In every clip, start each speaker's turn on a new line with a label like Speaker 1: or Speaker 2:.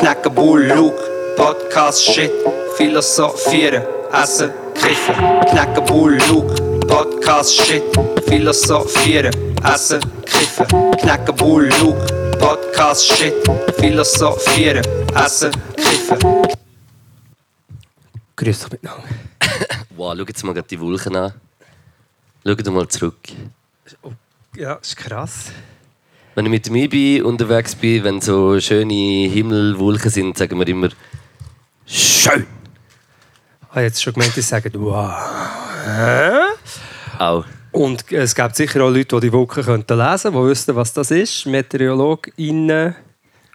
Speaker 1: knacken Bull, Luke, Podcast, Shit, philosophieren, essen, kiffen. Knacken Bull, Luke, Podcast, Shit, philosophieren, essen, kiffen. Knacken Bull, Luke, Podcast, Shit, philosophieren, essen, kiffen.
Speaker 2: Grüß dich miteinander.
Speaker 3: Wow, schau jetzt mal die Wolken an. Schau doch mal zurück.
Speaker 2: Ja, ist krass.
Speaker 3: Wenn ich mit dem Ibi unterwegs bin, wenn so schöne Himmelwolken sind, sagen wir immer «Schön!»
Speaker 2: Ich habe jetzt schon gemeint, die sagen «Wow». Hä?
Speaker 3: Auch.
Speaker 2: Und es gibt sicher auch Leute, die die Wolken könnten lesen könnten, die wissen, was das ist. MeteorologInnen.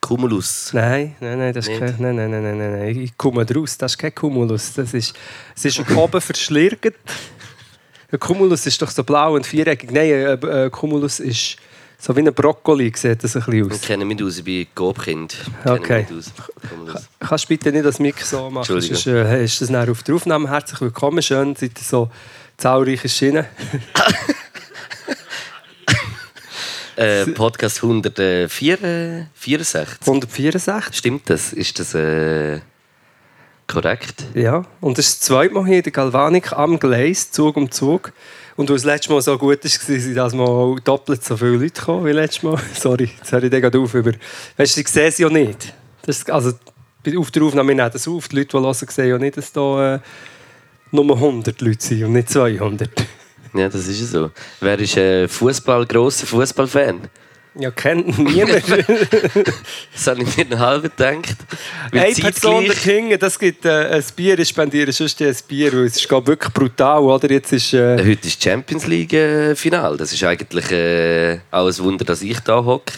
Speaker 3: Cumulus.
Speaker 2: Nein, nein, nein, das ist kein, nein, nein, nein, nein, nein, nein, ich komme draus, das ist kein Cumulus, das ist, es ist oben verschlirgt. Ein Cumulus ist doch so blau und viereckig, nein, ein, ein Cumulus ist so wie ein Brokkoli, sieht das ein bisschen
Speaker 3: Ich
Speaker 2: aus.
Speaker 3: kenne mich aus, ich bin Gobkind. Ich
Speaker 2: Okay. Kannst du bitte nicht das Mic so machen,
Speaker 3: Entschuldigung.
Speaker 2: sonst äh, ist das nachher auf der Aufnahme. Herzlich willkommen, schön, seid ihr so zahlreiche Schienen.
Speaker 3: Äh, Podcast 164.
Speaker 2: 164.
Speaker 3: Stimmt das? Ist das äh, korrekt?
Speaker 2: Ja, und das ist das zweite Mal hier in der Galvanik am Gleis, Zug um Zug. Und weil es letztes Mal so gut war, sind das Mal auch doppelt so viele Leute gekommen wie letztes Mal. Sorry, jetzt höre ich den gerade auf. Über... Weißt du, sie sehen es ja nicht. Das ist, also, auf der Aufnahme nehmen das auf. Die Leute, die hören, sehen ja nicht, dass da äh, nur 100 Leute sind und nicht 200.
Speaker 3: Ja, das ist ja so. Wer ist ein Fußball, grosser Fußballfan?
Speaker 2: Ja, kennt niemand.
Speaker 3: Das habe ich mir noch halb gedacht.
Speaker 2: Eine Person
Speaker 3: zeitgleich-
Speaker 2: dahinter, das gibt äh, ein Bier, ich spendiere sonst ein Bier, weil es ist glaub, wirklich brutal, oder? Jetzt ist... Äh,
Speaker 3: Heute ist Champions League äh. Das ist eigentlich äh, auch ein Wunder, dass ich da hocke.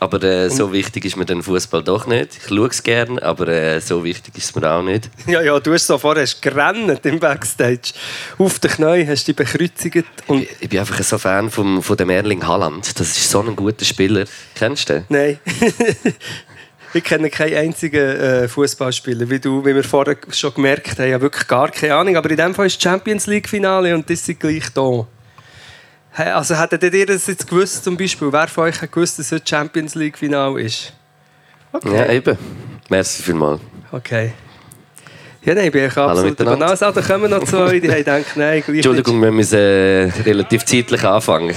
Speaker 3: Aber äh, so wichtig ist mir den Fußball doch nicht. Ich schaue es gerne, aber äh, so wichtig ist es mir auch nicht.
Speaker 2: Ja, ja, du hast so vorher gerannt im Backstage. Auf den Knien hast du dich bekreuzigt. Und
Speaker 3: Ich, ich bin einfach so Fan vom, von dem Erling Haaland. Das ist so ein guter Spieler. Kennst du den?
Speaker 2: nein. ich kenne keinen einzigen äh, Fußballspieler, wie du, wie wir vorher schon gemerkt haben. Ich habe wirklich gar keine Ahnung. Aber in dem Fall ist Champions League-Finale und das sind gleich da. Also hättet ihr das jetzt gewusst, zum Beispiel? Wer von euch hat gewusst, dass es heute Champions League-Finale ist? Okay.
Speaker 3: Ja, eben. Merci vielmals.
Speaker 2: Okay. Ja, nein, ich bin echt absolut banal. Also, da kommen noch zwei, die haben gedacht, nein, gleich
Speaker 3: Entschuldigung, wir müssen äh, relativ zeitlich anfangen.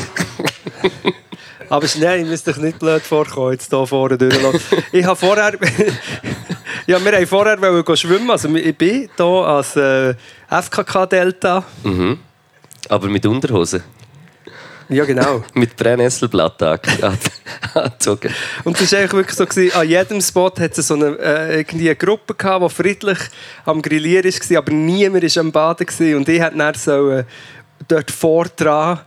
Speaker 2: Aber es- nein, ich muss doch nicht blöd vorkommen, jetzt hier vorne durchlassen. ich habe vorher... ja, wir haben vorher wollen schwimmen. Also, ich bin hier als äh, FKK-Delta.
Speaker 3: Mhm. Aber mit Unterhose.
Speaker 2: Ja, genau.
Speaker 3: Mit Brennnesselblatt an- angezogen.
Speaker 2: Und es war eigentlich wirklich so, gewesen, an jedem Spot hat es so eine, äh, irgendwie eine Gruppe gehabt, die friedlich am Grillieren war, aber niemand war am Baden. Gewesen. Und ich hätte dann so, äh, dort vor dran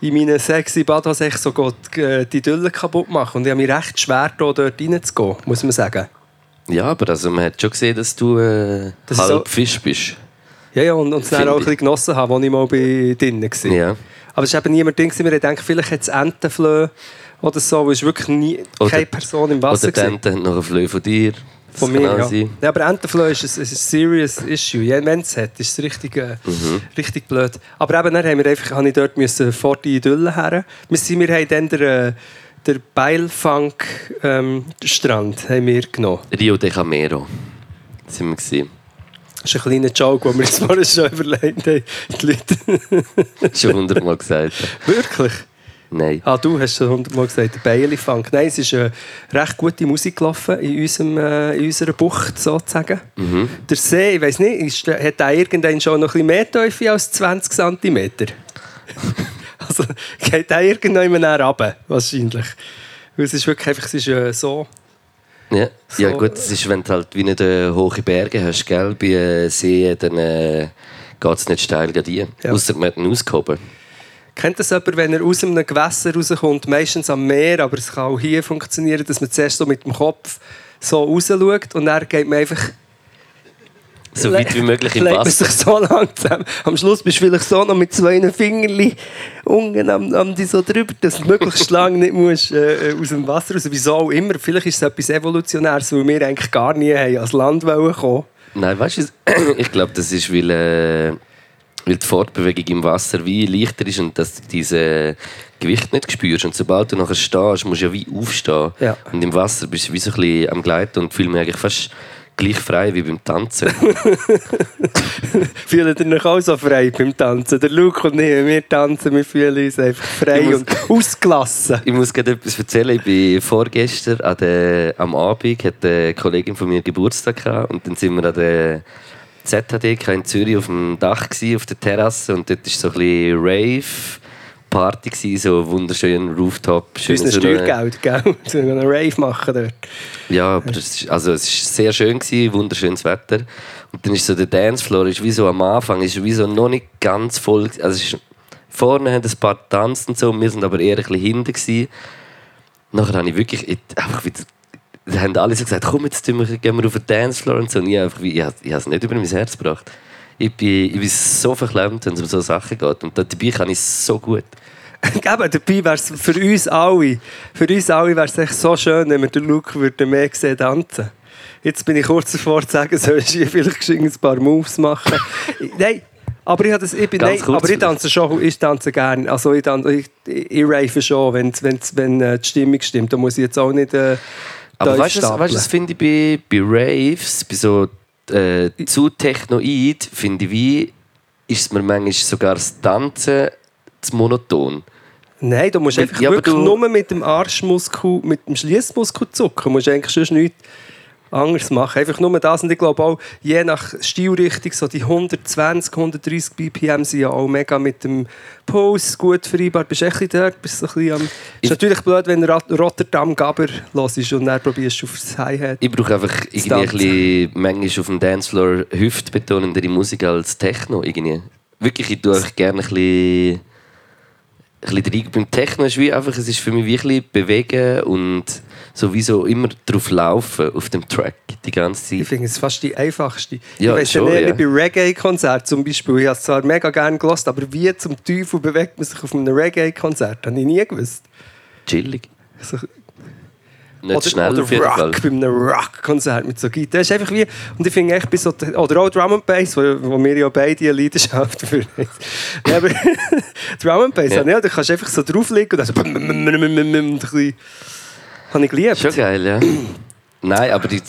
Speaker 2: in meinen sexy Badhose so gut, äh, die Dülle kaputt machen. Und ich habe mich recht schwer da, dort reinzugehen, muss man sagen.
Speaker 3: Ja, aber also man hat schon gesehen, dass du äh,
Speaker 2: Das
Speaker 3: halb
Speaker 2: so-
Speaker 3: Fisch bist.
Speaker 2: Ja, ja, und, und es dann auch ein bisschen genossen habe, als ich mal bei drinnen war.
Speaker 3: Ja.
Speaker 2: Aber es war eben niemand drin. Wir denken, vielleicht hat es Entenflöhe oder so, weil es wirklich nie,
Speaker 3: Oder-
Speaker 2: keine Person im Wasser
Speaker 3: Oder die
Speaker 2: war.
Speaker 3: Ente hat noch ein Flöhe von dir. Das
Speaker 2: Von mir, ja.
Speaker 3: sein.
Speaker 2: ja. Aber Entenflöhe ist ein, ein serious issue. Ja, Wenn es hat, ist es richtig, äh,
Speaker 3: Mhm.
Speaker 2: richtig blöd. Aber eben, dann haben wir einfach, habe ich dort müssen vor die Idylle her. Wir, sind, wir haben dann den, äh, den Beilfang-Strand haben wir genommen.
Speaker 3: Rio de Janeiro. Sind wir gewesen.
Speaker 2: Das ist ein kleiner Joke, den wir uns vorher schon überlegt haben. Die Leute.
Speaker 3: Schon hundertmal gesagt.
Speaker 2: Wirklich?
Speaker 3: Nein.
Speaker 2: Ah, du hast schon hundertmal gesagt, der Bailey-Funk. Nein, es ist äh, recht gute Musik gelaufen in, unserem, äh, in unserer Bucht, sozusagen.
Speaker 3: Mhm.
Speaker 2: Der See, ich weiß nicht, ist, der- hat der irgendwann schon noch ein bisschen mehr Tiefe als 20 cm? also geht der irgendwann näher runter, wahrscheinlich. Weil es ist wirklich einfach, es ist äh, so...
Speaker 3: Ja.
Speaker 2: So,
Speaker 3: ja gut, es ist, wenn du halt wie nicht äh, hohe Berge hast, gell, bei äh, Seen, dann äh, geht es nicht steil gegen die.
Speaker 2: Ja.
Speaker 3: Ausser man hat ihn ausgehoben.
Speaker 2: Kennt das jemand, wenn er aus einem Gewässer rauskommt, meistens am Meer, aber es kann auch hier funktionieren, dass man zuerst so mit dem Kopf so raus schaut und dann geht man einfach
Speaker 3: So weit wie möglich im Wasser.
Speaker 2: sich so lang zusammen. Am Schluss bist du vielleicht so noch mit zwei Fingerli unten am, am die so drüber, dass du möglichst lange nicht musst, äh, aus dem Wasser raus. Wieso auch immer. Vielleicht ist es etwas Evolutionäres, weil wir eigentlich gar nie haben als Land wollen kommen.
Speaker 3: Nein, weißt du, ich glaube, das ist, weil, äh, weil die Fortbewegung im Wasser wie leichter ist und dass diese Gewicht nicht spürst. Und sobald du nachher stehst, musst du ja wie aufstehen.
Speaker 2: Ja.
Speaker 3: Und im Wasser bist du wie so ein bisschen am Gleiten und fühle mich eigentlich fast gleich frei wie beim Tanzen.
Speaker 2: Fühlt ihr euch auch so frei beim Tanzen? Der Luke und ich, wir tanzen, wir fühlen uns einfach frei
Speaker 3: muss-
Speaker 2: und ausgelassen.
Speaker 3: Ich muss gerade etwas erzählen. Ich bin vorgestern an der, am Abend hat eine Kollegin von mir Geburtstag gehabt und dann sind wir an der ZHD in Zürich auf dem Dach gewesen, auf der Terrasse und dort war so ein bisschen Rave. Party gewesen, so wunderschön Rooftop.
Speaker 2: Für unser
Speaker 3: so
Speaker 2: Steuergeld, gell? So einen Rave machen dort.
Speaker 3: Ja, aber es ist, also es ist sehr schön gewesen, wunderschönes Wetter. Und dann ist so der Dancefloor ist wie so am Anfang ist wie so noch nicht ganz voll. Also ist, vorne haben ein paar getanzt und so, wir sind aber eher ein bisschen hinten gewesen. Nachher habe ich wirklich ich, einfach wieder da haben alle so gesagt, komm jetzt wir, gehen wir auf den Dancefloor und so. Und ich, einfach, wie- ich, habe- ich habe es nicht über mein Herz gebracht. Ich bin, ich bin so verklemmt, wenn es um so Sachen geht. Und dabei kann ich es so gut.
Speaker 2: Eben, dabei wäre es für uns alle, für uns alle wäre es echt so schön, wenn wir den Luke würden mehr sehen tanzen. Jetzt bin ich kurz davor zu sagen, sollst du vielleicht ein paar Moves machen. nein, aber ich, habe das, ich, bin, nein, aber ich tanze schon, ich tanze gerne. Also ich, tanze, ich, ich, ich rave schon, wenn, wenn, wenn äh, die Stimmung stimmt. Da muss ich jetzt auch nicht äh,
Speaker 3: Aber weißt du, was- weißt das finde ich bei, bei Raves, bei so äh, zu technoid, finde ich, wie ist mir manchmal sogar das Tanzen zu monoton.
Speaker 2: Nein, du musst einfach
Speaker 3: ja,
Speaker 2: wirklich
Speaker 3: du-
Speaker 2: nur mit dem Arschmuskel, mit dem Schließmuskel zucken. Du musst eigentlich sonst nichts anderes machen. Einfach nur das. Und ich glaube auch, je nach Stilrichtung, so die 120, 130 BPM sind ja auch mega mit dem Puls gut vereinbar. Bist du echt ein bisschen dort, bist ein bisschen am... ist natürlich blöd, wenn du Rot- Rotterdam Gaber hörst und dann probierst du aufs Hi-Hat.
Speaker 3: Ich brauche einfach irgendwie ein bisschen, manchmal auf dem Dancefloor hüftbetonendere Musik als Techno. Irgendwie. Wirklich, ich tue gerne ein bisschen, ein bisschen. Beim Techno ist wie einfach, es ist für mich wie ein bisschen bewegen und sowieso immer drauf laufen auf dem Track die ganze
Speaker 2: Ich
Speaker 3: Zeit.
Speaker 2: finde es fast die einfachste.
Speaker 3: Ja,
Speaker 2: ich ja
Speaker 3: schon, ja.
Speaker 2: bei Reggae-Konzerten zum Beispiel. Ich habe es zwar mega gerne gelost, aber wie zum Teufel bewegt man sich auf einem Reggae-Konzert? Habe ich nie gewusst.
Speaker 3: Chillig.
Speaker 2: So,
Speaker 3: Nicht
Speaker 2: oder
Speaker 3: schnell
Speaker 2: oder
Speaker 3: auf jeden
Speaker 2: Rock,
Speaker 3: Fall.
Speaker 2: bei einem Rock-Konzert mit so Gitarre. Das ist einfach wie, und ich finde echt bei so, oder auch Drum and Bass, wo, wo wir ja beide eine Leidenschaft dafür haben. ja, aber Drum and Bass,
Speaker 3: Ja.
Speaker 2: ja. da kannst du einfach so drauflegen und dann so und ein bisschen, habe ich geliebt.
Speaker 3: Schon geil, ja. Nein, aber die,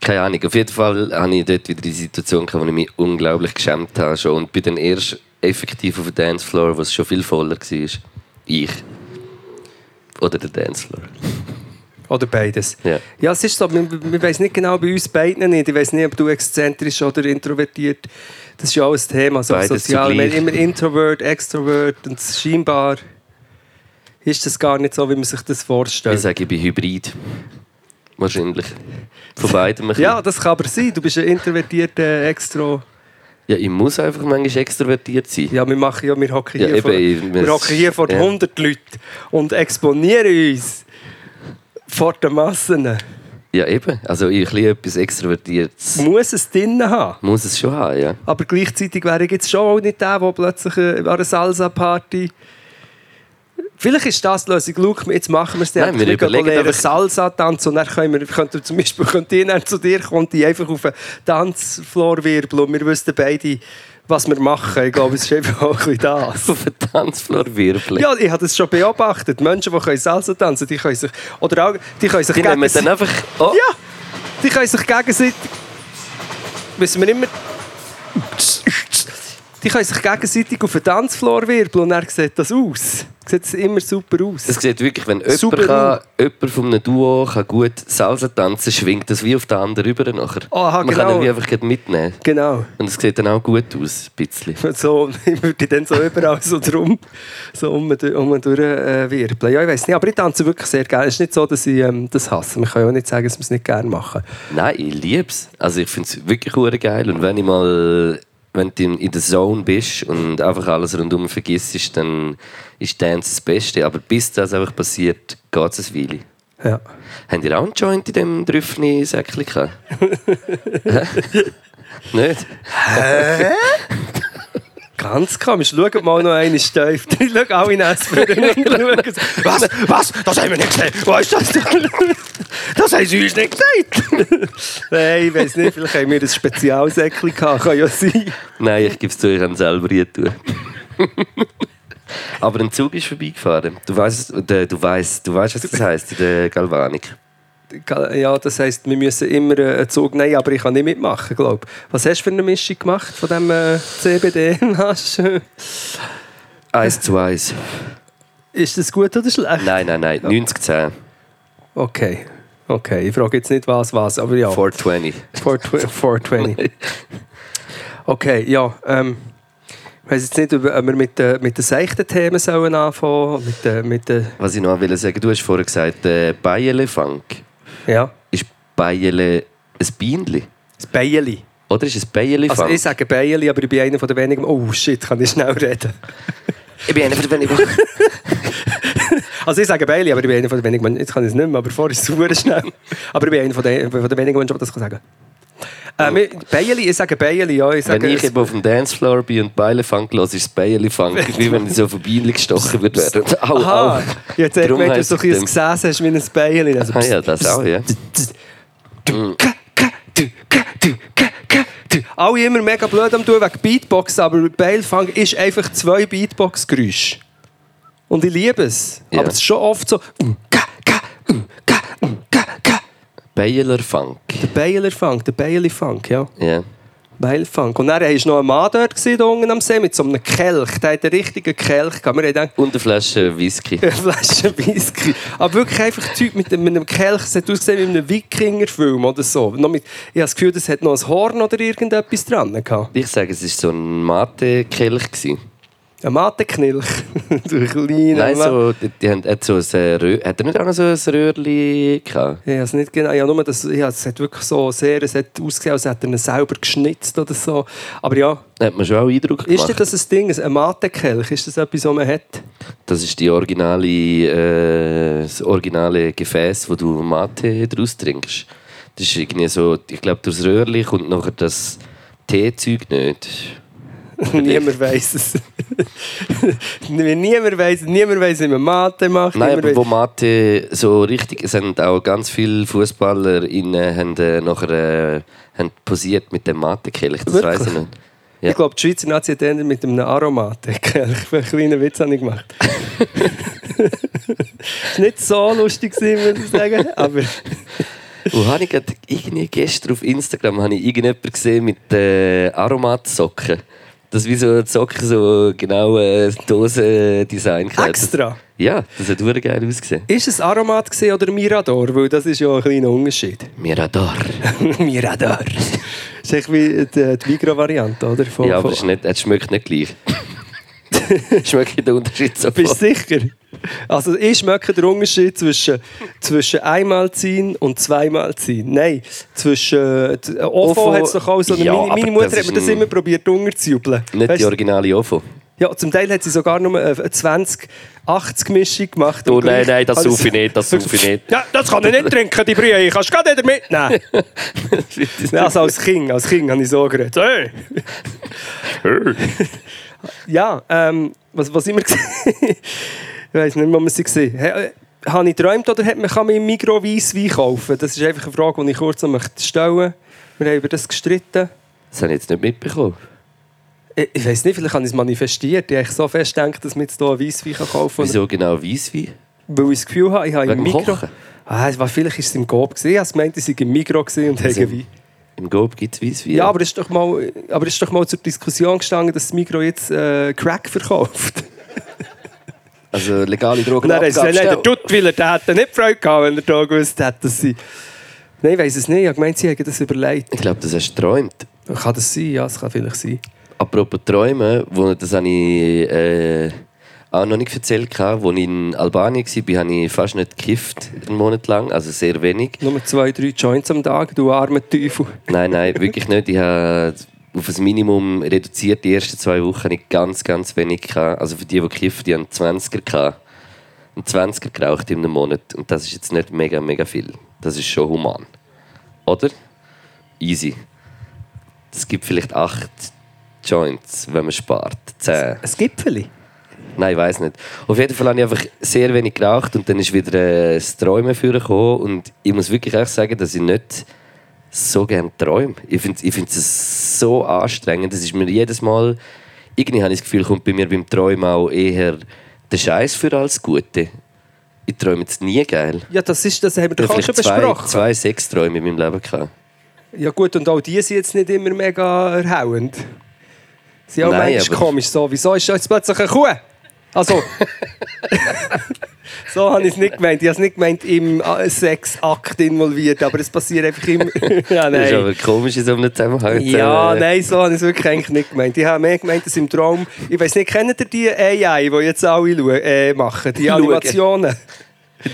Speaker 3: keine Ahnung. Auf jeden Fall hatte ich dort wieder die Situation, gehabt, wo ich mich unglaublich geschämt habe. Schon. Und bin dann erst effektiv auf dem Dancefloor, wo es schon viel voller war. Ich. Oder der Dancefloor.
Speaker 2: Oder beides.
Speaker 3: Ja.
Speaker 2: Ja, es ist so, wir, wissen nicht genau bei uns beiden nicht. Ich weiß nicht, ob du exzentrisch oder introvertiert. Das ist ja auch ein Thema. So sozial. Haben immer Introvert, Extrovert und scheinbar ist das gar nicht so, wie man sich das
Speaker 3: Ich
Speaker 2: vorstellt.
Speaker 3: sage, ich bin Hybrid. Wahrscheinlich. Von beidem
Speaker 2: Ja, das kann aber sein. Du bist ein introvertierter Extro.
Speaker 3: ja, ich muss einfach manchmal extrovertiert sein.
Speaker 2: Ja, wir machen ja, wir hocken
Speaker 3: Ja,
Speaker 2: hier,
Speaker 3: eben,
Speaker 2: vor,
Speaker 3: ich-
Speaker 2: wir hocken hier vor
Speaker 3: ja.
Speaker 2: 100 Leuten und exponieren uns vor den Massen.
Speaker 3: Ja, eben. Also ich bisschen etwas Extrovertiertes
Speaker 2: Muss es drinnen haben.
Speaker 3: muss es schon haben, ja.
Speaker 2: Aber gleichzeitig wäre ich jetzt schon auch nicht der, der plötzlich äh, an einer Salsa-Party. Vielleicht ist das die Lösung. Schau, jetzt machen wir es
Speaker 3: Nein, wir überlegen einfach-
Speaker 2: Salsa tanzen und dann können wir, könnte zum Beispiel könnte ich dann zu dir kommen und die einfach auf den Tanzfloor wirbeln und wir wüssten beide, was wir machen. Ich glaube, es ist einfach auch ein bisschen das.
Speaker 3: Auf den Tancefloor wirbeln.
Speaker 2: Ja, ich habe das schon beobachtet. Menschen, die können Salsa tanzen, die können sich... Oder auch, die können sich
Speaker 3: Die nehmen dann einfach... Oh,
Speaker 2: Ja, die können sich gegenseitig... Müssen wir immer... Die können sich gegenseitig auf den Tanzfloor wirbeln und dann sieht das aus. Sieht es immer super aus.
Speaker 3: Es sieht wirklich, wenn jemand,
Speaker 2: Super
Speaker 3: kann, jemand von einem Duo kann gut Salsa tanzen schwingt das wie auf den anderen rüber nachher.
Speaker 2: Aha,
Speaker 3: Man kann
Speaker 2: genau.
Speaker 3: ihn wie einfach mitnehmen.
Speaker 2: Genau.
Speaker 3: Und es sieht dann auch gut aus, ein bisschen.
Speaker 2: So, ich würde dann so überall so drum so um, um durch äh, wirbeln. Ja, ich weiß nicht, aber ich tanze wirklich sehr gerne. Es ist nicht so, dass ich ähm, das hasse. Man kann ja auch nicht sagen, dass wir es nicht gerne machen.
Speaker 3: Nein, ich liebe es. Also ich finde es wirklich geil. Und wenn ich mal wenn du in der Zone bist und einfach alles rundum vergisst, dann ist Dance das Beste. Aber bis das einfach passiert, geht es eine Weile.
Speaker 2: Ja.
Speaker 3: Habt ihr auch einen Joint in diesem Drüffni-Säckchen gehabt? Hä?
Speaker 2: Ganz komisch. Schaut mal noch eine steif. Ich schaue alle ihn und schauen Was? Was? Das haben wir nicht gesehen. Wo ist das? Das haben sie uns nicht gesagt. Nein, ich weiß nicht. Vielleicht haben wir ein Spezialsäckchen gehabt. Kann ja sein.
Speaker 3: Nein, ich gebe es zu, ich es selber hier tun. Aber ein Zug ist vorbeigefahren. Du weißt, du weißt, du weißt, was das heisst in der Galvanik.
Speaker 2: Ja, das heisst, wir müssen immer äh, einen Zug nehmen, aber ich kann nicht mitmachen, glaube Was hast du für eine Mischung gemacht von dem äh, CBD? Hast du-
Speaker 3: Eins zu eins.
Speaker 2: Ist das gut oder schlecht?
Speaker 3: Nein, nein, nein. 90-10.
Speaker 2: Okay. Okay, ich frage jetzt nicht was, was, aber ja.
Speaker 3: 420.
Speaker 2: 420. 420. Okay, ja. Ähm, ich weiß jetzt nicht, ob wir mit, den- mit den seichten Themen sollen anfangen mit, den- mit den...
Speaker 3: Was ich noch will sagen, du hast vorher gesagt, äh, Bayele-Funk.
Speaker 2: Ja,
Speaker 3: Ist Bayele ein Bienenli?
Speaker 2: das Beili.
Speaker 3: Oder ist es Bayele-Funk?
Speaker 2: Also ich sage Beili, aber ich bin einer von den wenigen... Oh shit, kann ich schnell reden?
Speaker 3: ich bin einer von den wenigen.
Speaker 2: Also ich sage Beili, aber ich bin einer von den wenigen Menschen... Jetzt kann ich es nicht mehr, aber vorher ist es super schnell. Aber ich bin einer von den, von den wenigen Menschen, die das kann sagen kann. Äh, Beili, ich sage Beili, ja. Ich sage,
Speaker 3: Wenn ich eben auf dem Dancefloor bin und Bayele-Funk höre, ist es Bayele-Funk. wie wenn ich so auf ein Bienenli gestochen würde werden. Au,
Speaker 2: Aha,
Speaker 3: au.
Speaker 2: jetzt wenn du so ein
Speaker 3: dem.
Speaker 2: Gesäß hast wie ein Beili. Also,
Speaker 3: Ah ja, das auch, ja.
Speaker 2: Alle immer mega blöd am tun wegen Beatbox, aber Beilfang ist einfach zwei Beatbox-Geräusche. Und ich liebe es.
Speaker 3: Ja.
Speaker 2: Aber es ist schon oft so.
Speaker 3: Bayeler-Funk.
Speaker 2: Der Beiler-Funk, der Bailey-Funk, ja.
Speaker 3: Ja.
Speaker 2: Beilfunk. Und dann war noch ein Mann dort gewesen, da unten am See mit so einem Kelch. Der hat einen richtigen Kelch. gehabt. Wir gedacht,
Speaker 3: Und eine Flasche Whisky.
Speaker 2: eine Flasche Whisky. Aber wirklich einfach Typ mit, mit einem Kelch. Es hat ausgesehen wie in einem Wikinger-Film oder so. Noch mit, ich habe das Gefühl, das hat noch ein Horn oder irgendetwas dran gehabt.
Speaker 3: Ich sage, es war so ein Mate-Kelch.
Speaker 2: Ein Mateknilch. so ein kleiner
Speaker 3: Nein, so, die, die haben, hat, so ein hat er nicht auch noch so ein Röhrli gehabt?
Speaker 2: Ich weiß nicht genau. Ja, nur das, ja, es hat wirklich so sehr, es hat ausgesehen, als hätte er ihn selber geschnitzt oder so. Aber ja,
Speaker 3: hat man schon auch Eindruck
Speaker 2: ist
Speaker 3: gemacht.
Speaker 2: denn das ein Ding, ein Matekelch? Ist das etwas, was man hat?
Speaker 3: Das ist die originale, äh, das originale Gefäß, wo du Mate draus trinkst. Das ist irgendwie so, ich glaube, durchs Röhrli kommt nachher das Teezeug nicht.
Speaker 2: Niemand weiß es. niemand weiß niemand weiss, wie man Mate macht.
Speaker 3: Nein, aber wo
Speaker 2: weiss-
Speaker 3: Mate so richtig, es haben auch ganz viele Fußballer haben, äh, nachher äh, haben posiert mit dem Mate-Kelch, das weiß ich nicht. Ja.
Speaker 2: Ich glaube, die Schweizer Nazi hat mit einem Aromatekelch. Für einen kleinen Witz habe ich gemacht. ist nicht so lustig, muss ich sagen. Aber
Speaker 3: Wo habe ich grad, irgendwie gestern auf Instagram habe ich irgendjemanden gesehen mit äh, Aromatsocken. Das wie so Socken so genau äh, Dosendesign gehabt.
Speaker 2: extra.
Speaker 3: Ja, das hat wirklich geil ausgesehen.
Speaker 2: Ist es Aromat oder Mirador? Weil das ist ja ein kleiner Unterschied.
Speaker 3: Mirador.
Speaker 2: Mirador. Das ist echt wie die, die Migros-Variante, oder? Von,
Speaker 3: Ja, aber
Speaker 2: von-
Speaker 3: es, nicht, es schmeckt nicht gleich. schmeckt der Unterschied so
Speaker 2: Bist du sicher? Also ich schmecke den Unterschied zwischen, zwischen einmal ziehen und zweimal ziehen. Nein, zwischen äh, Ofo
Speaker 3: Ofo-
Speaker 2: hat es doch auch so.
Speaker 3: Ja,
Speaker 2: meine, meine Mutter hat mir das immer probiert unterzujubeln.
Speaker 3: Nicht
Speaker 2: Weißt
Speaker 3: die
Speaker 2: du?
Speaker 3: originale Ofo.
Speaker 2: Ja, zum Teil hat sie sogar nur eine 20-80-Mischung gemacht.
Speaker 3: Oh
Speaker 2: Und
Speaker 3: nein, nein, das
Speaker 2: hat
Speaker 3: sauf
Speaker 2: sie-
Speaker 3: ich nicht, das sauf ich nicht.
Speaker 2: Ja, das kann ich nicht trinken, die Brühe. Ich kann es gerade wieder mitnehmen. Also als Kind, als kind habe ich so geredet. Hey. ja, ähm, was, was immer gesehen Ich weiß nicht, wo man sie gesehen hey, äh, Habe ich geträumt oder hat man, kann man im Migros Weisswein kaufen? Das ist einfach eine Frage, die ich kurz möchte stellen Wir haben über das gestritten.
Speaker 3: Das habe ich jetzt nicht mitbekommen.
Speaker 2: Ich, ich weiß nicht, vielleicht habe ich es manifestiert. Ich habe so fest gedacht, dass man jetzt hier Weisswein kaufen kann.
Speaker 3: Wieso genau Weisswein?
Speaker 2: Weil ich das Gefühl habe, ich habe
Speaker 3: Wegen
Speaker 2: im Migros... Ah, war, vielleicht war es im Coop. Ich habe gemeint, ich sei im Migros gewesen und habe Wein.
Speaker 3: Im Gob gibt es Weisswein.
Speaker 2: Ja, aber es ist doch mal, aber es ist doch mal zur Diskussion gestanden, dass das Migros jetzt äh, Crack verkauft.
Speaker 3: Also legale Drogen
Speaker 2: gesagt, nein, der Duttwiller, der hätte nicht Freude gehabt, wenn er da gewusst hätte, dass sie... Nein, ich weiss es nicht. Ich habe gemeint, sie hätten das überlegt.
Speaker 3: Ich glaube, das hast du geträumt.
Speaker 2: Kann das sein? Ja, das kann vielleicht sein.
Speaker 3: Apropos Träumen, wo, das habe ich äh, auch noch nicht erzählt. Als ich in Albanien war, habe ich fast nicht gekifft, einen Monat lang, also sehr wenig.
Speaker 2: Nur zwei, drei Joints am Tag, du armer Teufel.
Speaker 3: Nein, nein, wirklich nicht. Ich habe auf ein Minimum reduziert. Die ersten zwei Wochen ich ganz, ganz wenig. Gehabt. Also für die, die kiffen, die haben 20er gehabt. Ein 20er geraucht in einem Monat. Und das ist jetzt nicht mega, mega viel. Das ist schon human. Oder? Easy. Es gibt vielleicht acht Joints, wenn man spart. Zehn.
Speaker 2: Ein Gipfeli?
Speaker 3: Nein, ich weiß nicht. Auf jeden Fall habe ich einfach sehr wenig geraucht und dann ist wieder äh, das Träumen vorgekommen. Und ich muss wirklich auch sagen, dass ich nicht so gerne träume. Ich finde ich find es so anstrengend. Das ist mir jedes Mal. Irgendwie habe ich das Gefühl, kommt bei mir beim Träumen auch eher Der Scheiß für alles Gute. Ich träume jetzt nie geil.
Speaker 2: Ja, das, ist, das haben wir
Speaker 3: Ich
Speaker 2: doch
Speaker 3: habe
Speaker 2: auch schon
Speaker 3: zwei,
Speaker 2: besprochen.
Speaker 3: zwei Sexträume in meinem Leben gehabt.
Speaker 2: Ja gut, und auch die sind jetzt nicht immer mega erhellend. Sie sind auch
Speaker 3: Nein,
Speaker 2: manchmal komisch so. Wieso ist jetzt plötzlich eine Kuh? Also... so habe ich es nicht gemeint. Ich habe es nicht gemeint im äh, Sexakt involviert, aber es passiert einfach immer... ja,
Speaker 3: Das ist
Speaker 2: nein.
Speaker 3: aber komisch in so einem Zusammenhang.
Speaker 2: Ja,
Speaker 3: Äh,
Speaker 2: nein, so habe ich es wirklich eigentlich nicht gemeint. Ich habe mehr gemeint, dass im Traum... Ich weiß nicht, kennt ihr die AI, die jetzt alle äh, machen? Die. Animationen?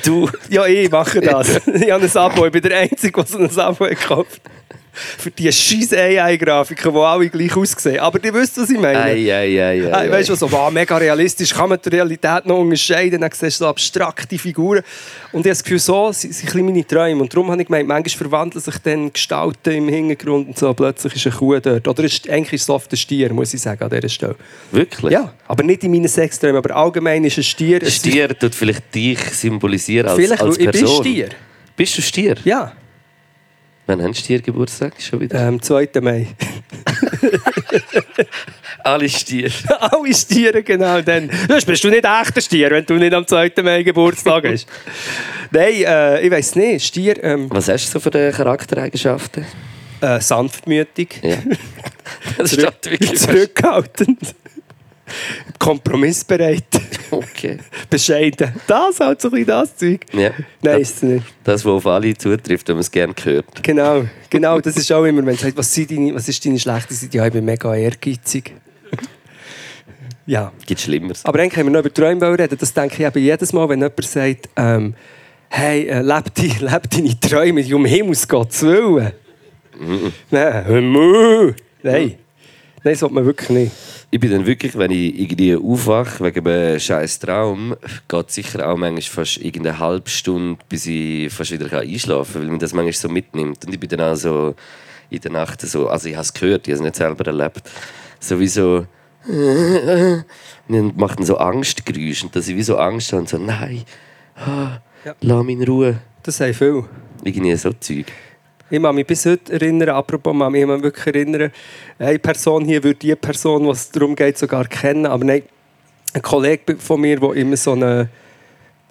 Speaker 3: Du,
Speaker 2: Ja, ich mache das. ich habe ein Abo. Ich bin der Einzige, der so ein Abo gekauft hat. Für die scheiß AI-Grafiken, die alle gleich aussehen. Aber ihr wisst, was ich meine.
Speaker 3: ei, ei, ei, ei,
Speaker 2: weißt du, so, wow, mega realistisch, kann man die Realität noch unterscheiden, dann siehst du so abstrakte Figuren. Und ich habe das Gefühl, so sind, sind ein meine Träume. Und darum habe ich gemeint, manchmal verwandeln sich dann Gestalten im Hintergrund und so, plötzlich ist eine Kuh dort. Oder ist, eigentlich ist es oft ein Stier, muss ich sagen, an dieser Stelle.
Speaker 3: Wirklich?
Speaker 2: Ja, aber nicht in meinen Sexträumen, aber allgemein ist ein Stier... ein
Speaker 3: Stier tut vielleicht dich symbolisieren als,
Speaker 2: Vielleicht,
Speaker 3: als
Speaker 2: weil ich bin
Speaker 3: Person.
Speaker 2: Stier.
Speaker 3: Bist du Stier?
Speaker 2: Ja,
Speaker 3: Wann haben Stier Geburtstag? Schon wieder?
Speaker 2: ähm, 2. Mai.
Speaker 3: Alle Stier.
Speaker 2: Alle Stiere, genau. Dann Sonst bist du nicht echter Stier, wenn du nicht am 2. Mai Geburtstag hast. Nein, äh, ich weiß nicht. Stier, ähm,
Speaker 3: Was hast du so für Charaktereigenschaften?
Speaker 2: äh, sanftmütig,
Speaker 3: Ja. Das
Speaker 2: zurück,
Speaker 3: steht wirklich.
Speaker 2: zurückhaltend, kompromissbereit,
Speaker 3: Okay.
Speaker 2: bescheiden. Das halt so ein bisschen das Zeug.
Speaker 3: Ja.
Speaker 2: Nein, ist es nicht.
Speaker 3: Das, was auf alle zutrifft, wenn man es gerne hört.
Speaker 2: Genau, genau, das ist auch immer, wenn man sagt, was, sind deine, was ist deine schlechte Seite? Ja, ich bin mega ehrgeizig. ja.
Speaker 3: Gibt Schlimmeres.
Speaker 2: Aber eigentlich haben wir noch über Träume reden. Das denke ich eben jedes Mal, wenn jemand sagt, ähm, hey, äh, leb, die, leb deine Träume, um Himmels Gottes Willen. Nein, hör. Nein. Nein, das sollte man wirklich nicht.
Speaker 3: Ich bin dann wirklich, wenn ich irgendwie aufwache wegen einem scheiß Traum, geht sicher auch manchmal fast irgendeine halbe Stunde, bis ich fast wieder einschlafen kann, weil mich das manchmal so mitnimmt. Und ich bin dann auch so in der Nacht so, also ich habe es gehört, ich habe es nicht selber erlebt, sowieso und dann macht dann so Angstgeräusche und dass ich wie so Angst habe und so, nein, ah,
Speaker 2: Ja.
Speaker 3: lass mich in Ruhe.
Speaker 2: Das sagen viele.
Speaker 3: Irgendwie so Zeug.
Speaker 2: Ich kann mich bis heute erinnern, apropos, kann mich wirklich erinnern, eine Person hier würde die Person, was darum geht, sogar kennen. Aber nein, ein Kollege von mir, der immer so eine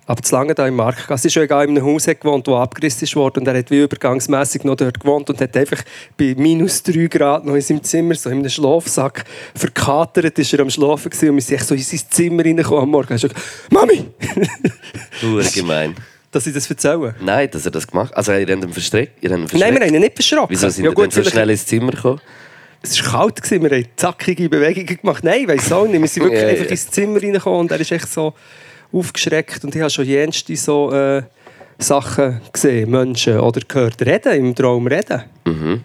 Speaker 2: aber zu lange da im Marktgasse ist schon in einem Haus gewohnt, das abgerissen worden und er hat wie übergangsmässig noch dort gewohnt und hat einfach bei minus 3 Grad noch in seinem Zimmer, so in einem Schlafsack, verkatert ist er am Schlafen gewesen und wir sind so in sein Zimmer reingekommen am Morgen. Schon gesagt, Mami!
Speaker 3: Nur gemein.
Speaker 2: Dass ich das erzähle.
Speaker 3: Nein, dass er das gemacht hat. Also, ihr habt ihn verstreckt. Ihr habt ihn
Speaker 2: Nein, wir haben ihn nicht verschrocken.
Speaker 3: Wieso sind
Speaker 2: ja, gut,
Speaker 3: so schnell ins Zimmer gekommen?
Speaker 2: Es war kalt, gewesen, wir haben zackige Bewegungen gemacht. Nein, weiss auch nicht. Wir sind wirklich
Speaker 3: ja.
Speaker 2: einfach ins Zimmer reingekommen und er ist echt so aufgeschreckt. Und ich habe schon jenste so äh, Sachen gesehen, Menschen oder gehört. Reden, im Traum reden.
Speaker 3: Mhm.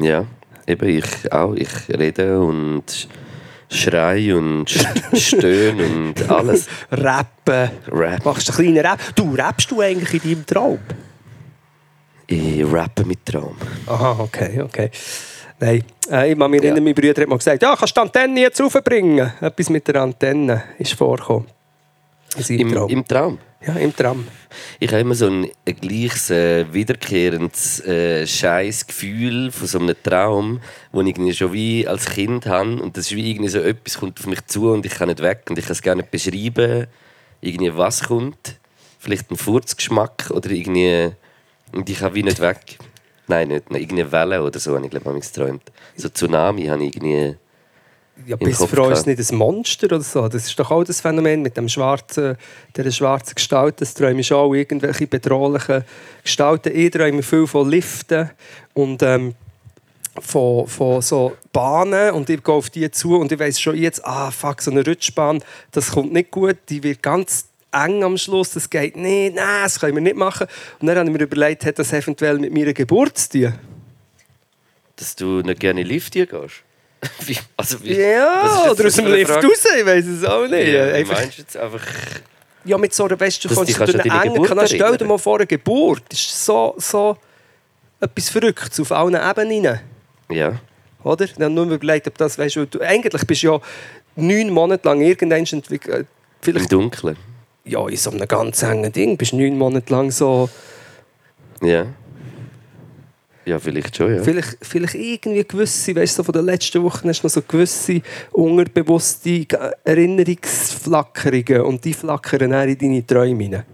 Speaker 3: Ja, eben ich auch. Ich rede und schrei und st- stöhne und alles.
Speaker 2: Rappen.
Speaker 3: Rap.
Speaker 2: Machst du einen kleinen Rap? Du, rappst du eigentlich in deinem Traum?
Speaker 3: Ich rappe mit Traum.
Speaker 2: Aha, okay, okay. Nein, äh, ich kann mich erinnern, mein Bruder hat mal gesagt, ja, kannst du die Antenne jetzt raufbringen? Etwas mit der Antenne ist vorgekommen. Seinem
Speaker 3: Im,
Speaker 2: Traum.
Speaker 3: Im Traum.
Speaker 2: Ja, im Traum.
Speaker 3: Ich habe immer so ein, ein gleiches, äh, wiederkehrendes äh, scheiß Gefühl von so einem Traum, wo ich irgendwie schon wie als Kind habe. Und das ist wie irgendwie so etwas kommt auf mich zu und ich kann nicht weg und ich kann es gar nicht beschreiben, irgendwie was kommt. Vielleicht ein Furzgeschmack oder irgendwie... Und ich kann wie nicht weg. Nein, nicht. Irgendeine Welle oder so habe ich glaube ich geträumt. So Tsunami habe ich irgendwie...
Speaker 2: Ja, bis für uns nicht ein Monster oder so. Das ist doch auch das Phänomen mit dem schwarzen, der schwarzen Gestalt. Das träume ich auch irgendwelche bedrohlichen Gestalten. Ich träume viel von Liften und ähm, von, von so Bahnen und ich gehe auf die zu und ich weiß schon jetzt, ah fuck, so eine Rutschbahn, das kommt nicht gut, die wird ganz eng am Schluss, das geht nicht, nein, das können wir nicht machen. Und dann habe ich mir überlegt, hat das eventuell mit meiner Geburt zu tun?
Speaker 3: Dass du nicht gerne in Lift hier gehst. Wie, also wie,
Speaker 2: Ja, oder aus dem Lift
Speaker 3: Frage?
Speaker 2: raus, ich weiß es auch nicht.
Speaker 3: Ja,
Speaker 2: Einfach,
Speaker 3: meinst du jetzt einfach...
Speaker 2: Ja, mit so einer, weißt du, du durch
Speaker 3: kannst an
Speaker 2: einen engen Kanal. Stell dir mal vor, eine Geburt das ist so, so etwas Verrücktes auf allen Ebenen.
Speaker 3: Ja.
Speaker 2: Oder? Dann nur überlegt, ob das, weißt du, eigentlich bist du ja neun Monate lang irgendwann entwickelt,
Speaker 3: Im
Speaker 2: vielleicht
Speaker 3: Dunkeln.
Speaker 2: ja, in so einem ganz engen Ding, bist neun Monate lang so,
Speaker 3: Ja. Ja, vielleicht schon, ja.
Speaker 2: Vielleicht, vielleicht irgendwie gewisse, weißt du, so von den letzten Wochen hast du noch so gewisse unterbewusste Erinnerungsflackerungen und die flackern dann in deine Träume rein.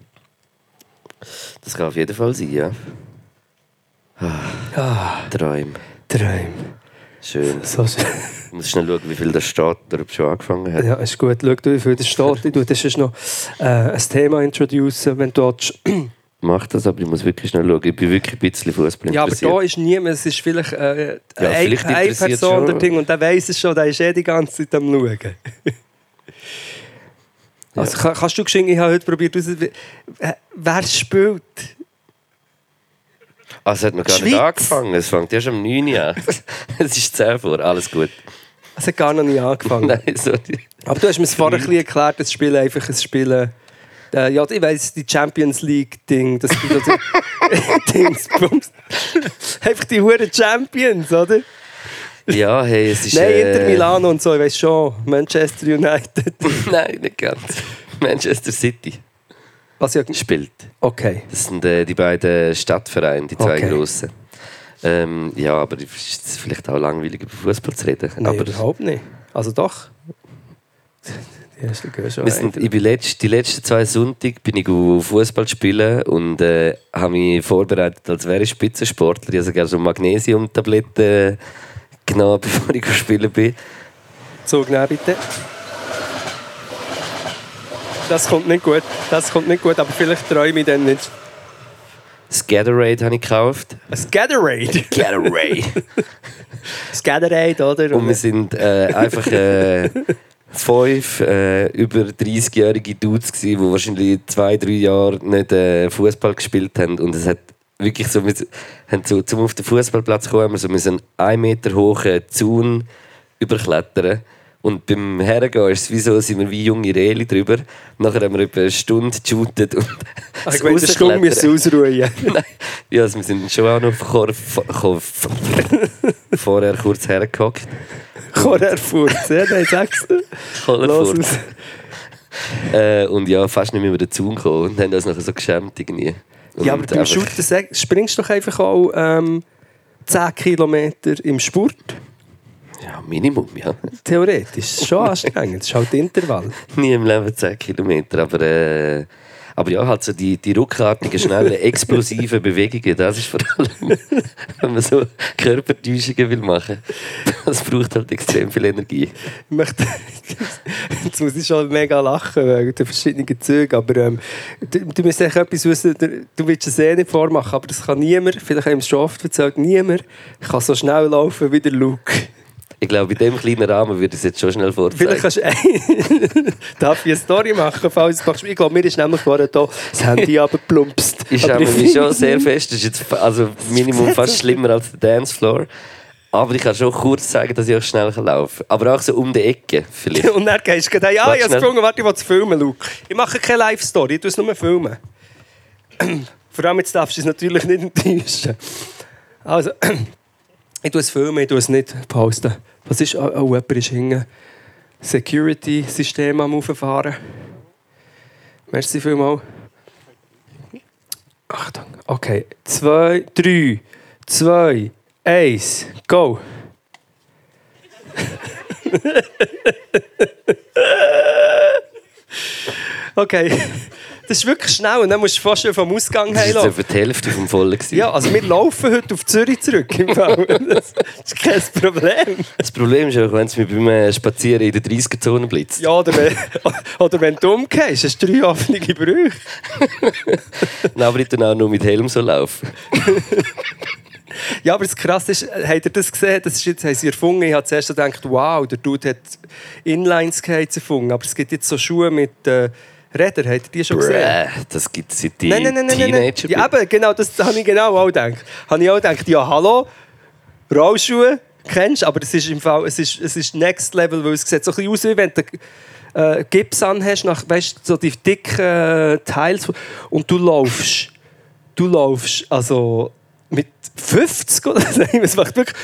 Speaker 3: Das kann auf jeden Fall sein, ja.
Speaker 2: Ah,
Speaker 3: Träume.
Speaker 2: Träume.
Speaker 3: Schön.
Speaker 2: So schön.
Speaker 3: Ich muss schnell schauen, wie viel das steht oder ob es schon angefangen hat.
Speaker 2: Ja, ist gut. Schau du, wie viel das steht. Tue das ist noch äh, ein Thema introducen, wenn du willst.
Speaker 3: Mach das, aber ich muss wirklich schnell schauen. Ich bin wirklich ein bisschen Fußball
Speaker 2: Ja, aber da ist niemand, es ist vielleicht äh,
Speaker 3: Ja,
Speaker 2: eine,
Speaker 3: vielleicht
Speaker 2: eine
Speaker 3: interessiert
Speaker 2: Person der Ding und der weiß es schon, der ist eh die ganze Zeit am Schauen. Also kann, kannst du geschenken, ich habe heute probiert, äh, wer spielt?
Speaker 3: Ah, es hat noch gar
Speaker 2: Schweiz.
Speaker 3: nicht angefangen. Es fängt erst um 9 Uhr an. es ist 10 vor. Alles gut.
Speaker 2: Es hat gar noch nicht angefangen.
Speaker 3: Nein, sorry.
Speaker 2: Aber du hast mir es vorher ein bisschen erklärt, das Spiel einfach ein Spielen. Äh, ja, ich weiss, die Champions League-Ding, das gibt also Dings, Bums. Einfach die Huren Champions, oder?
Speaker 3: Ja, hey, es ist...
Speaker 2: Nein,
Speaker 3: äh,
Speaker 2: Inter Milano und so, ich weiß schon. Manchester United.
Speaker 3: Nein, nicht ganz. Manchester City
Speaker 2: Was ja.
Speaker 3: spielt.
Speaker 2: Okay.
Speaker 3: Das sind äh, die beiden Stadtvereine, die zwei
Speaker 2: Okay.
Speaker 3: grossen. Ähm, ja, aber es ist vielleicht auch langweilig über Fußball zu reden.
Speaker 2: Nein,
Speaker 3: aber
Speaker 2: überhaupt nicht. Also doch.
Speaker 3: Sind, ich bin letzt, die letzten zwei Sonntage bin ich Fußball spielen und äh, habe mich vorbereitet, als wäre ich Spitzensportler. Ich habe sogar so Magnesiumtabletten genommen, bevor ich spielen bin.
Speaker 2: Zug nehmen, bitte. Das kommt nicht gut. Das kommt nicht gut, aber vielleicht träume ich dann nicht.
Speaker 3: Das Gatorade habe ich gekauft.
Speaker 2: Gatorade! Das Gatorade, oder?
Speaker 3: Und wir sind äh, einfach äh, fünf äh, über 30-jährige Dudes, gewesen, die wahrscheinlich zwei, drei Jahre nicht äh, Fußball gespielt haben. Und es hat wirklich so, wir haben so, zum auf den Fußballplatz kommen, haben wir einen Meter hohen Zaun überklettern. Und beim Hergehen ist es wie so, sind wir wie junge Reli drüber. Nachher haben wir etwa eine Stunde geshootet und
Speaker 2: Ach, ich meine, eine Stunde müssen ausruhen.
Speaker 3: Nein, ja, also wir sind schon auch noch vor, vor, vor, vorher kurz hergehockt.
Speaker 2: Chorerfurz, ja, nein, sag's.
Speaker 3: Voller
Speaker 2: Los
Speaker 3: Furz.
Speaker 2: aus.
Speaker 3: Äh, und ja, fast nicht mehr über den Zaun gekommen und haben uns nachher so geschämt irgendwie. Und
Speaker 2: Ja, aber beim Shooten springst du doch einfach auch ähm, 10 Kilometer im Sport.
Speaker 3: Ja, Minimum, ja.
Speaker 2: Theoretisch. Schon anstrengend. Das ist halt Intervall.
Speaker 3: Nie im Leben 10 Kilometer, aber... Äh, aber ja, halt so die, die ruckartigen, schnellen, explosiven Bewegungen, das ist vor allem, wenn man so Körpertäuschungen will machen. Das braucht halt extrem viel Energie.
Speaker 2: Ich möchte, jetzt muss ich schon mega lachen wegen den verschiedenen Zügen, aber ähm, du, du musst echt etwas wissen, du willst es eh nicht vormachen, aber das kann niemand, vielleicht haben wir es schon oft erzählt, niemand kann so schnell laufen wie der Luke.
Speaker 3: Ich glaube, in diesem kleinen Rahmen würde ich es jetzt schon schnell vorzeigen.
Speaker 2: Vielleicht kannst du darf ich eine Story machen, falls du machst. Ich glaube, mir ist nämlich vorher da das Handy abgeplumpst.
Speaker 3: Ich
Speaker 2: Aber
Speaker 3: mich schon sehr fest. Das ist jetzt also Minimum fast schlimmer als der Dancefloor. Aber ich kann schon kurz zeigen, dass ich auch schnell laufen kann. Aber auch so um die Ecke vielleicht.
Speaker 2: Und dann gehst du ja,
Speaker 3: Warte
Speaker 2: ich habe gefunden, warte, ich will es filmen, Luke. Ich mache keine Live-Story, ich tue es nur filmen. Vor allem jetzt darfst du es natürlich nicht enttäuschen. Also, ich tue es filmen, ich tue es nicht posten. Was ist, oh, oh jemand ist hinten. Security-System am Auffahren. Merci vielmals. Achtung. Okay. Zwei, drei, zwei, eins, go. Okay. Das ist wirklich schnell und dann musst du fast schon vom Ausgang
Speaker 3: Das war die Hälfte vom Vollen.
Speaker 2: Ja, also wir laufen heute auf Zürich zurück. Im Fall. Das ist kein Problem.
Speaker 3: Das Problem ist auch, wenn es mir beim Spazieren in der 30er-Zone blitzt.
Speaker 2: Ja, oder wenn, oder wenn du umgehst, hast du drei offene Brüche.
Speaker 3: Nein, aber ich dann auch nur mit Helm so laufen.
Speaker 2: Ja, aber das Krasse ist, äh, habt ihr das gesehen? Das ist jetzt, haben sie erfunden. Ich habe zuerst gedacht, wow, der Dude hat Inline-Skates erfunden. Aber es gibt jetzt so Schuhe mit äh, Rädern. Habt ihr die schon gesehen?
Speaker 3: Bräh, das gibt es seit die
Speaker 2: Nein, nein, nein, nein, nein. Ja, eben, genau, das habe ich genau auch gedacht. Habe ich auch gedacht, ja, hallo, Rollschuhe, kennst aber es ist im Fall, es ist, es ist Next Level, weil es sieht so ein bisschen aus, wie wenn du äh, Gips anhast, nach, weißt, so die dicken äh, Teils, und du laufst, du laufst, also mit 50 oder so, es macht wirklich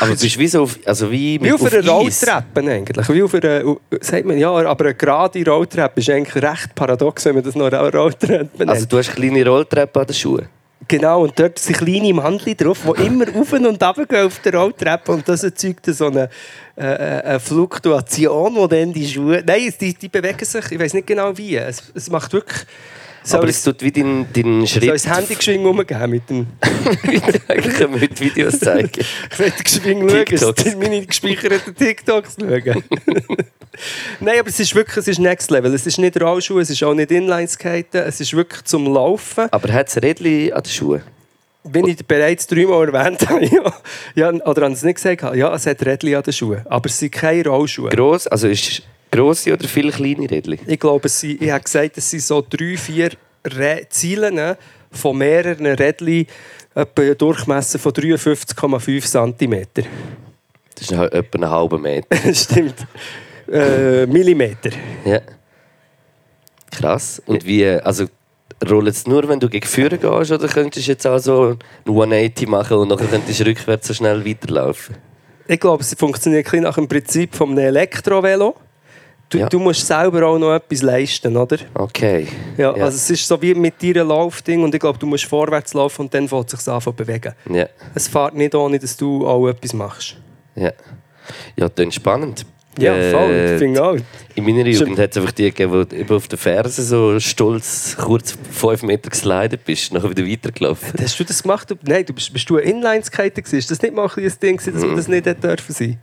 Speaker 3: aber du bist wie so auf, also wie
Speaker 2: wie
Speaker 3: mit
Speaker 2: auf einer. Rolltreppe eigentlich. Wie auf einer, sagt man, ja, aber eine gerade Rolltreppe ist eigentlich recht paradox, wenn man das noch eine Rolltreppe nennt.
Speaker 3: Also du hast kleine Rolltreppen an den Schuhen.
Speaker 2: Genau, und dort sind kleine Mandel drauf, die immer auf und runter gehen auf der Rolltreppe. Und das erzeugt so eine, äh, eine Fluktuation, wo dann die Schuhe... Nein, die, die bewegen sich, ich weiß nicht genau wie. Es, es macht wirklich... Soll
Speaker 3: Aber
Speaker 2: es,
Speaker 3: tut wie dein, dein
Speaker 2: soll
Speaker 3: Schritt.
Speaker 2: das Handy geschwing rumgeben mit dem...
Speaker 3: Eigentlich mit Videos zeigen.
Speaker 2: Ich will geschwing schauen, meine gespeicherten TikToks schauen. Nein, aber es ist wirklich es ist Next Level. Es ist nicht Rollschuhe, es ist auch nicht Inlineskaten, es ist wirklich zum Laufen.
Speaker 3: Aber hat es Rädchen an den Schuhen?
Speaker 2: Wie ich bereits dreimal erwähnt habe, ja, ja, oder haben Sie es nicht gesagt? Ja, es hat Rädchen an den Schuhen, aber es sind keine Rollschuhe.
Speaker 3: Gross, also ist grosse oder viele kleine Rädchen?
Speaker 2: Ich glaube, sind, ich habe gesagt, es sind so drei, vier Rä Ziele von mehreren Rädchen, etwa einen Durchmesser von 53,5 cm.
Speaker 3: Das ist etwa einen halben Meter.
Speaker 2: Stimmt. Äh, Millimeter.
Speaker 3: Ja. Krass. Und wie, also rollt es nur, wenn du gegen Führer gehst, oder könntest du jetzt auch so ein 180 machen und dann könntest du rückwärts so schnell weiterlaufen?
Speaker 2: Ich glaube, es funktioniert ein nach dem Prinzip einem Elektrovelo. Du,
Speaker 3: Ja.
Speaker 2: du musst selber auch noch etwas leisten, oder?
Speaker 3: Okay.
Speaker 2: Ja, Also es ist so wie mit deinem Laufding und ich glaube, du musst vorwärts laufen und dann fängt es sich an zu bewegen.
Speaker 3: Ja,
Speaker 2: Es fährt nicht ohne, dass du auch etwas machst.
Speaker 3: ja. Ja, das ist spannend.
Speaker 2: Ja,
Speaker 3: Äh,
Speaker 2: voll. Finde auch.
Speaker 3: In meiner Jugend hat es einfach die gegeben, die auf den Fersen so stolz kurz fünf Meter geslidet bist, nachher wieder weitergelaufen.
Speaker 2: Hast du das gemacht? Nein, du bist, bist du ein Inline-Skater gewesen? Ist das nicht mal ein Ding, dass
Speaker 3: Mhm.
Speaker 2: man das nicht hätte dürfen sein?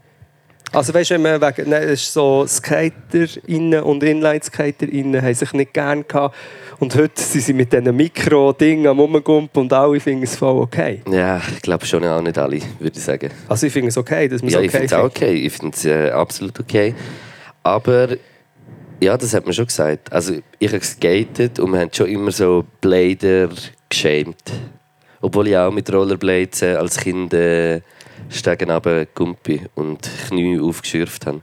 Speaker 2: Also weißt du, wenn man wegen, nein, es ist so SkaterInnen und Inline-SkaterInnen haben sich nicht gern gehabt und heute sind sie mit diesen Mikro-Dingen am Rumgumpen und alle finden es voll okay.
Speaker 3: Ja, ich glaube schon auch nicht alle, würde ich sagen.
Speaker 2: Also ich finde es okay, dass man es
Speaker 3: Ja,
Speaker 2: okay
Speaker 3: ich finde es auch okay. Ich finde es äh, absolut okay. Aber ja, das hat man schon gesagt. Also ich habe geskatet und wir haben schon immer so Blader geschämt. Obwohl ich auch mit Rollerblades äh, als Kind äh, Stegen runter Gumpi und Knie aufgeschürft habe.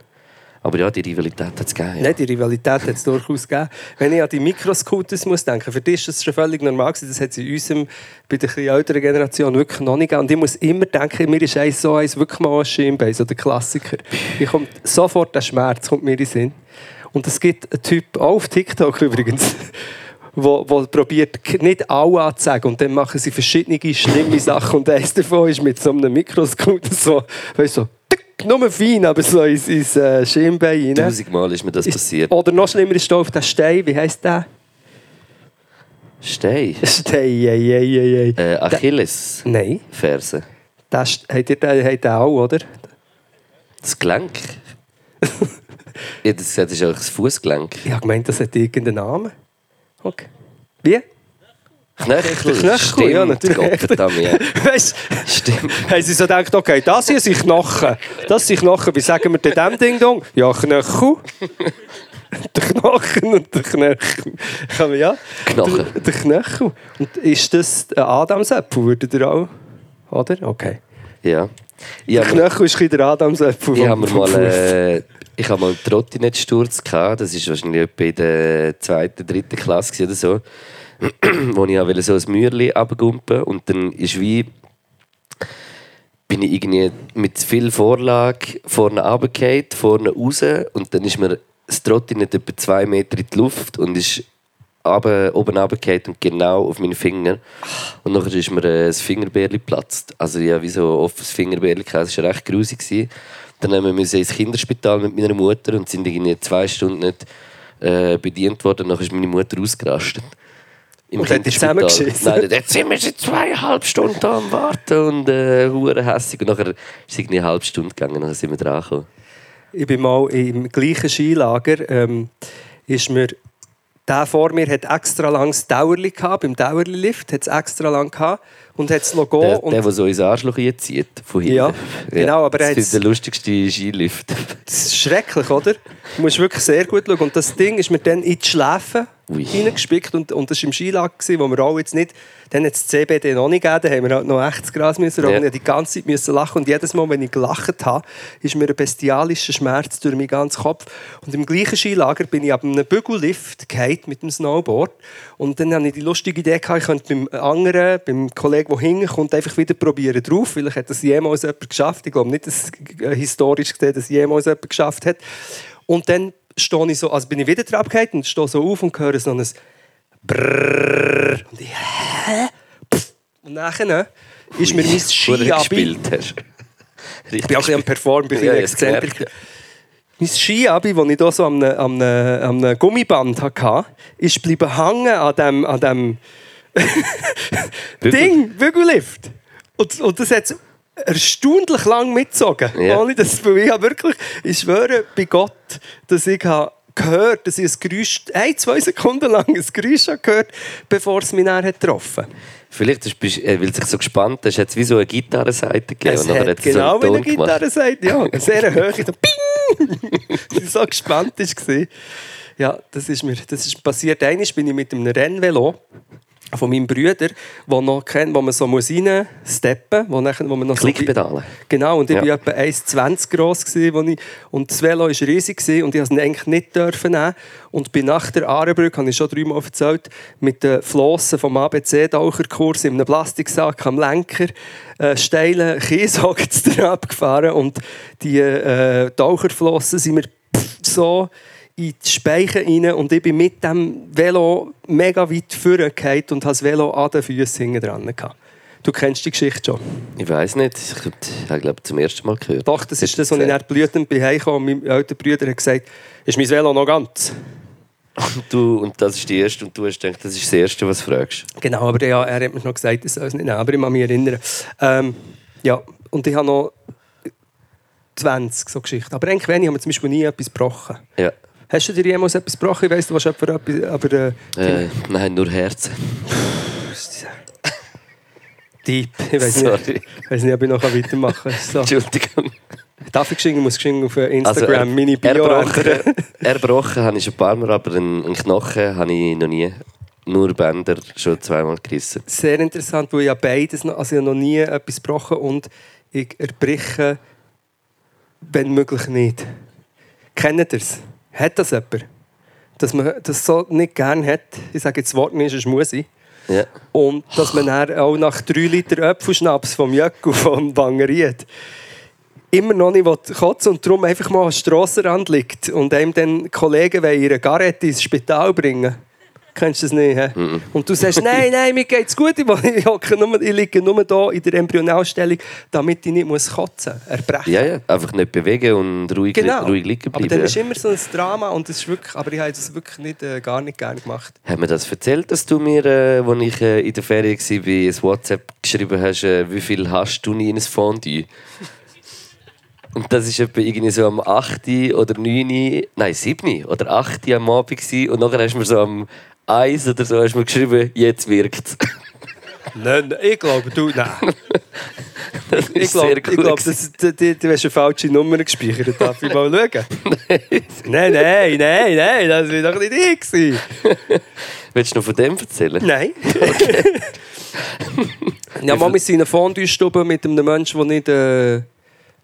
Speaker 3: Aber ja, die Rivalität hat es gegeben. Ja.
Speaker 2: Nein, die Rivalität hat es durchaus gegeben. Wenn ich an die Mikroscooters muss denken, für dich ist das schon völlig normal gewesen. Das hat es in unserem, bei der etwas älteren Generation wirklich noch nicht gegeben. Und ich muss immer denken, mir ist eins so eins wirklich mal ein Schienbein, so der Klassiker. Ich kommt sofort der Schmerz kommt mir in den Sinn. Und es gibt einen Typ, auch auf TikTok übrigens, wo, wo probiert, nicht alle anzusagen. Und dann machen sie verschiedene schlimme Sachen. Und eines davon ist mit so einem Mikroscooter so, weißt du, so, tick, nur fein, aber so ins, ins äh, Schienbein rein.
Speaker 3: Tausendmal ist mir das passiert.
Speaker 2: Oder noch schlimmer ist da auf der Stein, wie heisst der?
Speaker 3: Stein.
Speaker 2: Stein, ei, ei, ei, ei.
Speaker 3: Äh, Achilles.
Speaker 2: Nein,
Speaker 3: Ferse.
Speaker 2: das habt ihr den, habt auch, oder?
Speaker 3: Das Gelenk. ja, das, das ist auch das Fußgelenk.
Speaker 2: Ich habe gemeint, das hat irgendeinen Namen. Okay. Wie?
Speaker 3: Knöchel.
Speaker 2: Knöchel,
Speaker 3: Stimmt,
Speaker 2: ja, natürlich.
Speaker 3: Ja.
Speaker 2: Weißt
Speaker 3: Stimmt.
Speaker 2: haben sie so gedacht, okay, das hier sind Knochen. Das sind Knochen. Wie sagen wir denn dem Ding Dong? Ja, Knöchel. der Knochen und der Knöchel. Kann man, ja?
Speaker 3: Knochen.
Speaker 2: Der, der Knöchel. Und ist das ein Adamsäpfel, würdet ihr auch? Oder? Okay.
Speaker 3: Ja. Ich
Speaker 2: Der
Speaker 3: habe
Speaker 2: Knöchel ist ein der Adamsäpfel
Speaker 3: ich
Speaker 2: vom-
Speaker 3: hab mir mal, äh, ich habe mal einen Trottinettsturz gehabt. Das war wahrscheinlich etwa in der zweiten, dritten Klasse oder so. wo ich wollte so ein Mäuerchen runtergumpen und dann ist wie bin ich irgendwie mit viel Vorlage vorne runtergefallen, vorne raus und dann ist mir das Trottinett etwa zwei Meter in die Luft und ist runter, oben runtergefallen und genau auf meine Finger. Und nachher ist mir äh, das Fingerbärli geplatzt. Also ja, wie so offenes Fingerbärli gehabt. Das war recht gewesen. Dann haben wir ins Kinderspital mit meiner Mutter und sind irgendwie zwei Stunden nicht äh, bedient worden. Nachher ist meine Mutter ausgerastet. Im
Speaker 2: Und
Speaker 3: Kinderspital. Nein, jetzt sind wir schon zweieinhalb Stunden da am Warten und äh, hässig. Und nachher ist es irgendwie eine halbe Stunde gegangen, dann sind wir dran gekommen.
Speaker 2: Ich bin mal im gleichen Skilager. Ähm, ist mir der vor mir hat extra langes Dauerli gehabt, beim Dauerli-Lift hat es extra lang gehabt und hat es noch gehen.
Speaker 3: Der,
Speaker 2: und
Speaker 3: der, der so ins Arschloch zieht, von hinten.
Speaker 2: Ja, genau, aber er
Speaker 3: das ist der lustigste Skilift.
Speaker 2: das ist schrecklich, oder? Du musst wirklich sehr gut schauen. Und das Ding ist mir dann in die Schläfen
Speaker 3: Ui.
Speaker 2: hineingespickt und, und das war im gewesen, wo wir auch jetzt nicht, dann hat es das CBD noch nicht gegeben, da haben wir halt noch echtes Gras müssen rauchen.
Speaker 3: Ja.
Speaker 2: Die ganze Zeit müssen lachen und jedes Mal, wenn ich gelacht habe, ist mir ein bestialischer Schmerz durch meinen ganzen Kopf. Und im gleichen Skilager bin ich ab einem Bügellift gefallen mit dem Snowboard und dann hatte ich die lustige Idee, gehabt, ich könnte beim anderen, beim Kollegen, der hinten kommt, einfach wieder probieren drauf. Vielleicht hat das jemals jemand geschafft. Ich glaube nicht, dass historisch gesehen, dass jemals jemand geschafft hat. Und dann stehe ich so, also bin ich wieder drauf und stehe so auf und höre so ein Brrrr. Und ich, hä? Pff. Und nachher ist mir mein Ski
Speaker 3: gespielt hast.
Speaker 2: Ich bin auch ein bisschen am Performen, bin
Speaker 3: Ja,
Speaker 2: exzentrisch. Mein Ski-Abi, das ich hier so einem, an einem, an einem Gummiband hatte, ist bleiben hängen an dem, an dem. Ding, Bügellift. Und, und das hat erstaunlich lang mitgezogen.
Speaker 3: Ja.
Speaker 2: Ohne dass, weil ich wirklich, ich schwöre bei Gott, dass ich habe gehört, dass ich ein Geräusch, ein, zwei Sekunden lang ein Geräusch habe gehört bevor es mich dann hat getroffen
Speaker 3: Vielleicht ist, äh, weil du dich so gespannt hast, hat es wie so eine Gitarrenseite gegeben.
Speaker 2: Es
Speaker 3: nachher
Speaker 2: hat
Speaker 3: hat
Speaker 2: genau
Speaker 3: so
Speaker 2: wie eine
Speaker 3: Ton gemacht.
Speaker 2: Gitarre sagt, ja. Eine sehr hohe, so Ping! Die so gespannt war. Ja, das ist mir das ist passiert. Einmal bin ich mit einem Rennvelo von meinem Bruder, wo noch kennt, wo man so muss reinsteppen wo, nachher- wo man noch so
Speaker 3: Klickpedale.
Speaker 2: Genau, und ich
Speaker 3: Ja.
Speaker 2: war etwa 1,20 gross. Gewesen, wo ich, und das Velo war riesig gewesen, und ich durfte es eigentlich nicht dürfen nehmen. Und bin nach der Ahrenbrücke, habe ich schon dreimal erzählt, mit den Flossen vom ABC-Taucherkurs in einem Plastiksack am Lenker äh, steilen Kieshocke abgefahren. Und die äh, Taucherflossen sind mir pff, so in die Speichen rein und ich bin mit dem Velo mega weit vorgefallen und habe das Velo an den Füßen dran gehabt. Du kennst die Geschichte schon.
Speaker 3: Ich weiß nicht. Ich glaube, habe glaub, zum ersten Mal gehört.
Speaker 2: Doch, das ist das, was ich nach blütend bin heimgekommen und mein älterer Bruder hat gesagt, ist mein Velo noch ganz?
Speaker 3: Und, du, und das ist die erste und du hast gedacht, das ist das Erste, was du fragst.
Speaker 2: Genau, aber ja, er hat mir noch gesagt, ich soll es nicht nehmen, aber ich kann mich erinnern. Ähm, ja, und ich habe noch 20 so Geschichten. Aber eigentlich wenig haben wir zum Beispiel nie etwas gebrochen.
Speaker 3: Ja.
Speaker 2: Hast du dir jemals etwas gebrochen? Ich weiss, du hast etwas, aber... Äh,
Speaker 3: Äh, nein, nur Herzen.
Speaker 2: Deep. Ich weiß nicht, ich weiss nicht, ob ich noch weitermachen kann. So.
Speaker 3: Entschuldigung.
Speaker 2: Darf ich geschehen? Ich muss geschehen auf Instagram
Speaker 3: Also, er-
Speaker 2: meine Bio
Speaker 3: erbrochen, erbrochen habe ich schon ein paar Mal, aber einen, einen Knochen habe ich noch nie. Nur Bänder schon zweimal gerissen.
Speaker 2: Sehr interessant, weil ich ja beides noch, also ich habe noch nie etwas gebrochen und ich erbreche, wenn möglich nicht. Kennt ihr es? Hat das jemand? Dass man das so nicht gerne hat. Ich sage jetzt das Wort nicht, sonst muss ich.
Speaker 3: Ja.
Speaker 2: Und dass man dann auch nach drei Liter Apfelschnaps vom Jöckel vom Bangeriet immer noch nicht kotzen und darum einfach mal am Strassenrand liegt und einem dann Kollegen wollen ihre Garette ins Spital bringen. Kennst du das nicht? He? Und du sagst, nein, nein, mir geht's gut, ich, ich, nur, ich liege nur hier in der Embryonalstellung, damit ich nicht muss kotzen muss. Erbrechen.
Speaker 3: ja, ja. Einfach nicht bewegen und ruhig,
Speaker 2: Genau.
Speaker 3: ruhig liegen
Speaker 2: aber
Speaker 3: bleiben.
Speaker 2: dann
Speaker 3: ja.
Speaker 2: ist immer so ein Drama und das ist wirklich, aber ich habe das wirklich nicht, äh, gar nicht gerne gemacht.
Speaker 3: Haben wir das erzählt, dass du mir, äh, als ich äh, in der Ferien war, ein WhatsApp geschrieben hast, äh, wie viel hast du nie in ein Fondue? Und das war etwa irgendwie so am 8. oder 9. Nein, 7. oder 8. am Abend. Gewesen. Und nachher hast du mir so am 1 oder so hast du mir geschrieben, jetzt wirkt es.
Speaker 2: Nein, nein, ich glaube, du, nein.
Speaker 3: Das ist
Speaker 2: Ich glaube, glaub, du, du, du hast eine falsche Nummer gespeichert. Darf ich mal schauen? nein, nein, nein, nein, das war doch nicht ich.
Speaker 3: Willst du noch von dem erzählen?
Speaker 2: Nein. ja, Mama ist in einer Fondue-Stube mit einem Menschen, der nicht, äh,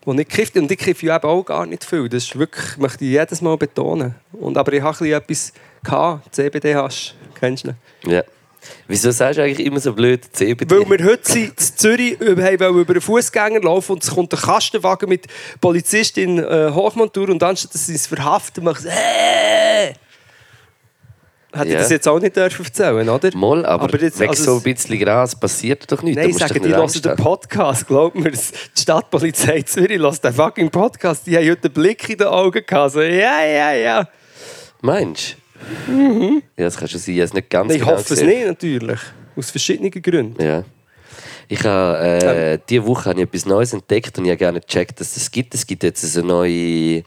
Speaker 2: der nicht kifft. Und ich kiffe ja eben auch gar nicht viel. Das ist wirklich, möchte ich jedes Mal betonen. Und, aber ich habe etwas gehabt. CBD hast Kennst du ihn?
Speaker 3: Ja. Wieso sagst du eigentlich immer so blöd CBD?
Speaker 2: Weil wir heute sind in Zürich haben über einen Fußgänger laufen und es kommt ein Kastenwagen mit Polizistin in äh, Hochmontur und anstatt dass sie es verhaften, macht sie äh! Hätte ich
Speaker 3: Ja.
Speaker 2: das jetzt auch nicht dürfen erzählen, oder?
Speaker 3: Moll, aber,
Speaker 2: Aber jetzt-
Speaker 3: wegen
Speaker 2: also
Speaker 3: so ein bisschen Gras passiert doch nichts.
Speaker 2: Nein, ich sage, die hören den. Podcast. Glaub mir, die Stadtpolizei Zürich hört den fucking Podcast. Die haben heute einen Blick in den Augen gehabt. So, ja, ja, ja.
Speaker 3: Meinst du? Ja, das kann schon sein. Ich es nicht ganz
Speaker 2: Mhm. Ich
Speaker 3: genau
Speaker 2: hoffe es
Speaker 3: gesehen.
Speaker 2: nicht, natürlich. Aus verschiedenen Gründen.
Speaker 3: Ja. Ich habe, äh, diese Woche habe ich etwas Neues entdeckt und ich habe gerne gecheckt, dass es das gibt. Es gibt jetzt so neue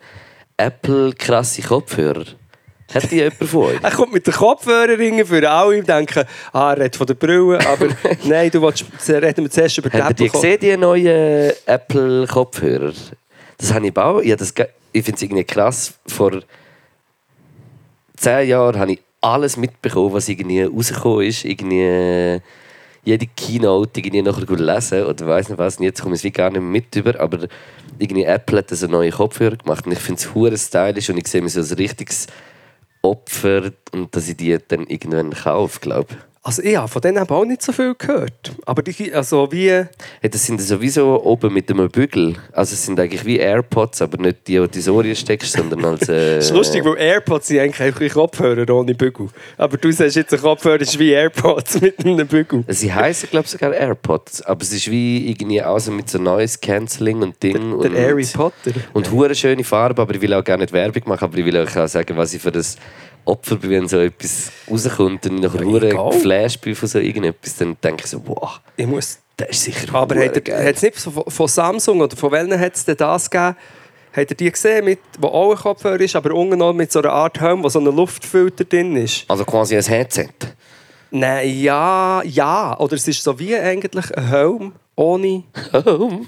Speaker 3: Apple-krasse Kopfhörer. Hat die jemand von euch?
Speaker 2: Er kommt mit den Kopfhörern für alle und denken, ah, er redet von der Brille, aber nein, du willst, reden wir zuerst über die
Speaker 3: Habt ihr die
Speaker 2: Apple-
Speaker 3: gesehen, die neuen Apple-Kopfhörer? Das habe ich gebaut. Ich, das ich finde es irgendwie krass. Vor zehn Jahren habe ich alles mitbekommen, was irgendwie rausgekommen ist. Irgendwie äh, jede Keynote irgendwie nachher gut lesen oder weiß nicht was. Und jetzt komme ich es gar nicht mehr mit über. Aber irgendwie Apple hat so neue Kopfhörer gemacht und ich finde es hure stylisch und ich sehe mich so als richtiges Opfer und dass ich die dann irgendwann kaufe, glaube ich.
Speaker 2: Also ich habe von denen eben auch nicht so viel gehört. Aber die, also wie...
Speaker 3: Hey, das sind sowieso oben mit einem Bügel. Also es sind eigentlich wie AirPods, aber nicht die, die du ins Ohr steckst, sondern als... Äh,
Speaker 2: Das ist lustig, weil AirPods sind eigentlich einfach Kopfhörer ohne Bügel. Aber du sagst jetzt, ein Kopfhörer ist wie AirPods mit einem Bügel.
Speaker 3: Sie heißen glaube ich sogar AirPods, aber es ist wie irgendwie also mit so Noise Cancelling und Ding
Speaker 2: Der
Speaker 3: und
Speaker 2: Harry Potter.
Speaker 3: und hure schöne Farbe, aber ich will auch gar nicht Werbung machen, aber ich will euch auch sagen, was ich für das Opfer bin, wenn so etwas rauskommt und ich nachher
Speaker 2: egal.
Speaker 3: geflasht bin von so irgendetwas, dann denke ich so, wow,
Speaker 2: Ich muss...
Speaker 3: das ist sicher
Speaker 2: Aber hat es nicht von, von Samsung oder von welchen hat es denn das gegeben? Habt ihr die gesehen, mit, wo auch ein Kopfhörer ist, aber unten mit so einer Art Helm, wo so ein Luftfilter drin ist?
Speaker 3: Also quasi ein Headset.
Speaker 2: Nein, ja, ja. Oder es ist so wie eigentlich ein Helm ohne...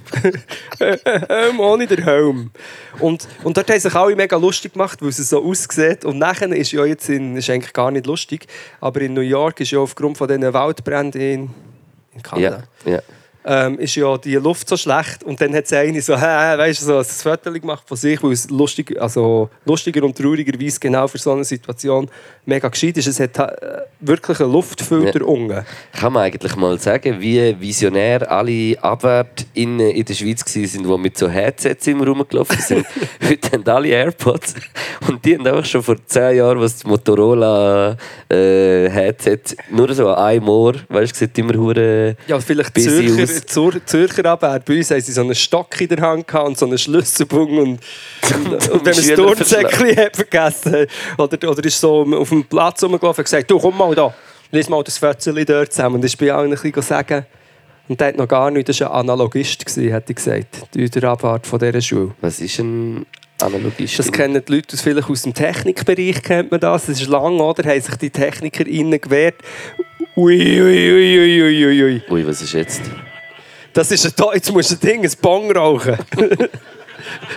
Speaker 2: Helm ohne den Helm. Und, und dort haben sich alle mega lustig gemacht, weil es so aussieht. Und nachher ist ja jetzt in, ist eigentlich gar nicht lustig, aber in New York ist ja aufgrund von diesen Waldbränden in, in Kanada...
Speaker 3: Ja, ja.
Speaker 2: Ähm, ist ja die Luft so schlecht. Und dann hat sie eine so, hä, weißt du, so ein Foto gemacht von sich, weil es lustig, also lustiger und traurigerweise genau für so eine Situation mega gescheit ist. Es hat äh, wirklich einen Luftfilter
Speaker 3: Ja.
Speaker 2: unten.
Speaker 3: Kann man eigentlich mal sagen, wie visionär alle AbwärtInnen in der Schweiz waren, die mit so Headsets immer rumgelaufen sind? Heute haben alle AirPods. Und die haben einfach schon vor 10 Jahren, was das Motorola äh, Headset nur so an einem Ohr, weißt du, sieht immer hure
Speaker 2: Ja, vielleicht Zürcher, Zur, Zürcher Abwehr. Bei uns haben sie so einen Stock in der Hand gehabt und so einen Schlüsselbund. Und, und, und wenn ein Turnsäckchen hat vergessen oder, oder ist so auf dem Platz rumgelaufen und gesagt, du komm mal da, lies mal das Fötzchen dort zusammen. Und ich bin allen ein bisschen sagen. Und der hat noch gar nichts, das war ein Analogist, gewesen, hätte ich gesagt, die der Abwart von dieser Schule.
Speaker 3: Was ist ein Analogist?
Speaker 2: Das kennen die Leute aus, vielleicht aus dem Technikbereich, kennt man das. Das ist lang, oder? Haben sich die TechnikerInnen gewehrt. Ui, ui, ui, ui, ui, ui, ui.
Speaker 3: Ui, was ist jetzt?
Speaker 2: Das ist ein, jetzt musst du ein Ding, ein Bong rauchen.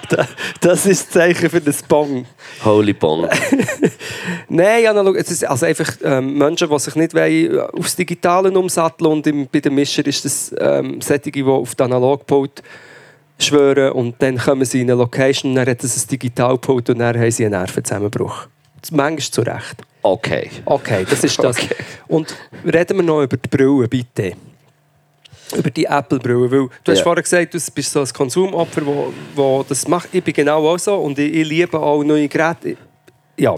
Speaker 2: Da- das ist das Zeichen für das Bong.
Speaker 3: Holy Bong.
Speaker 2: Nein, analog, es ist also einfach ähm, Menschen, die sich nicht wollen, äh, aufs Digitale umsatteln und im, bei den Mischer ist das ähm, solche, die auf den Analogpult schwören und dann kommen sie in eine Location und dann hat es ein Digitalpult und dann haben sie einen Nervenzusammenbruch. Das manchmal zu Recht.
Speaker 3: Okay.
Speaker 2: Okay, das ist das.
Speaker 3: Okay.
Speaker 2: Und reden wir noch über die Brille, bitte. Über die Apple-Brille. Weil du hast
Speaker 3: Ja.
Speaker 2: vorhin gesagt, du bist so ein Konsumopfer, wo, wo das macht. Ich bin genau auch so und ich, ich liebe auch neue Geräte. Ja,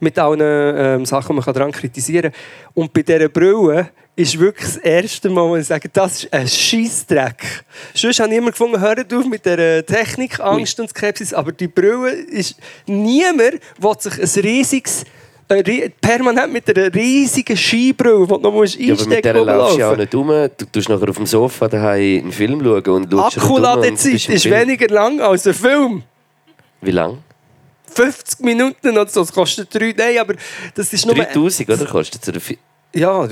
Speaker 2: mit allen ähm, Sachen, die man daran kritisieren kann. Und bei dieser Brille ist wirklich das erste Mal, wo ich sage, das ist ein Scheissdreck. Sonst habe ich immer gefunden, hört auf mit der Technik, Angst und Skepsis, aber die Brille ist... Niemand will sich ein riesiges... ri- Permanent mit einer riesigen Skibrille, die du noch musst
Speaker 3: Ja, aber mit
Speaker 2: einstecken
Speaker 3: der laufst du ja auch
Speaker 2: musst.
Speaker 3: nicht rum. Du tust nachher auf dem Sofa daheim einen Film schauen und schaust
Speaker 2: Akkuladezeit ist weniger lang als ein Film.
Speaker 3: Wie lang?
Speaker 2: 50 Minuten oder so, das kostet 3... Nein, aber das ist nur...
Speaker 3: 3000, oder? Kostet es?
Speaker 2: Ja,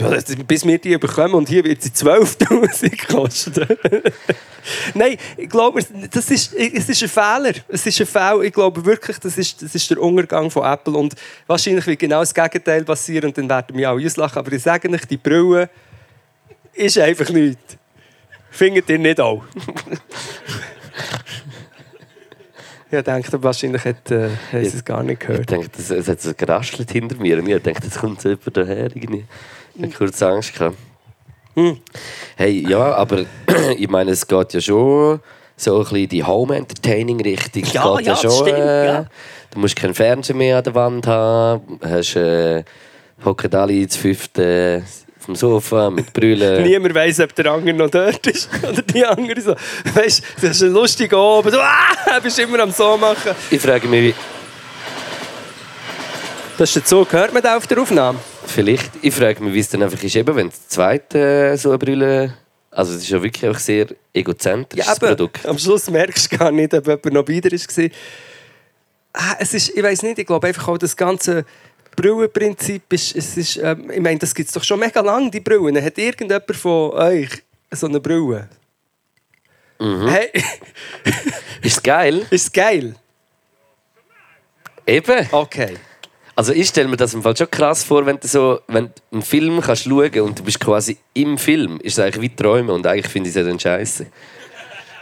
Speaker 2: bis wir die bekommen und hier wird sie 12'000 kosten. Nein, ich glaube, das ist, es ist ein Fehler. Es ist ein Fehler. Ich glaube wirklich, das ist, das ist der Untergang von Apple. Und wahrscheinlich wird genau das Gegenteil passieren und dann werden wir auch auslachen. Aber ich sage euch, die Brille ist einfach nichts. Findet ihr nicht auch? Ich denke, wahrscheinlich hat, äh, sie es gar nicht
Speaker 3: Ich
Speaker 2: gehört.
Speaker 3: denke, das, es hat so geraschelt hinter mir. Und ich dachte, jetzt kommt jemand daher. Irgendwie. Ich hatte kurz Angst. Gehabt.
Speaker 2: Hm.
Speaker 3: Hey, ja, aber ich meine, es geht ja schon so ein bisschen die Home-Entertaining-Richtung.
Speaker 2: Ja,
Speaker 3: geht
Speaker 2: ja, das
Speaker 3: schon,
Speaker 2: stimmt,
Speaker 3: äh,
Speaker 2: ja.
Speaker 3: Du musst keinen Fernseher mehr an der Wand haben. Hast, äh, hocken alle zu fünft äh, auf dem Sofa mit Brüllen.
Speaker 2: Niemand weiss, ob der andere noch dort ist. Oder die andere so. Weißt du, das ist ein lustiger Abend. Du ah, bist immer am so machen.
Speaker 3: Ich frage mich,
Speaker 2: Das ist der Zug. Hört man den auf der Aufnahme?
Speaker 3: Vielleicht, ich frage mich, wie es dann einfach ist, eben, wenn das zweite äh, so eine Brille. Also, es ist ja wirklich auch sehr egozentrisches
Speaker 2: Ja,
Speaker 3: Produkt.
Speaker 2: Am Schluss merkst du gar nicht, ob jemand noch wieder war. Ah, es ist, ich weiß nicht, ich glaube einfach auch das ganze Brillenprinzip ist, es ist, ähm, ich meine, das gibt es doch schon mega lange, die Brillen. Hat irgendjemand von euch so eine Brille?
Speaker 3: Mhm.
Speaker 2: Hey,
Speaker 3: Ist geil?
Speaker 2: ist geil?
Speaker 3: Eben.
Speaker 2: Okay.
Speaker 3: Also ich stelle mir das im Fall schon krass vor, wenn du so, wenn du einen Film kannst schauen und du bist quasi im Film, ist es eigentlich wie Träumen und eigentlich finde ich es ja dann scheiße.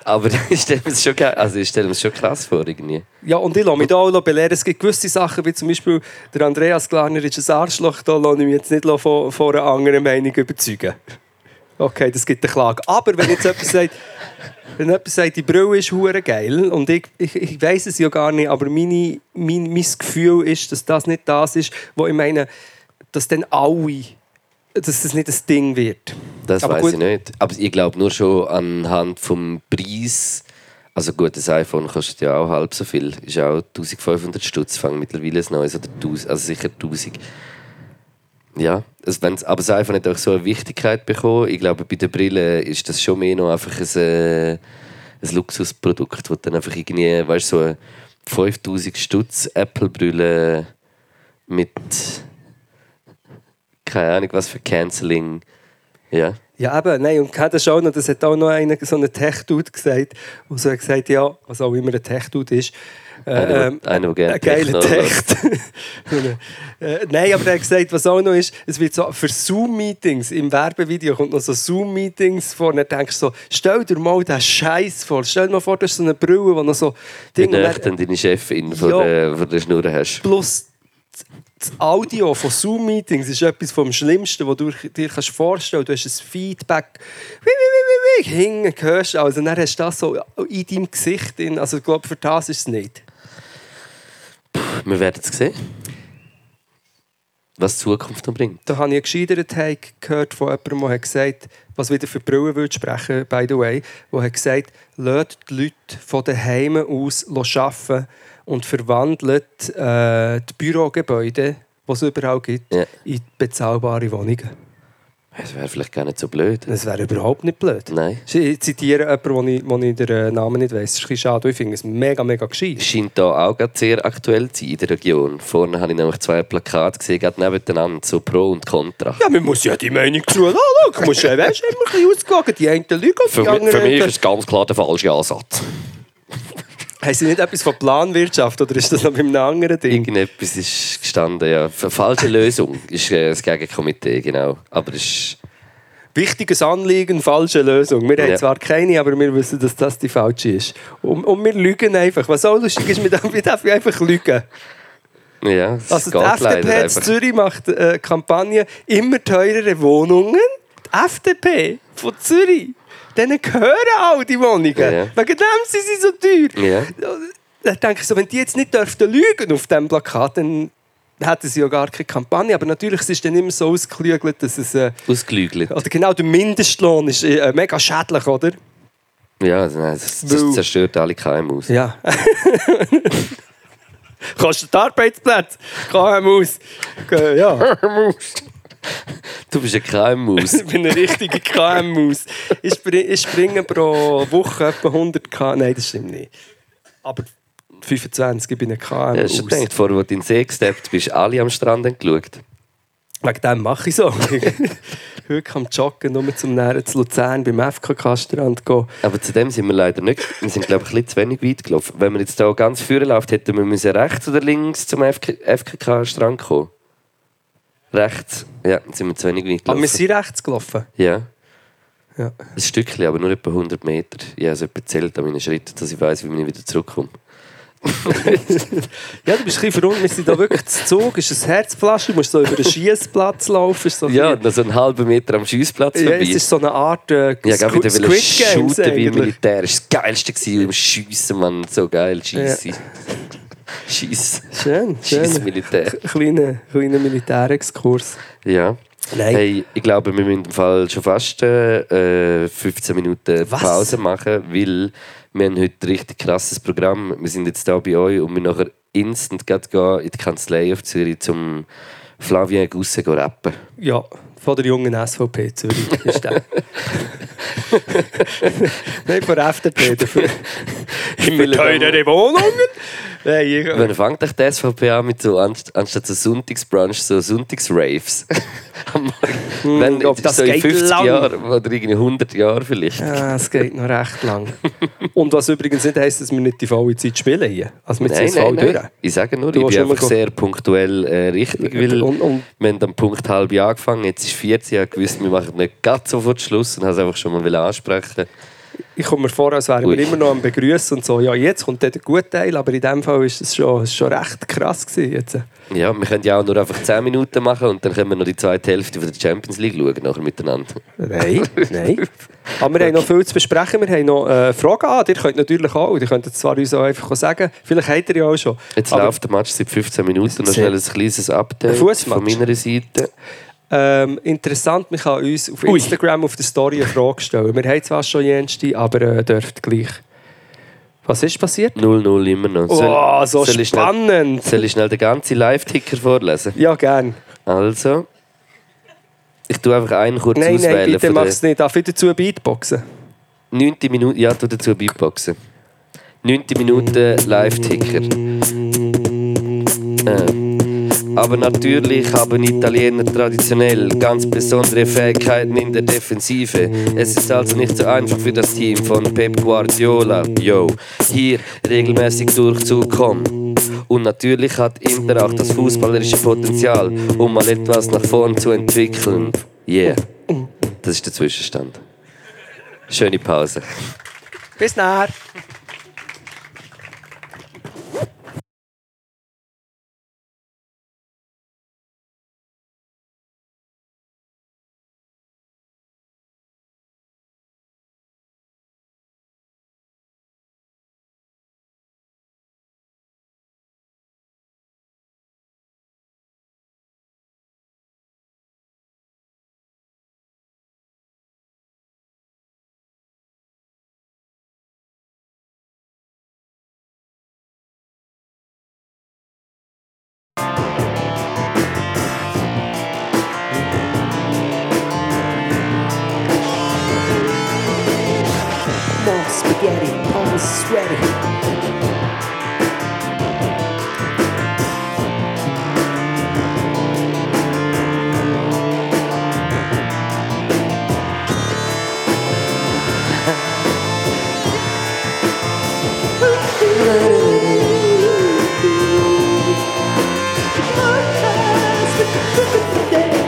Speaker 3: Aber ich stelle mir das schon, also das schon krass vor, irgendwie.
Speaker 2: Ja, und ich lasse mich da auch belehren. Es gibt gewisse Sachen, wie zum Beispiel der Andreas Glarner ist ein Arschloch, da lasse ich mich jetzt nicht von, von einer anderen Meinung überzeugen. Okay, das gibt eine Klage. Aber wenn jetzt jemand sagt, wenn jemand sagt, die Brille ist hure geil und ich, ich, ich weiß es ja gar nicht, aber meine, mein, mein Gefühl ist, dass das nicht das ist, wo ich meine, dass dann alle, dass das nicht ein Ding wird.
Speaker 3: Das weiß ich nicht. Aber ich glaube nur schon anhand vom Preis. Also gut, das iPhone kostet ja auch halb so viel. Ist auch 1500 Stutz, fang mittlerweile ein neues oder 1000, also sicher 1000. Ja, also wenn's, aber das iPhone hat auch so eine Wichtigkeit bekommen. Ich glaube, bei der Brille ist das schon mehr noch einfach ein, äh, ein Luxusprodukt, wo dann einfach irgendwie, weißt du, so eine 5000 Stutz Apple-Brille mit keine Ahnung was für Canceling. Ja.
Speaker 2: Ja, eben, nein, und hat das auch noch, das hat auch noch einer, so ein Tech-Dude gesagt, der so hat gesagt, ja, was auch immer ein Tech-Dude ist, äh, ähm, ein geiler Text. äh, nein, aber er hat gesagt, was auch noch ist, es wird so für Zoom-Meetings, im Werbevideo kommt noch so Zoom-Meetings vor, und dann denkst du so, stell dir mal den Scheiß vor, stell dir mal vor, du hast so eine Brille, wo noch so
Speaker 3: Wie
Speaker 2: Dinge, und
Speaker 3: nah
Speaker 2: dann-
Speaker 3: dann deine Chefin von,
Speaker 2: Ja.
Speaker 3: der, von der Schnur hast.
Speaker 2: plus das Audio von Zoom-Meetings ist etwas vom Schlimmsten, was du dir kannst vorstellen kannst. Du hast ein Feedback, wie, wie, wie, wie, wie, hinten hörst also dann hast du das so in deinem Gesicht. drin. Also ich glaube, für das ist es nicht.
Speaker 3: Wir werden es sehen. Was die Zukunft noch bringt.
Speaker 2: Da habe ich einen gescheiteren Take gehört von jemandem, der hat gesagt was wieder für die Brille würde sprechen, by the way, der hat gesagt, lasst die Leute von daheim aus arbeiten und verwandelt äh, die Bürogebäude, die es überall gibt,
Speaker 3: Ja.
Speaker 2: in bezahlbare Wohnungen.
Speaker 3: Das wäre vielleicht gar nicht so blöd.
Speaker 2: Das wäre überhaupt nicht blöd.
Speaker 3: Nein.
Speaker 2: Ich zitiere jemanden, wo ich, wo ich den äh, Namen nicht weiss. Das ist ein schade. Ich finde es mega, mega gescheit.
Speaker 3: Scheint da auch gerade sehr aktuell zu sein in der Region. Vorne habe ich nämlich zwei Plakate gesehen, gerade nebeneinander, so Pro und Contra.
Speaker 2: Ja, man muss ja die Meinung zu lassen. Du musst ja weißt, immer ein bisschen ausgewogen. Die einen lügen
Speaker 3: Für,
Speaker 2: die
Speaker 3: mi-
Speaker 2: anderen...
Speaker 3: für mich ist es ganz klar der falsche Ansatz.
Speaker 2: Haben sie nicht etwas von Planwirtschaft oder ist das noch bei einem anderen Ding?
Speaker 3: Irgendetwas ist gestanden, ja. Für falsche Lösung ist äh, das Gegenkomitee, genau. Aber es ist
Speaker 2: Wichtiges Anliegen, falsche Lösung. Wir haben
Speaker 3: Ja.
Speaker 2: zwar keine, aber wir wissen, dass das die falsche ist. Und, und wir lügen einfach. Was auch lustig ist, wir dürfen einfach lügen.
Speaker 3: Ja, es
Speaker 2: Also die FDP in. Zürich macht äh, Kampagne immer teurere Wohnungen. Die FDP von Zürich, denen gehören all die Wohnungen.
Speaker 3: Ja.
Speaker 2: Wegen dem sind sie so teuer.
Speaker 3: Ja.
Speaker 2: Dann denke ich so, wenn die jetzt nicht dürften lügen auf diesem Plakat, dann hätten sie ja gar keine Kampagne. Aber natürlich ist es dann immer so ausgeklügelt, dass es... Äh,
Speaker 3: Ausgelügelt.
Speaker 2: oder genau, der Mindestlohn ist äh, mega schädlich, oder?
Speaker 3: Ja, also das, das zerstört alle KMUs.
Speaker 2: Ja. Kostet Arbeitsplätze. KMUs. Ja.
Speaker 3: Du bist ein KMUs.
Speaker 2: Ich bin eine richtige KMUs. Ich, spring, ich springe pro Woche etwa 100 K. Nein, das stimmt nicht. Aber 25, ich bin ein
Speaker 3: Ja, hast du
Speaker 2: KMUs.
Speaker 3: gedacht, vorher, wo du in den See gesteppt bist, alle am Strand geschaut.
Speaker 2: Wegen dem mache ich so. Heute am Joggen, nur zum Nähren zu Luzern beim FKK-Strand gehen.
Speaker 3: Aber zu dem sind wir leider nicht. Wir sind, glaube ich, ein bisschen zu wenig weit gelaufen. Wenn wir jetzt hier ganz vorne läuft, hätten wir müssen rechts oder links zum FK FKK-Strand kommen. Rechts. Ja, dann sind wir zu wenig weit
Speaker 2: Aber
Speaker 3: gelaufen.
Speaker 2: wir sind rechts gelaufen.
Speaker 3: Ja,
Speaker 2: Ja.
Speaker 3: ein Stückchen, aber nur etwa 100 Meter. Ich habe so etwa zählt an meinen Schritten, dass ich weiß, wie ich wieder zurückkomme.
Speaker 2: Ja, du bist ein bisschen verrückt. Wir sind da wirklich zu Zug. ist ein Herzflasche. Du musst so über den Schiessplatz laufen. So
Speaker 3: Ja, noch so einen halben Meter am Schussplatz
Speaker 2: bisschen- ja,
Speaker 3: vorbei.
Speaker 2: es ist so eine Art äh,
Speaker 3: Ja, gell, wieder
Speaker 2: Squid Games
Speaker 3: shooten wie
Speaker 2: eigentlich.
Speaker 3: Militär. Das war das Geilste gewesen, im Schiessen, Mann. So geil, Schiessen. Schieß.
Speaker 2: Schön, schön.
Speaker 3: Militär.
Speaker 2: Kleiner, kleiner Militärexkurs.
Speaker 3: Ja.
Speaker 2: Nein.
Speaker 3: Hey, ich glaube, wir müssen im Fall schon fast äh, 15 Minuten
Speaker 2: Was?
Speaker 3: Pause machen, weil wir haben heute ein richtig krasses Programm. Wir sind jetzt hier bei euch und wir nachher instant gehen in die Kanzlei auf Zürich zum Flavien Gusse rappen.
Speaker 2: Ja, von der jungen SVP Zürich ist der. Nein, von der FDP dafür.
Speaker 3: Will aber-
Speaker 2: teurere Wohnungen. Nein,
Speaker 3: Wann fängt euch die SVP an mit so, anst- anstatt so Sonntagsbrunch, so Sonntagsraves? Morgen. Wenn,
Speaker 2: Hm, ob das
Speaker 3: so in
Speaker 2: geht
Speaker 3: 50
Speaker 2: lang.
Speaker 3: Jahren oder irgendwie 100 Jahren vielleicht.
Speaker 2: Ja, es geht noch recht lang. Und was übrigens nicht heisst, dass wir nicht die volle Zeit spielen hier. Also wir ziehen
Speaker 3: Nein,
Speaker 2: es
Speaker 3: nein,
Speaker 2: voll durch.
Speaker 3: Ich sage nur,
Speaker 2: Du
Speaker 3: ich bin
Speaker 2: immer
Speaker 3: einfach sehr punktuell äh, richtig, weil
Speaker 2: Und- und-
Speaker 3: wir haben am Punkt halb Jahr angefangen, jetzt ist 14, ich habe gewusst, wir machen nicht ganz sofort Schluss und habe es einfach schon mal ansprechen
Speaker 2: ich komme mir vor, als wären wir immer noch am Begrüßen und so. Ja, jetzt kommt der gute Teil, aber in dem Fall ist es schon, ist schon recht krass gewesen jetzt.
Speaker 3: Ja, wir können ja auch nur einfach 10 Minuten machen und dann können wir noch die zweite Hälfte von der Champions League schauen, nachher miteinander.
Speaker 2: Nein, nein. Aber wir haben noch viel zu besprechen. Wir haben noch äh, Fragen an. Ihr könnt natürlich auch. Ihr könnt es zwar uns auch einfach sagen. Vielleicht habt ihr ja auch schon.
Speaker 3: Jetzt läuft der Match seit 15 Minuten. Noch schnell ein kleines Update von meiner Seite.
Speaker 2: Ähm, interessant, man kann uns auf Instagram auf der Story eine Frage stellen. Wir haben zwar schon jenste, aber äh, dürft gleich. Was ist passiert?
Speaker 3: 0-0 immer noch.
Speaker 2: Oh, so
Speaker 3: soll ich schnell,
Speaker 2: spannend!
Speaker 3: soll ich schnell den ganzen Live-Ticker vorlesen?
Speaker 2: Ja, gern.
Speaker 3: Also, ich tue einfach einen kurz
Speaker 2: Nein, nein,
Speaker 3: auswählen.
Speaker 2: bitte
Speaker 3: von
Speaker 2: mach es nicht. Darf ich dazu Beatboxen?
Speaker 3: 9. Minute, ja, tu dazu Beatboxen. 9. Minute Live-Ticker. Äh. Aber natürlich haben Italiener traditionell ganz besondere Fähigkeiten in der Defensive. Es ist also nicht so einfach für das Team von Pep Guardiola, yo, hier regelmäßig durchzukommen. Und natürlich hat Inter auch das fußballerische Potenzial, um mal etwas nach vorn zu entwickeln. Yeah, das ist der Zwischenstand. Schöne Pause.
Speaker 2: Bis nachher.
Speaker 4: Almost sweaty.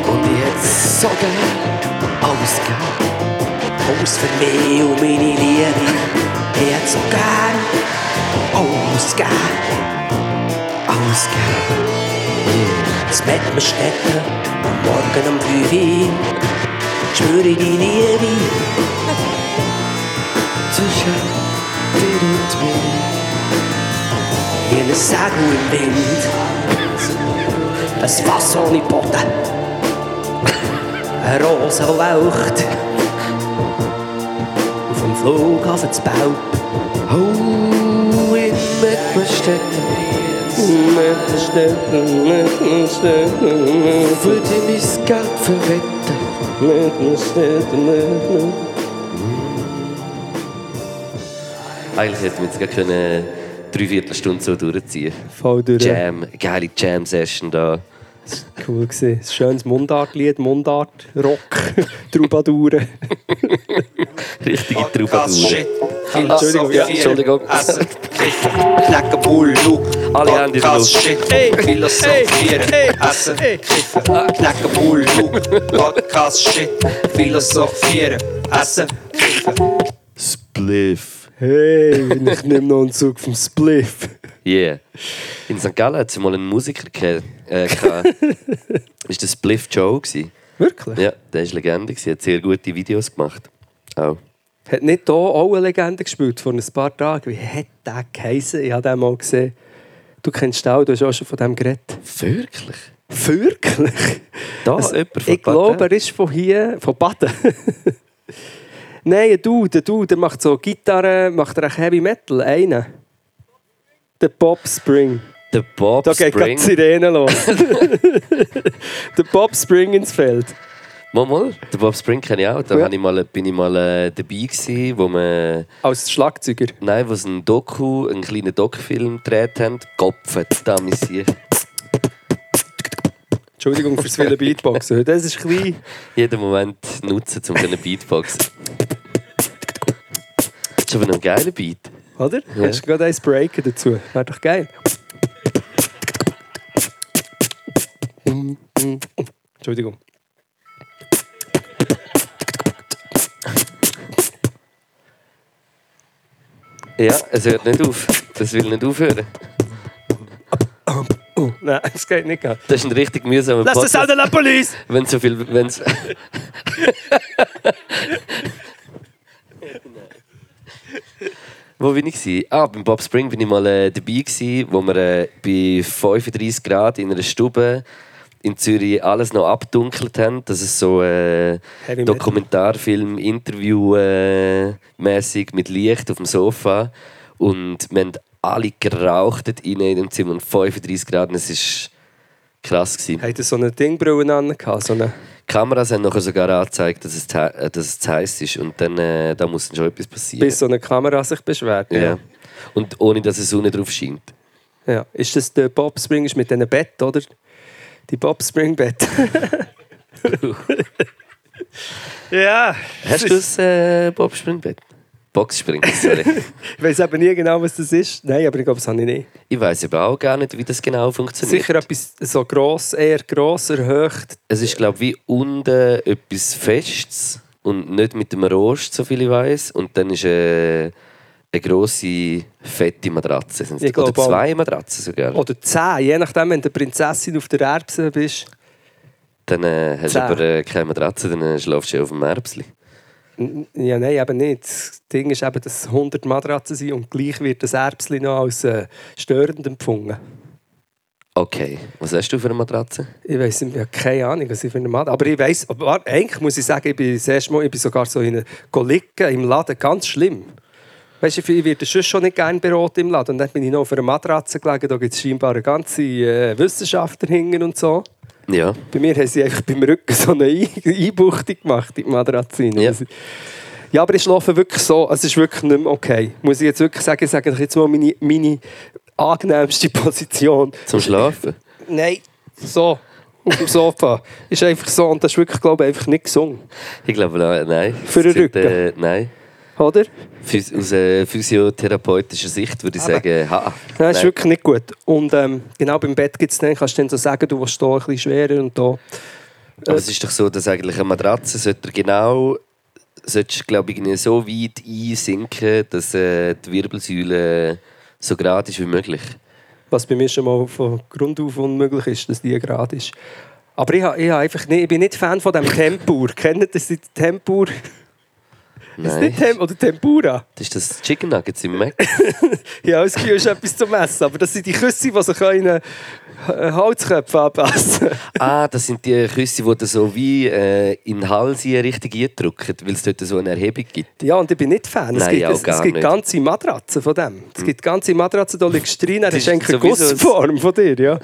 Speaker 3: Und jetzt so gern ausgehen.
Speaker 4: Aus für mich Ich hätte so gern ausgeben. Ausgeben. Das Mettmerstädter am Morgen um 5 Uhr. Spüre die Liebe.
Speaker 3: Zwischen dir und mir.
Speaker 4: Wie ein im Wind. Ein Fass ohne Boden. Eine Rose, die leucht. Flughafen zu Baub.
Speaker 3: Oh, in Mettmerstetten würde ich mein Geld verwetten. Eigentlich hätten wir jetzt gerade können drei Viertelstunde so durchziehen
Speaker 2: Voll durch.
Speaker 3: Jam, geile Jam-Session da.
Speaker 2: Cool gewesen. Ein schönes Mundartlied, Mundart, Rock, Troubadoure.
Speaker 3: Richtige
Speaker 1: Podcast,
Speaker 3: Troubadour.
Speaker 1: Shit,
Speaker 2: Entschuldigung, ja,
Speaker 3: Entschuldigung.
Speaker 1: Knacken, Bull.
Speaker 3: Alle Luft.
Speaker 1: Shit,
Speaker 2: Hey,
Speaker 1: Philosophieren, Essen. Kiffen, Knacken, Bull. Podcast, Shit, Philosophieren, Essen, Kiffen.
Speaker 3: Spliff.
Speaker 2: Hey, ich nehme noch einen Zug vom Spliff.
Speaker 3: Yeah. In St. Gallen hat es mal einen Musiker äh, gehabt. ist das Spliff Joe gewesen.
Speaker 2: Wirklich?
Speaker 3: Ja, der ist Legende. Er hat sehr gute Videos gemacht. Auch.
Speaker 2: Hat nicht hier auch eine Legende gespielt vor ein paar Tagen? Wie hat der geheißen? Ich habe den mal gesehen. Du kennst den auch, du hast auch schon von dem geredet.
Speaker 3: Wirklich?
Speaker 2: Wirklich?
Speaker 3: Da,
Speaker 2: Also,
Speaker 3: jemand von
Speaker 2: ich glaube, er ist von hier, von Baden. Nein, ein Dude, der Dude, der macht so Gitarre, macht er auch Heavy Metal, einer. Der Bob Spring.
Speaker 3: Der Bob
Speaker 2: Da geht gerade
Speaker 3: Spring.
Speaker 2: die Sirene los. der Bob Spring ins Feld.
Speaker 3: Mal, mal. Den Bob Spring kenne ich auch. Da
Speaker 2: Ja.
Speaker 3: ich mal, bin ich mal äh, dabei gewesen, wo wir...
Speaker 2: Als Schlagzeuger.
Speaker 3: Nein, wo sie einen Doku, einen kleinen Doku-Film gedreht haben. Gopfet, da missier.
Speaker 2: Entschuldigung fürs viele Beatboxen. Das ist klein.
Speaker 3: Jeden Moment nutzen, um so eine Beatbox. Das ist aber noch ein geiler Beat.
Speaker 2: Oder?
Speaker 3: Ja.
Speaker 2: Hast du gerade eins breaken dazu? Wäre doch geil. Entschuldigung.
Speaker 3: Ja, es hört nicht auf. Das will nicht aufhören.
Speaker 2: Oh, nein, es geht nicht.
Speaker 3: Das ist ein richtig mühsamer
Speaker 2: Lass das
Speaker 3: Podcast.
Speaker 2: Auto la Police!
Speaker 3: Wenn so viel... Wenn's Wo bin ich? Gewesen? Ah, beim Bob Spring bin ich mal äh, dabei, gewesen, wo wir äh, bei 35 Grad in einer Stube in Zürich alles noch abdunkelt haben. Das ist so äh. Dokumentarfilm, Interview äh, mäßig mit Licht auf dem Sofa. Und wir haben alle geraucht in dem Zimmer und 35 Grad. Und es war krass. Gewesen.
Speaker 2: Hat so eine Dingbrille an? So eine
Speaker 3: Die Kameras haben nachher sogar angezeigt, dass es, äh, dass es zu heiß ist. Und dann äh, da muss dann schon etwas passieren.
Speaker 2: bis so eine Kamera sich beschwert.
Speaker 3: ja. Und ohne, dass die Sonne drauf scheint.
Speaker 2: Ja. Ist das der Bob Spring ist mit diesen Bett, oder? Die Bob Spring Bett. ja.
Speaker 3: Hast du das äh, Bobspringbett? Boxspring, sorry.
Speaker 2: Ich weiß eben nie genau, was das ist. Nein, aber ich glaube, das habe ich nicht.
Speaker 3: ich weiß aber auch gar nicht, wie das genau funktioniert.
Speaker 2: Sicher etwas so gross, eher gross erhöht.
Speaker 3: Es ist, glaube ich, wie unten etwas Festes und nicht mit dem Rost, so viel ich weiß. Und dann ist äh, eine grosse, fette Matratze. Sind's-
Speaker 2: Ich
Speaker 3: Oder zwei Matratzen sogar.
Speaker 2: Oder zehn, je nachdem, wenn du Prinzessin auf der Erbse bist.
Speaker 3: Dann äh, hast du aber äh, keine Matratze, dann äh, schlafst du auf dem Erbsli.
Speaker 2: Ja, nein, eben nicht. Das Ding ist eben, dass es 100 Matratzen sind und gleich wird das Erbsli noch als äh, störend empfunden.
Speaker 3: Okay, was hast du für eine Matratze?
Speaker 2: Ich weiß ich habe keine Ahnung, was ich für eine Matratze Aber ich weiß, eigentlich muss ich sagen, ich bin das erste Mal, ich bin sogar so in einer liegen im Laden, ganz schlimm. Weißt du, ich werde sonst schon nicht gerne beraten im Laden. Und dann bin ich noch auf einer Matratze gelegen, da gibt es scheinbar eine ganze äh, Wissenschaft dahinter und so.
Speaker 3: Ja.
Speaker 2: Bei mir haben sie einfach beim Rücken so eine Ein- Einbuchtung gemacht in die Matratze.
Speaker 3: Ja.
Speaker 2: ja, aber ich schlafe wirklich so, es ist wirklich nicht mehr okay. Muss ich jetzt wirklich sagen, ich sage jetzt mal meine, meine angenehmste Position.
Speaker 3: Zum Schlafen?
Speaker 2: Nein, so, auf dem Sofa. Ist einfach so und das ist wirklich, glaube ich, einfach nicht gesungen.
Speaker 3: Ich glaube, nein.
Speaker 2: Für den Rücken?
Speaker 3: Äh, nein.
Speaker 2: Oder?
Speaker 3: Phys aus äh, physiotherapeutischer Sicht würde ich
Speaker 2: Aber-
Speaker 3: sagen, ha.
Speaker 2: Nein, ist wirklich nicht gut. Und ähm, genau beim Bett gibt es dann, kannst du dann so sagen, du willst hier ein bisschen schwerer und da.
Speaker 3: Aber es ist doch so, dass eigentlich eine Matratze sollte genau solltest, glaube ich, so weit einsinken, dass äh, die Wirbelsäule so gerade ist wie möglich.
Speaker 2: Was bei mir schon mal von Grund auf unmöglich ist, dass die gerade ist. Aber ich, ich, einfach nicht, ich bin nicht Fan von dem Tempur. Kennt ihr das die Tempur? Ist
Speaker 3: Nein.
Speaker 2: nicht Tem oder Tempura?
Speaker 3: Das ist das Chicken Nuggets im Mac.
Speaker 2: Ja, Gefühl ist etwas zum Essen. Aber das sind die Küsse, die sich in einen äh, Holzköpfen anpassen.
Speaker 3: ah, das sind die Küsse, die so wie äh, in den Hals hier richtig eindrücken, weil es dort so eine Erhebung gibt.
Speaker 2: Ja, und ich bin nicht Fan. Es
Speaker 3: Nein,
Speaker 2: gibt,
Speaker 3: auch
Speaker 2: es, es gibt
Speaker 3: nicht.
Speaker 2: ganze Matratzen von dem. Es gibt ganze Matratzen, da liegst du drin,
Speaker 3: Das ist
Speaker 2: eigentlich eine Gussform von dir. Ja.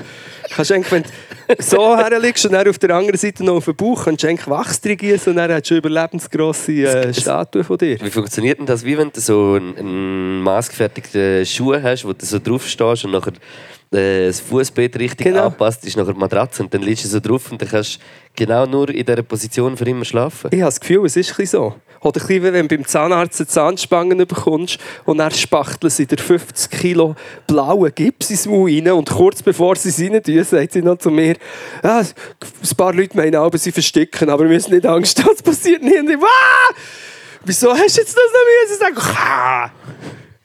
Speaker 2: Kannst eigentlich, wenn du so herlegst und dann auf der anderen Seite noch auf den Bauch, kannst du eigentlich Wachs drin gießen und dann hast du eine überlebensgrosse äh, Statue von dir.
Speaker 3: Wie funktioniert denn das? Wie wenn du so einen, einen maßgefertigten Schuh hast, wo du so drauf stehst und nachher äh, das Fußbett richtig
Speaker 2: Genau.
Speaker 3: anpasst, ist nachher die Matratze und dann liegst du so drauf und dann kannst du genau nur in dieser Position für immer schlafen.
Speaker 2: Ich habe das Gefühl, es ist ein so. Oder ein bisschen, wie wenn du beim Zahnarzt eine Zahnspange bekommst und dann spachteln sie dir 50 Kilo blauen Gips ins Maul rein und kurz bevor sie es rein tun, sagt sie noch zu mir, ja, ein paar Leute meinen aber sie versticken, aber wir müssen nicht Angst haben, es passiert nicht. Und ich, «Ah! Wieso hast du jetzt das noch müssen sagen? «Ah!»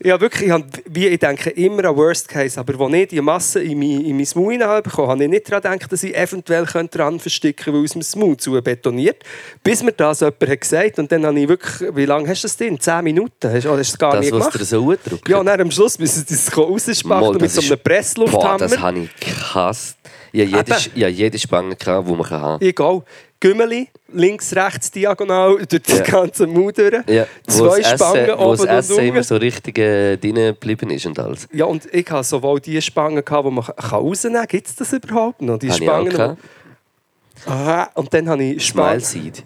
Speaker 2: Ja, wirklich, ich, hab, wie, ich denke immer an Worst Case, aber als ich die Masse in mein, in mein Maul hineinbekommen habe, habe ich nicht daran gedacht, dass ich eventuell dran versticken könnte, weil aus dem Maul zu betoniert. Bis mir das jemand hat gesagt und dann habe ich wirklich, wie lange hast du das drin? Zehn Minuten? Hast, oder hast du es gar
Speaker 3: Das,
Speaker 2: nicht
Speaker 3: was
Speaker 2: gemacht?
Speaker 3: dir so drückt.
Speaker 2: Ja, und dann am Schluss müssen sie das rausspachteln mit
Speaker 3: das
Speaker 2: so einem Presslufthammer.
Speaker 3: Boah, das habe ich gehasst. Ja, jede, ja, jede Spange, die man kann haben
Speaker 2: Egal. Gümmeli, links, rechts, diagonal, durch das
Speaker 3: Ja.
Speaker 2: ganze durch.
Speaker 3: ja,
Speaker 2: Zwei
Speaker 3: das
Speaker 2: Spangen
Speaker 3: Essen, das
Speaker 2: oben und
Speaker 3: Essen immer so richtig äh, drin geblieben ist und alles.
Speaker 2: Ja, und ich hatte sowohl die Spangen, gehabt, die man kann rausnehmen kann. Gibt es das überhaupt noch? Die
Speaker 3: Habe
Speaker 2: Spangen. Aha, und dann habe ich Spangen.
Speaker 3: Smile Seed.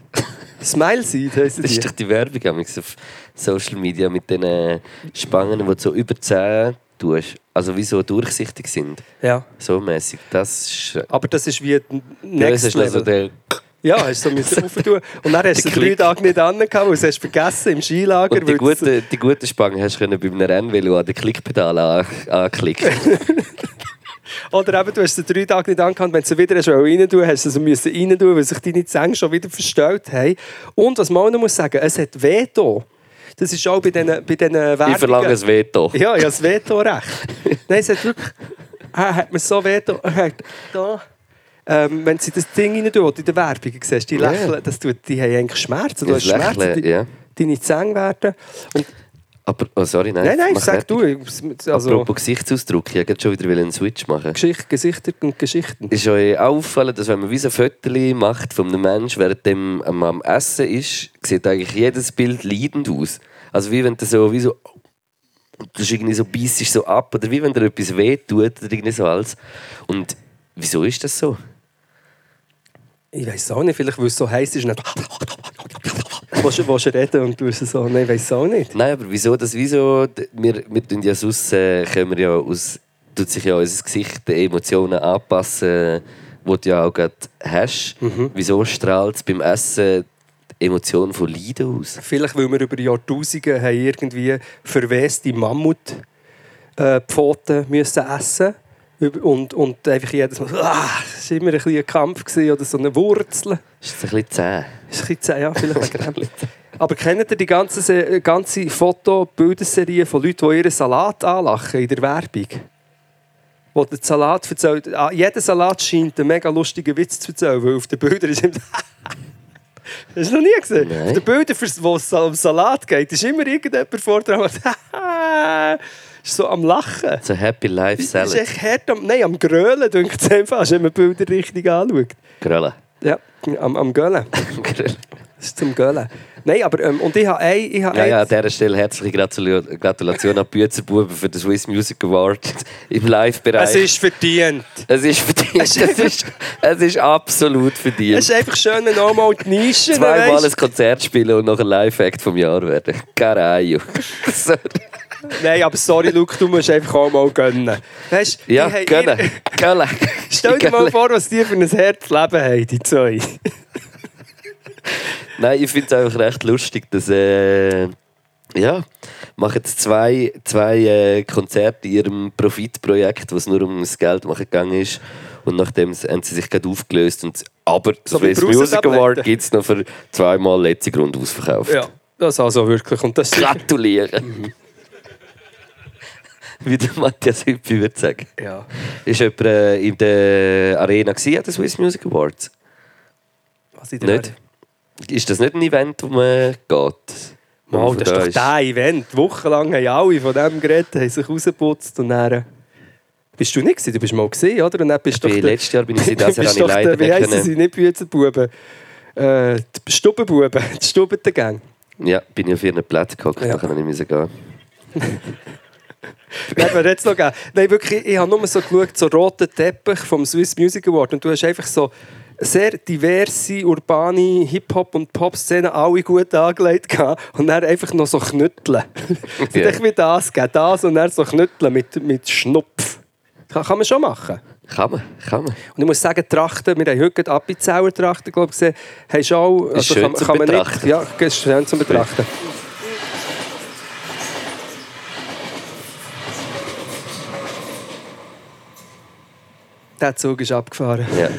Speaker 2: Smile Seed heissen
Speaker 3: Das
Speaker 2: die.
Speaker 3: ist doch die Werbung auf Social Media mit den äh, Spangen, die du so über 10 tust. Also wie so durchsichtig sind.
Speaker 2: Ja.
Speaker 3: So mäßig. Das ist. äh,
Speaker 2: Aber das ist wie Next
Speaker 3: das ist noch so
Speaker 2: Level.
Speaker 3: der.
Speaker 2: Ja, hast du so aufentun. Und dann hast du drei. Tage nicht an, weil du hast vergessen im Skilager.
Speaker 3: Und die guten, die guten Spangen hast du bei einem Rennvelo an den Klickpedal an, anklicken.
Speaker 2: Oder eben, du hast sie drei Tage nicht angehabt, wenn du sie wieder rein tun, hast du sie müssen rein tun, weil sich deine Zähne schon wieder verstellt haben. Und was man auch noch muss sagen, es hat weh da. Das ist auch bei diesen bei diesen Werbungen.
Speaker 3: Ich verlange ein Veto.
Speaker 2: Ja, ja, das Vetorecht. Nein, es hat wirklich... Ah, hat mir so Veto... ah, Da... Ähm, wenn sie das Ding rein tun, in der Werbung, siehst die lächeln, das tut, die haben eigentlich Schmerzen. Du
Speaker 3: Das
Speaker 2: hast Schmerzen,
Speaker 3: Lächeln,
Speaker 2: die,
Speaker 3: ja.
Speaker 2: deine Zähne werden... Und,
Speaker 3: Aber, oh, sorry, nein.
Speaker 2: nein, nein, sag
Speaker 3: fertig.
Speaker 2: du. Also,
Speaker 3: Apropos Gesichtsausdruck, ich wollte schon wieder einen Switch machen.
Speaker 2: Geschichte, Gesichter und Geschichten.
Speaker 3: Ist euch aufgefallen, dass wenn man wie so ein Foto macht von einem Menschen, während dem am, am Essen ist, sieht eigentlich jedes Bild leidend aus. Also wie wenn du so, wie so, du hast irgendwie so beißt so ab oder wie wenn dir etwas wehtut oder irgendwie so alles. Und wieso ist das so?
Speaker 2: Ich weiß auch nicht, vielleicht weil es so heiß ist. und dann willst du willst du reden und du so, nein, ich weiß auch nicht.
Speaker 3: Nein, aber wieso das? Wieso? Wir, wir tun ja sonst, äh, können wir ja aus, tut sich ja unser Gesicht den Emotionen anpassen, die du ja auch gerade hast. Wieso strahlt es beim Essen die Emotion von Leiden aus?
Speaker 2: Vielleicht, weil wir über Jahrtausende haben irgendwie verweste Mammutpfoten müssen essen und, und einfach jedes Mal, ah, das war immer ein, bisschen ein Kampf gewesen, oder so eine Wurzel.
Speaker 3: Ist das ein bisschen zäh?
Speaker 2: Ist ein bisschen zäh, ja, vielleicht wegen. Aber kennt ihr die ganze, Se- ganze Foto-Bilderserie von Leuten, die ihren Salat anlachen in der Werbung? Wo der Salat erzählt, ah, jeder Salat scheint einen mega lustigen Witz zu erzählen, weil auf den Bildern ist immer... Hast du noch nie gesehen?
Speaker 3: Nein.
Speaker 2: Auf den Bildern, wo es um Salat geht, ist immer irgendjemand vor dran, ist so am Lachen.
Speaker 3: So Happy Life
Speaker 2: Das ist
Speaker 3: Salad.
Speaker 2: echt hart am, nein, am Grölen, denkt es einfach, wenn man die Bilder richtig anschaut.
Speaker 3: Grölle.
Speaker 2: Ja, am, am Gölen. Das ist zum Gölen. Nein, aber ähm, und ich habe ein, ich habe
Speaker 3: Ja, ja, an dieser Stelle herzliche Gratula- Gratulation an die Büzerbuben für den Swiss Music Award im Live-Bereich.
Speaker 2: es ist verdient.
Speaker 3: Es ist verdient. Es ist, es ist absolut verdient.
Speaker 2: Es ist einfach schön, nochmal die Nische.
Speaker 3: Zweimal ein Konzert spielen und noch ein Live-Act vom Jahr werden. Caralho. Sorry.
Speaker 2: Nein, aber sorry, Luke, du musst einfach auch mal gönnen. Weißt,
Speaker 3: Ja,
Speaker 2: haben-
Speaker 3: gönnen. Gönnen.
Speaker 2: Stell dir mal vor, was die für ein Herzleben haben, die zwei.
Speaker 3: Nein, ich finde es einfach recht lustig, dass. Äh, ja, machen jetzt zwei, zwei äh, Konzerte in ihrem Profitprojekt, wo es nur um das Geld machen gegangen ist. Und nachdem haben sie sich gerade aufgelöst. Und, aber
Speaker 2: So
Speaker 3: Swiss Music. Award gibt es noch für zweimal letzte Grund ausverkauft.
Speaker 2: Ja, das also wirklich. Und das ist,
Speaker 3: Gratulieren! Wie der Matthias Hüppi würde sagen.
Speaker 2: ja.
Speaker 3: Ist jemand äh, in der Arena gewesen, an den Swiss Music Awards?
Speaker 2: Was ich da
Speaker 3: Nicht? Ist das nicht ein Event, wo man geht?
Speaker 2: Mal, das ist doch der Event. Wochenlang haben alle von dem geredet, haben sich rausgeputzt und dann... Bist du nicht gewesen? Du bist mal gesehen, oder? Und dann bist
Speaker 3: Bin
Speaker 2: doch der-
Speaker 3: letztes Jahr bin ich das
Speaker 2: bist
Speaker 3: habe ich
Speaker 2: doch
Speaker 3: leider
Speaker 2: der, Wie
Speaker 3: nicht
Speaker 2: heissen
Speaker 3: können.
Speaker 2: sie? Nicht Büzenbuben. Äh, die Stubbenbuben. Die Stubbengang.
Speaker 3: Ja, bin ich auf ihren Platz gehockt,
Speaker 2: Ja.
Speaker 3: da kann ich nicht gehen.
Speaker 2: Nein, wir jetzt noch geben. Nein, wirklich, ich habe nur so geschaut, so roten Teppich vom Swiss Music Award und du hast einfach so sehr diverse, urbane Hip-Hop- und Pop-Szenen alle gut angelegt gehabt und dann einfach noch so knütteln.
Speaker 3: Ja.
Speaker 2: yeah. Ich wie das geben, das und dann so knütteln mit, mit Schnupf. Kann, kann man schon machen.
Speaker 3: Kann man, kann man.
Speaker 2: Und ich muss sagen, Trachten, wir haben heute Appenzeller Trachten glaube ich, gesehen, haben schon auch...
Speaker 3: Ist schön zum
Speaker 2: man
Speaker 3: Betrachten.
Speaker 2: Nicht, ja, ist schön zum Betrachten. Der Zug ist abgefahren.
Speaker 3: Ja.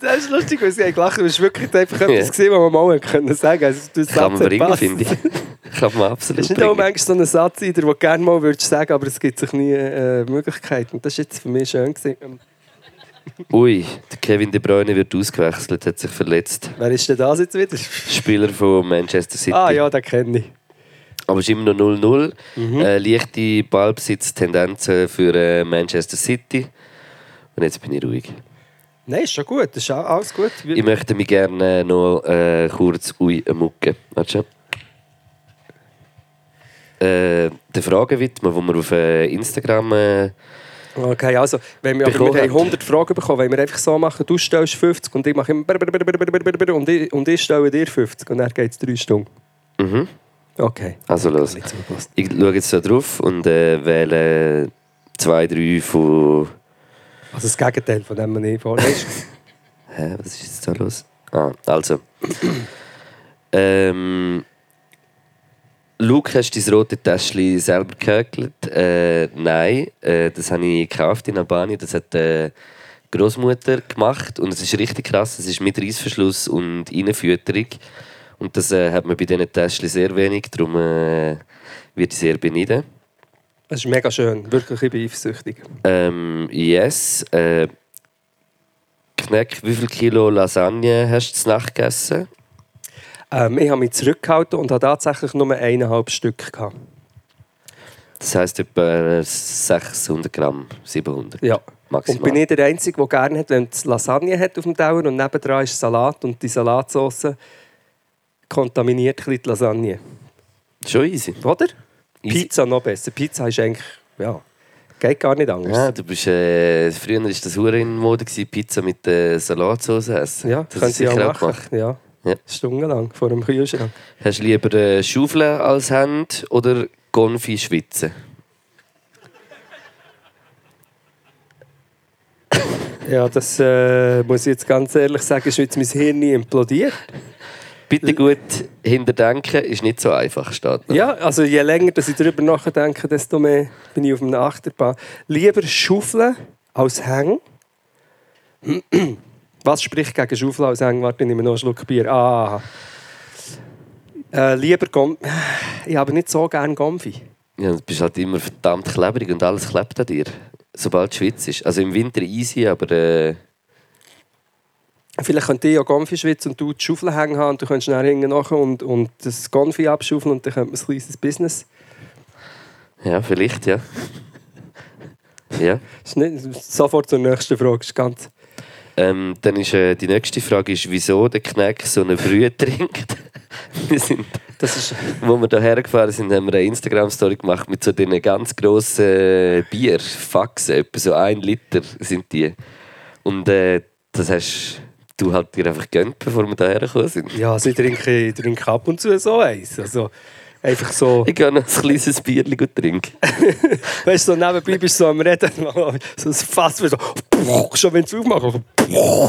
Speaker 2: Das ist lustig, weil sie gelacht haben. Es war wirklich einfach etwas,
Speaker 3: Ja.
Speaker 2: gewesen, was man mal können sagen also, du
Speaker 3: Kann man bringen, finde ich. Kann man absolut
Speaker 2: Es ist nicht auch manchmal so ein Satz, den du gerne mal würdest sagen aber es gibt sich nie äh, Möglichkeit. Und das war jetzt für mich schön. Gewesen. Ähm,
Speaker 3: Ui, der Kevin De Bruyne wird ausgewechselt, hat sich verletzt.
Speaker 2: Wer ist denn das jetzt wieder?
Speaker 3: Spieler von Manchester City.
Speaker 2: Ah ja, den kenne ich.
Speaker 3: Aber es ist immer noch 0-0.
Speaker 2: Mhm.
Speaker 3: Äh, leichte Ballbesitztendenzen für äh, Manchester City. Und jetzt bin ich ruhig.
Speaker 2: Nein, ist schon gut. Das ist alles gut.
Speaker 3: Ich möchte mich gerne noch äh, kurz mucken. Warte schon. Äh, der Frage widmen, die wir auf äh, Instagram. Äh,
Speaker 2: Okay, also, wenn wir, aber wir haben
Speaker 3: habt.
Speaker 2: 100 Fragen bekommen, wenn wir einfach so machen, du stellst 50 und ich mache immer und ich, und ich stelle dir 50 und dann geht es drei Stunden.
Speaker 3: mhm.
Speaker 2: Okay.
Speaker 3: Also los. Ich schaue jetzt da drauf und äh, wähle zwei, drei von.
Speaker 2: Also das Gegenteil von dem, was ich vorlese.
Speaker 3: Hä, was ist jetzt da los? Ah, also. ähm. Luke, hast du dein rote Täschchen selber gehökelt? Äh, nein, äh, das habe ich gekauft in Albanien. Das hat äh, Großmutter gemacht und es ist richtig krass. Es ist mit Reissverschluss und Innenfütterung und das äh, hat man bei diesen Täschchen sehr wenig, darum äh, wird ich sehr beneiden.
Speaker 2: Das ist mega schön, wirklich, ich bin eifersüchtig.
Speaker 3: Ähm, yes. Äh, Kneck, wie viel Kilo Lasagne hast du Nacht gegessen?
Speaker 2: Ähm, ich habe mich zurückgehalten und habe tatsächlich nur eineinhalb Stück gehabt.
Speaker 3: Das heisst etwa 600 Gramm, 700
Speaker 2: Ja.
Speaker 3: maximal.
Speaker 2: Und bin ich der Einzige, der gerne hat, wenn es Lasagne hat auf dem Teller und nebendran ist Salat und die Salatsauce kontaminiert ein bisschen die Lasagne.
Speaker 3: Schon easy.
Speaker 2: Oder?
Speaker 3: Easy.
Speaker 2: Pizza noch besser. Pizza ist eigentlich, ja, geht gar nicht anders.
Speaker 3: Ja, du bist, äh, früher war das hure in Mode, gewesen, Pizza mit äh, Salatsauce essen.
Speaker 2: Ja,
Speaker 3: das
Speaker 2: können sie
Speaker 3: du
Speaker 2: auch machen.
Speaker 3: gemacht.
Speaker 2: Ja.
Speaker 3: Ja.
Speaker 2: Stundenlang vor dem Kühlschrank.
Speaker 3: Hast du lieber äh, Schaufeln als Hand oder Konfi schwitzen?
Speaker 2: Ja, das äh, muss ich jetzt ganz ehrlich sagen, ist jetzt mein Hirn nie implodiert.
Speaker 3: Bitte gut hinterdenken, ist nicht so einfach, steht noch.
Speaker 2: Ja, also je länger dass ich darüber nachdenke, desto mehr bin ich auf einem Achterbahn. Lieber schaufeln als hängen. Was spricht gegen Schaufeln als hängen? Warte, ich nehme noch einen Schluck Bier. Ah. Äh, lieber Gom Ich habe nicht so gerne Gomfi.
Speaker 3: Ja, du bist halt immer verdammt klebrig und alles klebt an dir, sobald du schwitzt. Also im Winter easy, aber äh,
Speaker 2: Vielleicht könnte ich ja Gomfi schwitzen und du die Schaufel hängen haben und du könntest schnell hinten nachher und, und das Gomfi abschaufeln und dann könnte man ein kleines Business.
Speaker 3: ja, vielleicht, ja. ja.
Speaker 2: Ist nicht, sofort zur nächsten Frage. Ist ganz
Speaker 3: Ähm, dann ist äh, die nächste Frage, ist, wieso der Kneck so eine Brühe trinkt. wir sind,
Speaker 2: das ist,
Speaker 3: wo wir hierher gefahren sind, haben wir eine Instagram-Story gemacht mit so diesen ganz grossen äh, Bierfaxen, etwa so ein Liter sind die. Und äh, das hast du halt dir einfach gönnt, bevor wir hierher gekommen sind.
Speaker 2: ja, also ich trinke, ich trinke ab und zu so eins. Also einfach so.
Speaker 3: Ich gehe noch ein kleines Bierchen gut trinken.
Speaker 2: Weißt du, so nebenbei bist du so am Reden, so ein Fass, so, schon wenn du es aufmachst.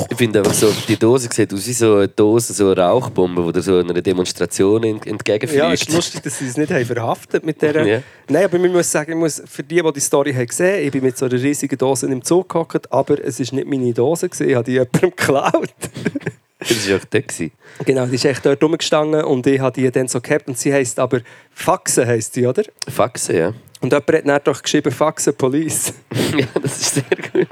Speaker 3: Ich finde einfach so, die Dose sieht aus wie so eine Dose, so eine Rauchbombe, die so einer Demonstration ent- entgegenfliegt.
Speaker 2: Ja, ist lustig, dass sie es nicht haben verhaftet mit der.
Speaker 3: Ja.
Speaker 2: Nein, aber ich muss sagen, ich muss, für die, die die Story haben gesehen, ich bin mit so einer riesigen Dose im Zug gehockt, aber es war nicht meine Dose, gewesen, ich habe die jemandem geklaut.
Speaker 3: Das war auch dort. gewesen.
Speaker 2: genau, die ist echt dort rumgestanden und ich habe die dann so gehabt und sie heisst aber Faxen heisst sie, oder?
Speaker 3: Faxen, ja.
Speaker 2: Und jemand hat dann doch geschrieben Faxen Police.
Speaker 3: ja, das ist sehr gut.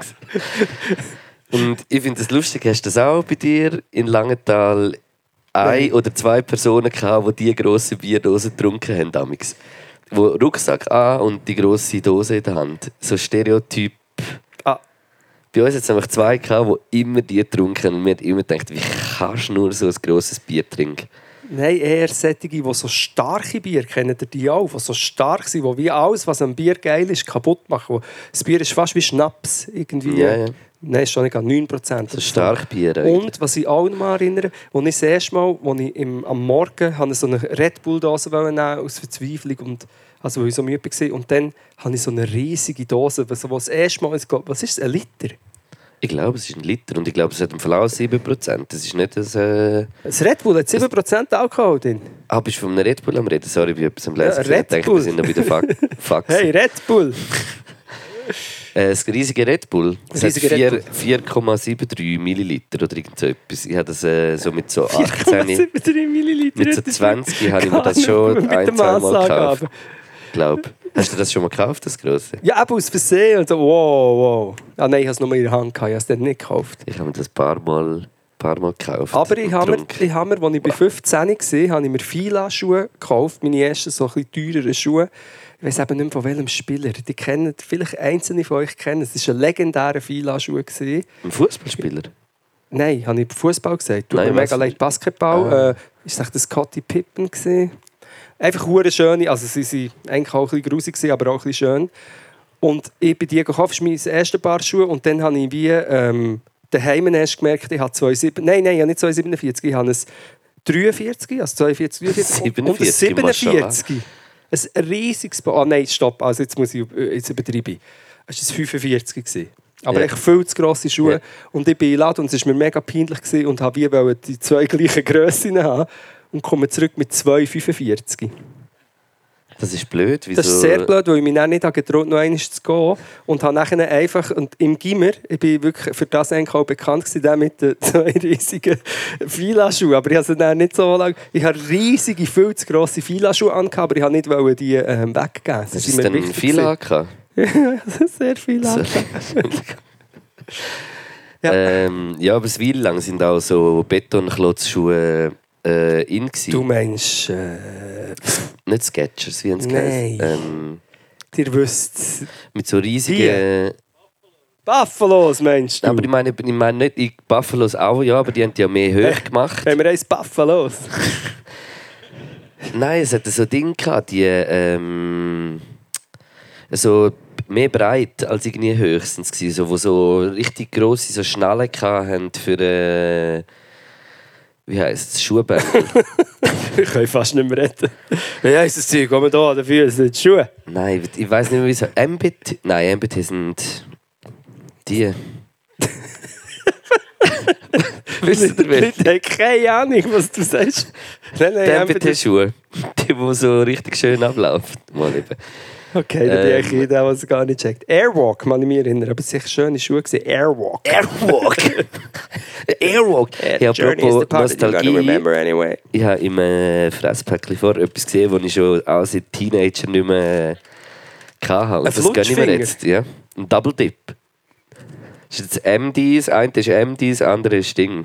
Speaker 3: Und ich finde es lustig, hast du das auch bei dir in Langenthal ein oder zwei Personen gehabt, die diese grosse Bierdose getrunken haben damals? Wo Rucksack an und die grosse Dose in der Hand. So Stereotyp. Bei uns hat es einfach zwei gehabt, die immer die getrunken. Und haben immer gedacht, wie kannst du nur so ein grosses Bier trinken?
Speaker 2: Nein, eher solche, die so starke Bier kennen, die auch, die so stark sind, die wie alles, was am Bier geil ist, kaputt machen. Das Bier ist fast wie Schnaps. Irgendwie.
Speaker 3: Ja, ja.
Speaker 2: Nein, ist schon nicht an 9%.
Speaker 3: So Starkbier. eigentlich.
Speaker 2: Und was ich auch noch mal erinnere, als ich das erste Mal, als ich im, am Morgen habe so eine Red Bull-Dose nehmen aus Verzweiflung und also weil ich so müde war. Und dann habe ich so eine riesige Dose, was was das erste Mal, ich was ist es, ein Liter?
Speaker 3: Ich glaube, es ist ein Liter und ich glaube, es hat im Verlauf 7%. Das ist nicht das. Äh...
Speaker 2: Das Red Bull hat 7% Alkohol drin.
Speaker 3: Ah, bist du von einem Red Bull am Reden? Sorry, ich bin etwas am Lesen.
Speaker 2: Ja. Red
Speaker 3: ich dachte,
Speaker 2: Bull.
Speaker 3: wir sind noch bei den Fa Faxen.
Speaker 2: Hey, Red Bull!
Speaker 3: Äh, das riesige Red Bull. Das hat
Speaker 2: Riesige
Speaker 3: 4 4,73 Milliliter oder irgend so etwas. Ich habe das äh, so mit so 18,
Speaker 2: 4,73 Milliliter.
Speaker 3: mit so
Speaker 2: das ist
Speaker 3: 20 habe ich mir das schon ein, zwei Mal gekauft. Glaub. Hast du das schon mal gekauft, das grosse?
Speaker 2: Ja, aber aus Versehen. Und so, wow, wow. Ah nein, ich habe es nur in der Hand gehabt, ich habe es dann nicht gekauft.
Speaker 3: Ich habe mir das ein paar Mal, paar Mal gekauft.
Speaker 2: Aber ich habe mir, ich habe mir, als ich bei 15 war, habe ich mir Fila-Schuhe gekauft. Meine ersten so ein bisschen teureren Schuhe. Ich weiß eben nicht mehr von welchem Spieler. Die kennen, vielleicht einzelne von euch kennen. Es war ein legendärer Fila-Schuh.
Speaker 3: Ein Fußballspieler?
Speaker 2: Nein, habe ich Fußball gesagt. Tut
Speaker 3: Nein,
Speaker 2: mega leid, Basketball.
Speaker 3: Ah.
Speaker 2: Äh, ist das Scotty Pippen? Gewesen? Einfach hure schöne, also sie waren eigentlich auch ein bisschen grusig, aber auch ein bisschen schön. Und ich bin die gekauft, mein erste Paar Schuhe. Und dann habe ich wie ähm, daheim erst gemerkt, ich habe 2,7... Nein, nein, ich habe nicht 2,47, ich habe ein 43, also 42, 43 und- und ein
Speaker 3: 47,
Speaker 2: 47. Ein riesiges Paar. Ah nein, stopp, also jetzt muss ich jetzt übertreiben. Es war ein 45. Gewesen. Aber
Speaker 3: Ja.
Speaker 2: echt viel zu grosse Schuhe.
Speaker 3: Ja.
Speaker 2: Und ich bin in den Laden und es war mir mega peinlich gewesen und habe wie die zwei gleichen Grössen haben und komme zurück mit 2,45.
Speaker 3: Das ist blöd. Wieso?
Speaker 2: Das ist sehr blöd, weil ich mich dann nicht habe getraut noch einmal zu gehen. Und habe nachher einfach, und im Gimmer, ich bin wirklich für das eigentlich auch bekannt gewesen, mit den zwei riesigen Fila-Schuhen. Aber ich habe sie dann nicht so lange, ich habe riesige, viel zu grosse Fila-Schuhe angehabt, aber ich habe nicht wollen die ähm, weggeben.
Speaker 3: Hast du denn Fila gehabt?
Speaker 2: sehr viel. Ja.
Speaker 3: Ähm, ja, aber es lang sind auch so Betonklotzschuhe äh, in gewesen.
Speaker 2: Du meinst, äh,
Speaker 3: Nicht Sketchers, wie
Speaker 2: Nein.
Speaker 3: geheißen? Ähm,
Speaker 2: ihr wisst,
Speaker 3: mit so riesigen...
Speaker 2: Buffalos meinst du?
Speaker 3: Aber ich meine, ich meine nicht die Buffalos auch, ja, aber die haben die ja mehr hoch gemacht.
Speaker 2: Haben wir eins Buffalos?
Speaker 3: Nein, es hatte so Dinge gehabt, die ähm, so mehr breit als irgendwie höchstens gewesen, so, wo so richtig grosse so Schnallen hatten für äh, wie heisst es, Schuhbänder.
Speaker 2: ich kann fast nicht mehr reden. Wie heisst das Zeug? Kommen da an den Füßen, die Schuhe?
Speaker 3: Nein, ich weiß nicht mehr, wie es MBT. Nein, MBT sind die. Wisst ihr welche?
Speaker 2: Leute haben keine Ahnung, was du sagst. Nein, nein,
Speaker 3: MBT-Schuhe. Die, die so richtig schön ablaufen. Mal eben.
Speaker 2: Okay, da bin
Speaker 3: Ähm.
Speaker 2: ich jeder, der es gar nicht checkt. Airwalk, kann ich mich erinnern. Aber es waren schöne Schuhe. gewesen. Airwalk.
Speaker 3: Airwalk! Airwalk! Ja, apropos Nostalgie.
Speaker 2: anyway.
Speaker 3: Ich habe im äh, Fresspäckchen vor etwas gesehen, das ich schon seit Teenager nicht mehr äh, hatte. Und
Speaker 2: Ein
Speaker 3: das gönne ich mir jetzt. Ja. Ein Double Dip. Das ist jetzt MDs, eine ist MDs, das andere ist Ding.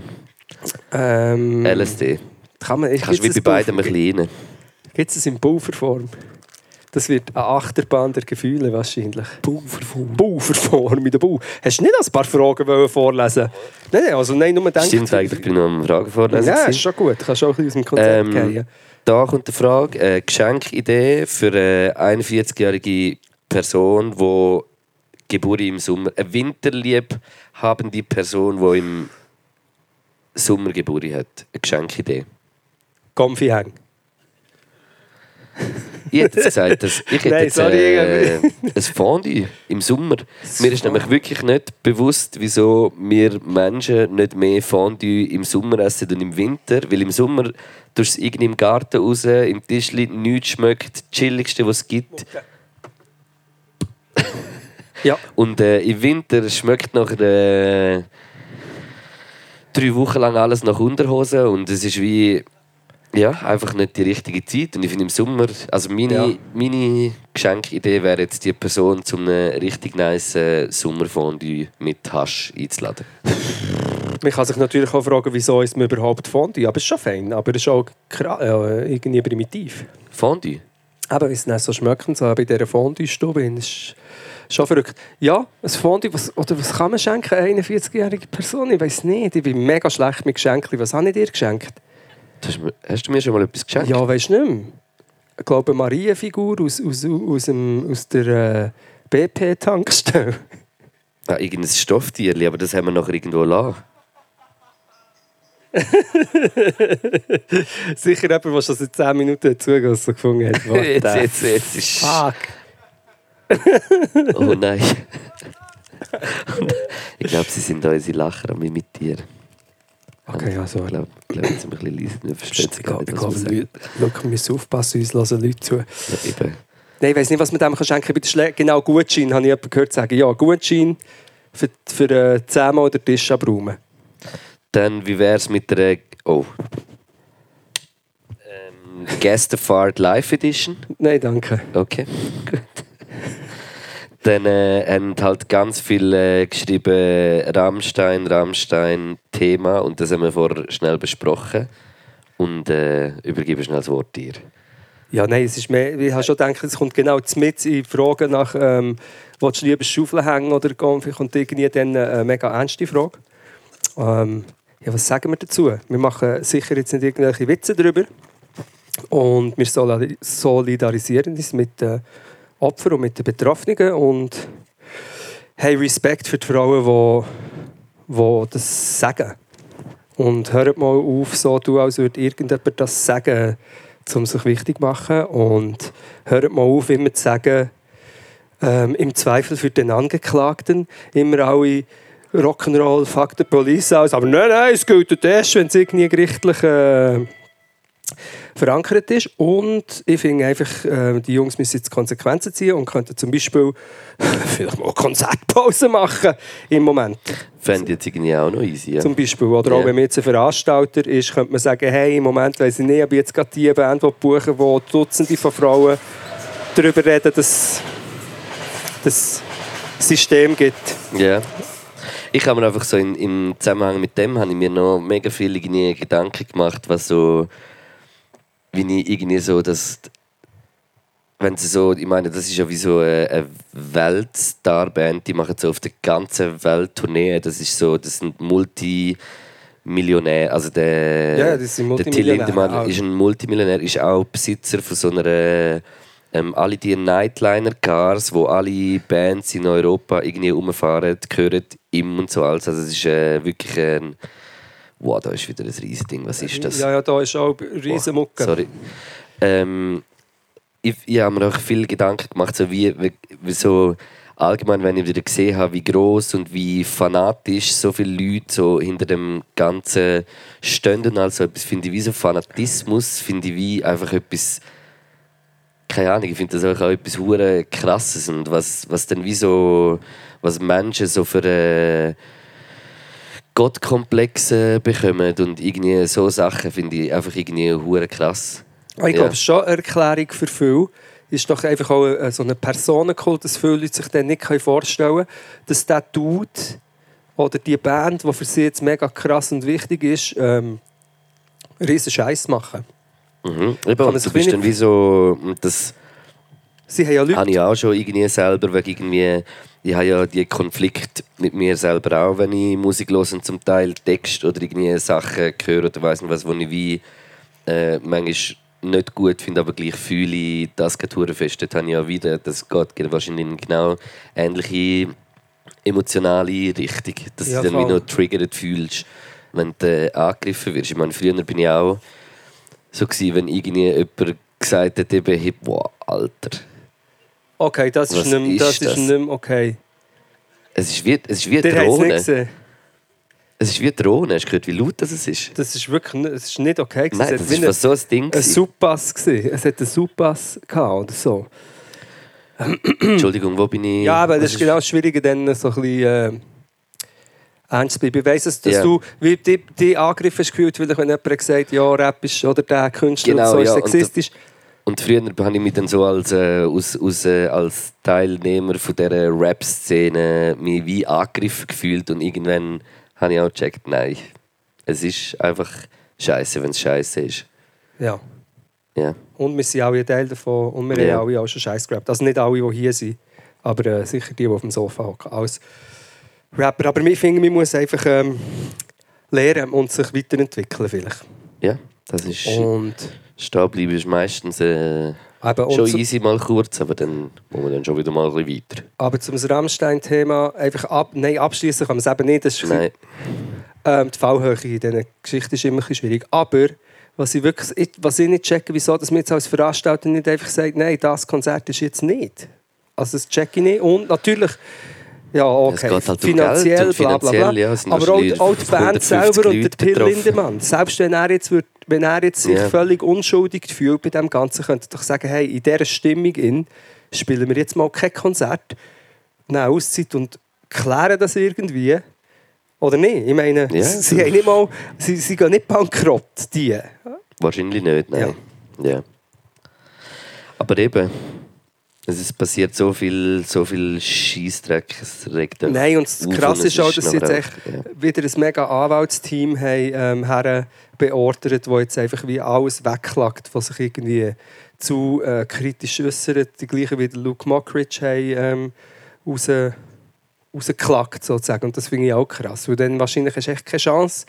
Speaker 2: Ähm,
Speaker 3: LSD.
Speaker 2: Kann man,
Speaker 3: Kannst wie bei beiden ein bisschen rein.
Speaker 2: Gibt es in Pulverform? Das wird eine Achterbahn der Gefühle wahrscheinlich.
Speaker 3: Pulverform.
Speaker 2: Pulverform mit der Bau. Hast du nicht ein paar Fragen vorlesen Nein, nein, also nein, nur denken.
Speaker 3: Stimmt eigentlich, ich bin noch am Fragen vorlesen.
Speaker 2: Ja, ist schon gut. Kannst auch ein bisschen aus dem Konzept
Speaker 3: Ähm,
Speaker 2: gehen.
Speaker 3: Da kommt die Frage: äh, Geschenkidee für eine 41-jährige Person, die Geburt im Sommer, eine winterlieb habende Person, die im Sommer Geburt hat. Eine Geschenkidee.
Speaker 2: Comfy hang.
Speaker 3: Ich hätte jetzt gesagt, dass ich hätte
Speaker 2: Nein,
Speaker 3: jetzt, äh, ein Fondue im Sommer. Mir ist nämlich wirklich nicht bewusst, wieso wir Menschen nicht mehr Fondue im Sommer essen und im Winter. Weil im Sommer tust du es irgendwie im Garten raus, im Tischli, nichts schmeckt, das chilligste, was es gibt.
Speaker 2: Ja.
Speaker 3: Und äh, im Winter schmeckt nach äh, drei Wochen lang alles nach Unterhose und es ist wie ja, einfach nicht die richtige Zeit. Und ich finde im Sommer, also meine,
Speaker 2: Ja.
Speaker 3: meine Geschenkidee wäre jetzt die Person zum einem richtig nice äh, Sommerfondue mit Hasch einzuladen.
Speaker 2: Man kann sich natürlich auch fragen, wieso ist man überhaupt Fondue. Aber es ist schon fein, aber es ist auch äh, irgendwie primitiv.
Speaker 3: Fondue?
Speaker 2: Aber es dann so schmeckt, so bei dieser Fondue-Stube, ist schon verrückt. Ja, ein Fondue, was, oder was kann man schenken einer 41-jährigen Person? Ich weiß nicht, ich bin mega schlecht mit Geschenken. Was habe ich dir geschenkt?
Speaker 3: Hast, du mir schon mal etwas geschenkt?
Speaker 2: Ja, weißt du nicht mehr? Ich glaube, eine Marienfigur aus, aus, aus, dem, aus der äh, BP-Tankstelle.
Speaker 3: Ah, irgendein Stofftierli, aber das haben wir noch irgendwo lassen.
Speaker 2: Sicher jemand, der schon seit 10 Minuten zugelassen gefunden hat.
Speaker 3: Jetzt, jetzt, jetzt ist...
Speaker 2: Fuck.
Speaker 3: Oh nein. ich glaube, sie sind unsere Lacher am Imitieren.
Speaker 2: Okay, also...
Speaker 3: Ich glaube, ich glaube, jetzt sind wir ein bisschen leise.
Speaker 2: Ich
Speaker 3: sie gar
Speaker 2: glaube,
Speaker 3: nicht,
Speaker 2: ich
Speaker 3: was
Speaker 2: Leute, Leute, wir müssen aufpassen, uns hören Leute zu.
Speaker 3: Ja, eben.
Speaker 2: Nein, ich weiß nicht, was man dem kann schenken kann. Genau, Gutschein, habe ich jemanden gehört sagen. Ja, Gutschein für, für äh, 10 Mal den Tisch abräumen.
Speaker 3: Dann, wie wäre es mit der... Oh. Ähm, Gästefahrt Live Edition.
Speaker 2: Nein, danke.
Speaker 3: Okay, gut. Dann äh, haben halt ganz viel äh, geschrieben Rammstein, Rammstein, Thema und das haben wir vorher schnell besprochen und äh, übergebe schnell das Wort dir.
Speaker 2: Ja, nein, es ist mehr, ich habe schon gedacht, es kommt genau mit in die Frage nach, ähm, willst du lieber Schaufeln hängen oder? Vielleicht kommt irgendwie dann eine mega ernste Frage. Ähm, ja, was sagen wir dazu? Wir machen sicher jetzt nicht irgendwelche Witze darüber. Und wir solidar- solidarisieren uns mit den Opfern und mit den Betroffenen und haben Respekt für die Frauen, die, die das sagen. Und hört mal auf, so du, als würde irgendjemand das sagen, um sich wichtig zu machen. Und hört mal auf, immer zu sagen, ähm, im Zweifel für den Angeklagten immer alle Rock'n'Roll, fuck the police aus. Aber nein, nein, es gilt erst, wenn es irgendwie gerichtlich äh, verankert ist. Und ich finde einfach, äh, die Jungs müssen jetzt Konsequenzen ziehen und könnten zum Beispiel vielleicht mal Konzertpause machen im Moment.
Speaker 3: Fände ich jetzt irgendwie auch noch easy. Ja.
Speaker 2: Zum Beispiel. Oder auch
Speaker 3: Ja.
Speaker 2: wenn man jetzt ein Veranstalter ist, könnte man sagen, hey, im Moment weiss ich nicht, ob ich jetzt gerade die Band buchen wo Dutzende von Frauen darüber reden, dass das System gibt.
Speaker 3: Ja. Ich habe mir einfach so in, im Zusammenhang mit dem habe ich mir noch mega viele Gedanken gemacht, was so, wie ich irgendwie so das, wenn sie so, ich meine, das ist ja wie so eine, eine Weltstarband, die machen so auf der ganzen Welt Tournee, das ist so, das sind Multimillionäre, also der,
Speaker 2: Ja, das sind
Speaker 3: der Till Lindemann
Speaker 2: auch.
Speaker 3: ist ein Multimillionär, ist auch Besitzer von so einer ähm, alle die Nightliner-Cars, wo alle Bands in Europa irgendwie rumfahren, gehören ihm und so alles. Also es ist äh, wirklich ein... Wow, da ist wieder ein riesiges Ding. Was ist das?
Speaker 2: Ja, ja, da ist auch riesen Mucke.
Speaker 3: Sorry. Ähm, ich, ich habe mir auch viele Gedanken gemacht, so wie, wie, wie so allgemein, wenn ich wieder gesehen habe, wie groß und wie fanatisch so viele Leute so hinter dem Ganzen stehen. Also etwas finde ich wie so Fanatismus, finde ich wie einfach etwas keine Ahnung, ich finde das auch, auch etwas hure krasses und was, was dann wie so, was Menschen so für äh, Gottkomplexe bekommen und irgendwie so Sachen finde ich einfach irgendwie hure krass.
Speaker 2: Ah, Ich
Speaker 3: Ja.
Speaker 2: glaube, schon eine Erklärung für viele ist doch einfach auch äh, so ein Personenkult, dass viele Leute sich dann nicht vorstellen können, dass der Dude oder die Band, die für sie jetzt mega krass und wichtig ist, ähm, riesen Scheiß machen.
Speaker 3: Mhm. Eben,
Speaker 2: man
Speaker 3: und du bist dann wie so, das
Speaker 2: Sie haben ja Leute,
Speaker 3: habe ich auch schon irgendwie selber, wegen irgendwie, ich habe ja die Konflikt mit mir selber auch, wenn ich Musik höre und zum Teil Text oder irgendwie Sachen höre oder weiß nicht was, wo ich wie äh, manchmal nicht gut finde, aber gleich fühle ich das gerade fest. Dort habe ich auch wieder, das geht wahrscheinlich in genau ähnliche emotionale Richtung, dass
Speaker 2: Ja,
Speaker 3: du dann wie noch triggert fühlst, wenn du äh, angegriffen wirst. Ich meine, früher bin ich auch so gewesen, wenn irgendwie jemand gesagt hat, eben, hey, wow, Alter,
Speaker 2: okay, das ist,
Speaker 3: Was
Speaker 2: nicht, mehr-
Speaker 3: ist
Speaker 2: das ist
Speaker 3: das?
Speaker 2: nicht okay.
Speaker 3: Es ist wie, es ist wie
Speaker 2: es
Speaker 3: Drohne. Es ist wie Drohne. Hast du gehört, wie laut das ist?
Speaker 2: Das ist wirklich nicht, das ist nicht okay.
Speaker 3: Nein,
Speaker 2: es
Speaker 3: das fast so ein Ding.
Speaker 2: ein
Speaker 3: gewesen.
Speaker 2: Subpass gesehen. Es hat einen Subpass gehabt oder so.
Speaker 3: Entschuldigung, wo bin ich?
Speaker 2: Ja, aber das
Speaker 3: Was
Speaker 2: ist genau das Schwierige, dann so ein bisschen äh, ernst zu bleiben. Ich weiss, dass, dass
Speaker 3: Ja.
Speaker 2: du wie die, die Angriff hast gefühlt, weil wenn jemand gesagt hat, ja, Rap ist oder der Künstler
Speaker 3: Genau,
Speaker 2: und so ist
Speaker 3: ja,
Speaker 2: sexistisch.
Speaker 3: Und früher habe ich mich dann so als, äh, aus, aus, äh, als Teilnehmer von dieser Rap-Szene mich wie angegriffen gefühlt und irgendwann habe ich auch gecheckt, nein, es ist einfach scheiße, wenn es scheiße ist.
Speaker 2: Ja.
Speaker 3: Ja.
Speaker 2: Und wir sind alle ein Teil davon und wir
Speaker 3: Ja.
Speaker 2: haben alle auch schon Scheiß gerappt. Also nicht alle, die hier sind, aber äh, sicher die, die auf dem Sofa hocken. Als Rapper. Aber ich finde, man muss einfach ähm, lernen und sich weiterentwickeln vielleicht.
Speaker 3: ja, das ist...
Speaker 2: Und
Speaker 3: Stehen bleiben ist meistens äh, schon easy mal kurz, aber dann muss man dann schon wieder mal ein bisschen weiter.
Speaker 2: Aber zum Rammstein-Thema einfach ab, nein, abschließen kann man es eben nicht. Das ist ein
Speaker 3: Nein.
Speaker 2: Ähm, die Fallhöhe in diesen Geschichten ist immer ein bisschen schwierig. Aber was ich, wirklich, ich- was ich nicht checke, wieso dass man jetzt als Veranstalter nicht einfach sagt, nein, das Konzert ist jetzt nicht. Also das checke ich nicht. Und natürlich, ja, okay,
Speaker 3: halt um
Speaker 2: finanziell,
Speaker 3: und
Speaker 2: bla bla bla.
Speaker 3: ja,
Speaker 2: Aber auch,
Speaker 3: wahrscheinlich
Speaker 2: auch die Band
Speaker 3: 150
Speaker 2: selber und der Till. Lindemann, selbst wenn er jetzt, würd, wenn er jetzt sich
Speaker 3: Ja.
Speaker 2: völlig unschuldig fühlt bei dem Ganzen, könnte doch sagen, hey, in dieser Stimmung in, spielen wir jetzt mal kein Konzert, nehmen Auszeit und klären das irgendwie. Oder nicht? Ich meine,
Speaker 3: Ja,
Speaker 2: sie,
Speaker 3: das-
Speaker 2: haben nicht mal, sie, sie gehen nicht bankrott, die.
Speaker 3: Wahrscheinlich nicht, nein. Ja. Aber eben, es passiert so viel, so viel Scheißdreck, es regt
Speaker 2: Nein, und das Krasse ist auch, dass sie jetzt echt
Speaker 3: ja.
Speaker 2: wieder ein mega Anwaltsteam haben, ähm, beordert, wo jetzt einfach wie alles wegklagt, was sich irgendwie zu äh, kritisch äußert. Die gleichen wie Luke Mockridge haben ähm, raus, rausgeklagt, sozusagen. Und das finde ich auch krass, weil dann wahrscheinlich hast du echt keine Chance,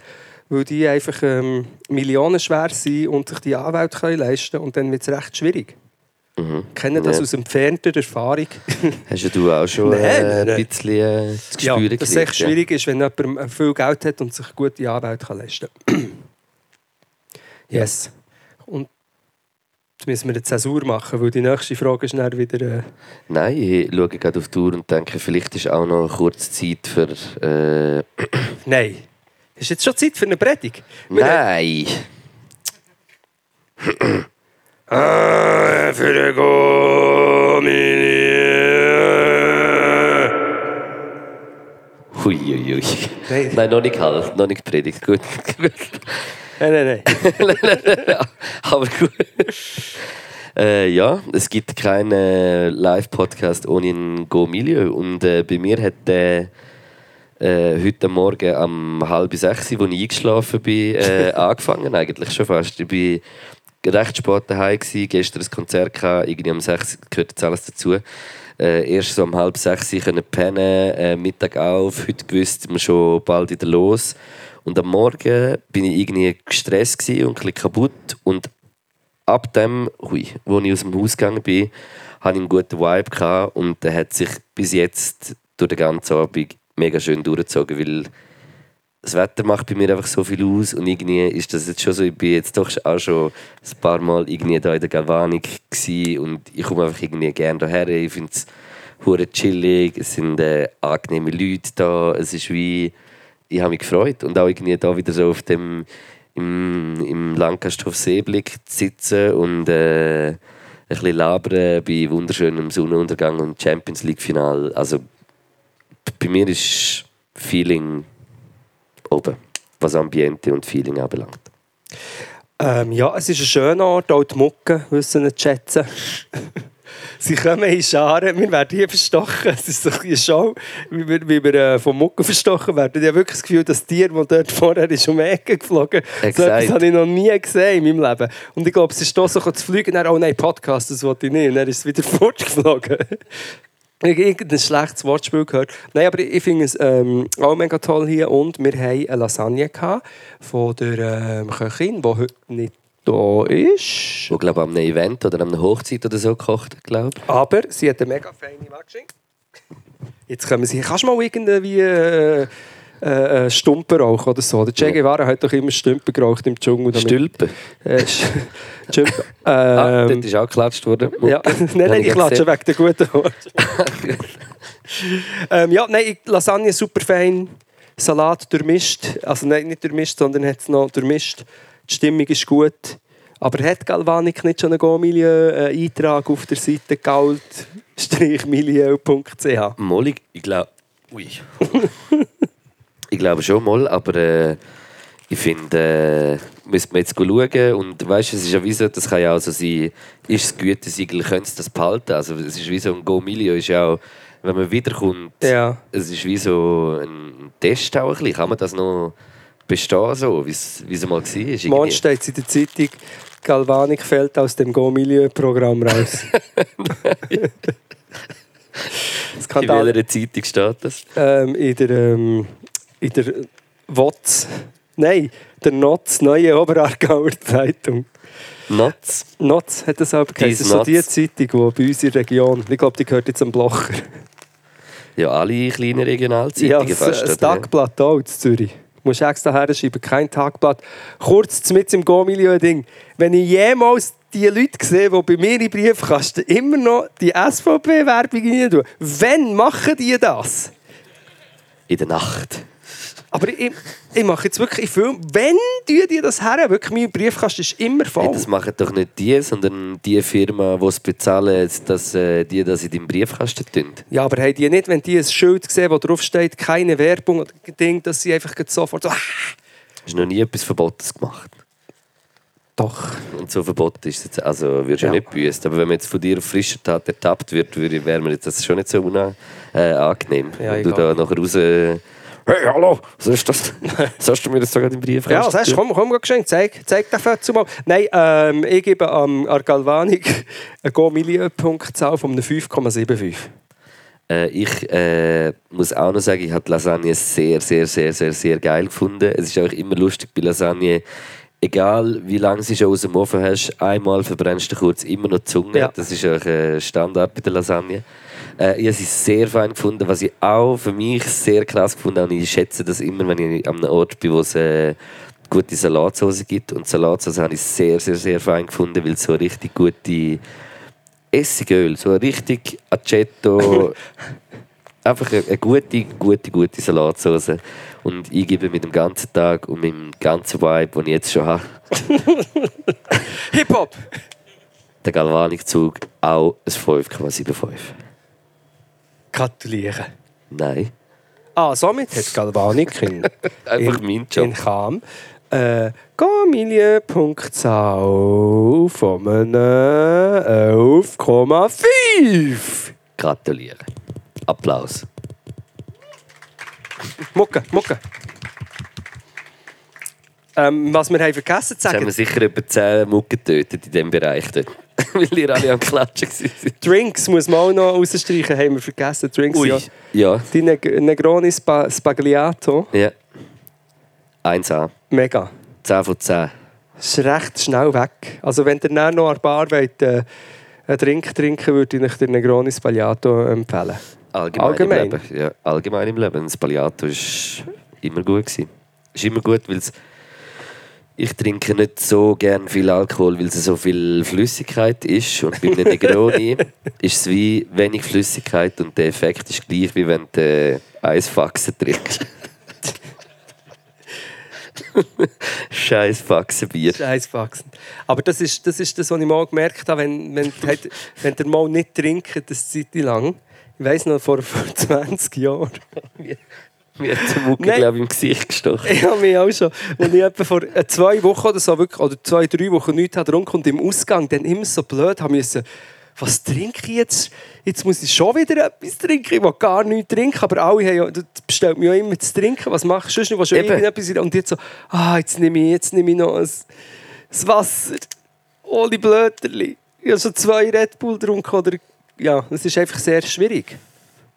Speaker 2: weil die einfach ähm, millionenschwer sind und sich die Anwälte können leisten können. Und dann wird es recht schwierig.
Speaker 3: Mhm.
Speaker 2: Ich kenne das
Speaker 3: Ja.
Speaker 2: aus entfernter Erfahrung.
Speaker 3: Hast ja du auch schon
Speaker 2: Nein,
Speaker 3: äh,
Speaker 2: nein,
Speaker 3: ein bisschen äh, zu
Speaker 2: Ja,
Speaker 3: spüren
Speaker 2: dass es echt
Speaker 3: gekriegt, ja.
Speaker 2: schwierig ist, wenn jemand äh, viel Geld hat und sich gute Anwälte kann leisten kann. yes. Und jetzt müssen wir eine Zäsur machen, weil die nächste Frage ist dann wieder... Äh,
Speaker 3: Nein, ich schaue gerade auf die Uhr und denke, vielleicht ist auch noch kurz Zeit für... Äh,
Speaker 2: nein. Ist jetzt schon Zeit für eine Predigt? Wir
Speaker 3: nein! ah, für den Gomili. Hui, hui, hui.
Speaker 2: Nein.
Speaker 3: Nein, noch nicht halt, noch nicht predigt. Gut.
Speaker 2: Nein, nein, nein.
Speaker 3: Aber gut. Äh, ja, es gibt keinen äh, Live-Podcast ohne ein Go-Milieu. Und äh, bei mir hat der äh, heute Morgen um halb sechs, als ich eingeschlafen bin, angefangen. Eigentlich schon fast. Ich war recht spät daheim, gewesen, gestern ein Konzert, gehabt, irgendwie um sechs gehört jetzt alles dazu. Äh, erst so um halb sechs können pennen, äh, Mittag auf, heute gewusst, wir schon bald wieder los. Und am Morgen bin ich irgendwie gestresst und ein bisschen kaputt. Und ab dem, hui, wo ich aus dem Haus gegangen bin, hatte ich einen guten Vibe gehabt und der hat sich bis jetzt durch den ganzen Abend mega schön durchgezogen, weil das Wetter macht bei mir einfach so viel aus und irgendwie ist das jetzt schon so, ich bin jetzt doch auch schon ein paar Mal irgendwie da in der Galvanik und ich komme einfach irgendwie gerne daher. Ich finde es hure chillig, es sind äh, angenehme Leute da, es ist wie, ich habe mich gefreut und auch irgendwie da wieder so auf dem im, im Lancaster Seeblick zu sitzen und äh, ein bisschen labern bei wunderschönem Sonnenuntergang und Champions League Final. Also bei mir ist Feeling oben, was Ambiente und Feeling anbelangt.
Speaker 2: Ähm, ja, es ist ein schöner Ort, auch die Mucke wissen nicht schätzen. Sie kommen in Scharen, wir werden hier verstochen. Es ist so eine Show, wie wir, wie wir äh, von Mucke verstochen werden. Ich habe wirklich das Gefühl, das Tier, das dort vorher ist um die Ecke geflogen ist, so etwas habe ich noch nie gesehen in meinem Leben. Und ich glaube, es ist da so zu fliegen, dann, oh nein, Podcast, das wollte ich nicht. Und dann ist es wieder fortgeflogen. Ich irgendein schlechtes Wortspiel gehört. Nein, aber ich finde es ähm, auch mega toll hier. Und wir hatten eine Lasagne gehabt von der ähm, Köchin, die heute nicht da ist.
Speaker 3: Wo glaube an einem Event oder an einer Hochzeit oder so gekocht hat, glaube
Speaker 2: Aber sie hat eine mega feine Wegschenk. Jetzt können wir sie. Kannst du mal irgendwie äh, äh, äh, Stumpen rauchen oder so? Der Che Guevara hat doch immer Stümpen geraucht im Dschungel. damit-
Speaker 3: Stülpen.
Speaker 2: Äh, Stümpen.
Speaker 3: Ah,
Speaker 2: Ähm,
Speaker 3: dort ist auch geklatscht worden.
Speaker 2: ja, nein, nein, ich klatsche
Speaker 3: gesehen.
Speaker 2: weg der guten Ort. ähm, ja, nein, Lasagne super fein. Salat durchmischt. Also nein, nicht durchmischt, sondern hat es noch durchmischt. Die Stimmung ist gut. Aber hat Galvanik nicht schon einen Go-Milieu-Eintrag auf der Seite galt-milieu.ch?
Speaker 3: Molly, ich glaube. Ui. Ich glaube schon mal, aber äh, ich finde, äh, müsste man jetzt schauen. Und weißt du, es ist ja wie so, das kann ja auch so sein, ist das Gütesiegel, können sie das behalten? Also, es ist wie so ein Go-Milio, ist ja auch, wenn man wiederkommt,
Speaker 2: Ja.
Speaker 3: es ist wie so ein Test auch ein bisschen. Kann man das noch bestehen, so, wie es mal war?
Speaker 2: Morgen steht es in der Zeitung, Galvanik fällt aus dem Go-Milieu-Programm raus.
Speaker 3: In
Speaker 2: Skandal.
Speaker 3: welcher Zeitung steht das?
Speaker 2: ähm, in der, ähm, in der WOTS, nein, der NOTS, neue Oberaargauer Zeitung.
Speaker 3: Notz?
Speaker 2: NOTS hat das aber geheißen. Das ist so die Zeitung, die bei uns in der Region, ich glaube, die gehört jetzt am Blocher.
Speaker 3: Ja, alle kleinen
Speaker 2: Ja,
Speaker 3: Regionalzeitungen
Speaker 2: das,
Speaker 3: fast.
Speaker 2: das? Tagblatt auch in Zürich. Du musst extra herschreiben, kein Tagblatt. Kurz mit im Go-Milieu-Ding. Wenn ich jemals die Leute sehe, die bei mir im Briefkasten immer noch die SVP-Werbung rein tun, wann machen die das?
Speaker 3: In der Nacht.
Speaker 2: Aber ich, ich mache jetzt wirklich, ich wenn tun die das her? Wirklich, mein Briefkasten ist immer voll.
Speaker 3: Hey, das machen doch nicht die, sondern die Firma, die es bezahlen, dass äh, die das in deinem Briefkasten tun.
Speaker 2: ja, aber haben die nicht, wenn die ein Schild sehen, wo drauf steht, keine Werbung oder Ding, dass sie einfach sofort so, ah,
Speaker 3: Hast du noch nie etwas Verbotenes gemacht?
Speaker 2: doch.
Speaker 3: Und so verboten ist es jetzt, also wirst du
Speaker 2: Ja.
Speaker 3: nicht büßt. Aber wenn man jetzt von dir auf frischer Tat ertappt wird, wäre mir jetzt das schon nicht so una, äh, angenehm.
Speaker 2: Ja,
Speaker 3: wenn du da nachher raus... Hey, hallo, was ist das? Was hast du mir jetzt sogar im Brief
Speaker 2: Ja, was hast du? Komm, komm, geschenkt. Zeig, zeig den Fötzel mal. Nein, ähm, ich gebe am an Galvanik eine Go-Milieu-Punktzahl von einem 5,75.
Speaker 3: Äh, ich äh, muss auch noch sagen, ich habe die Lasagne sehr, sehr, sehr, sehr, sehr geil gefunden. Es ist auch immer lustig bei Lasagne, egal wie lange sie schon aus dem Ofen hast, einmal verbrennst du kurz immer noch die Zunge.
Speaker 2: Ja.
Speaker 3: Das ist auch äh, Standard bei der Lasagne. Äh, ich habe sie sehr fein gefunden. Was ich auch für mich sehr krass gefunden habe, und ich schätze das immer, wenn ich an einem Ort bin, wo es äh, gute Salatsauce gibt. Und Salatsauce habe ich sehr, sehr, sehr fein gefunden, weil es so richtig gute Essigöl, so richtig Aceto, Einfach eine, eine gute, gute, gute Salatsauce. Und ich gebe mit dem ganzen Tag und mit dem ganzen Vibe, den ich jetzt schon habe,
Speaker 2: Hip-Hop!
Speaker 3: der Galvanik-Zug auch ein 5,75.
Speaker 2: Gratuliere.
Speaker 3: Nein.
Speaker 2: Ah, somit hat Galvanik in,
Speaker 3: Einfach
Speaker 2: in, in Cham äh, Familie.sau von einem 11,5.
Speaker 3: Gratuliere. Applaus.
Speaker 2: Mucke, Mucke. Ähm, was wir haben vergessen zu
Speaker 3: Jetzt haben
Speaker 2: sagen,
Speaker 3: wir sicher etwa 10 Mucken getötet in diesem Bereich dort. Weil ihr alle am Klatschen seid.
Speaker 2: Drinks muss man auch noch rausstreichen, haben wir vergessen. Drinks,
Speaker 3: Ui.
Speaker 2: ja.
Speaker 3: Ja,
Speaker 2: Die Neg Negroni Spa Spagliato,
Speaker 3: ja. 1A.
Speaker 2: mega.
Speaker 3: 10 von 10.
Speaker 2: ist recht schnell weg. Also wenn ihr dann noch an der Bar wollt, äh, einen Drink trinken würde ich euch den Negroni Spagliato empfehlen.
Speaker 3: Allgemein,
Speaker 2: Allgemein?
Speaker 3: im Leben. Ja, allgemein im Leben. Das Spaliato war immer gut. Gewesen. Ist immer gut, weil es ich trinke nicht so gern viel Alkohol, weil es so viel Flüssigkeit ist. Und bei einem Negroni ist es wie wenig Flüssigkeit und der Effekt ist gleich, wie wenn du Eisfaxen trinkst. Scheiß Faxenbier.
Speaker 2: Scheiß Faxen. Aber das ist, das ist das, was ich mal gemerkt habe, wenn, wenn, halt, wenn ihr mal nicht trinkt, eine Zeit lang. Ich weiss noch, vor, vor 20 Jahren.
Speaker 3: Mir hat der Mucke, glaube ich, im Gesicht gestochen.
Speaker 2: Habe mich auch schon, als ich etwa vor äh, zwei Wochen oder so, wirklich, oder zwei, drei Wochen nichts getrunken und im Ausgang dann immer so blöd haben müssen, was trinke ich jetzt? Jetzt muss ich schon wieder etwas trinken. Ich will gar nichts trinken, aber alle haben ja, das bestellt mir ja immer zu trinken. Was machst du? Du willst ja
Speaker 3: Eben.
Speaker 2: irgendetwas. Und jetzt so, ah, jetzt nehme ich, jetzt nehme ich noch ein, ein Wasser. Ohne Blöterli. Ich habe schon zwei Red Bull getrunken. Oder, ja, es ist einfach sehr schwierig.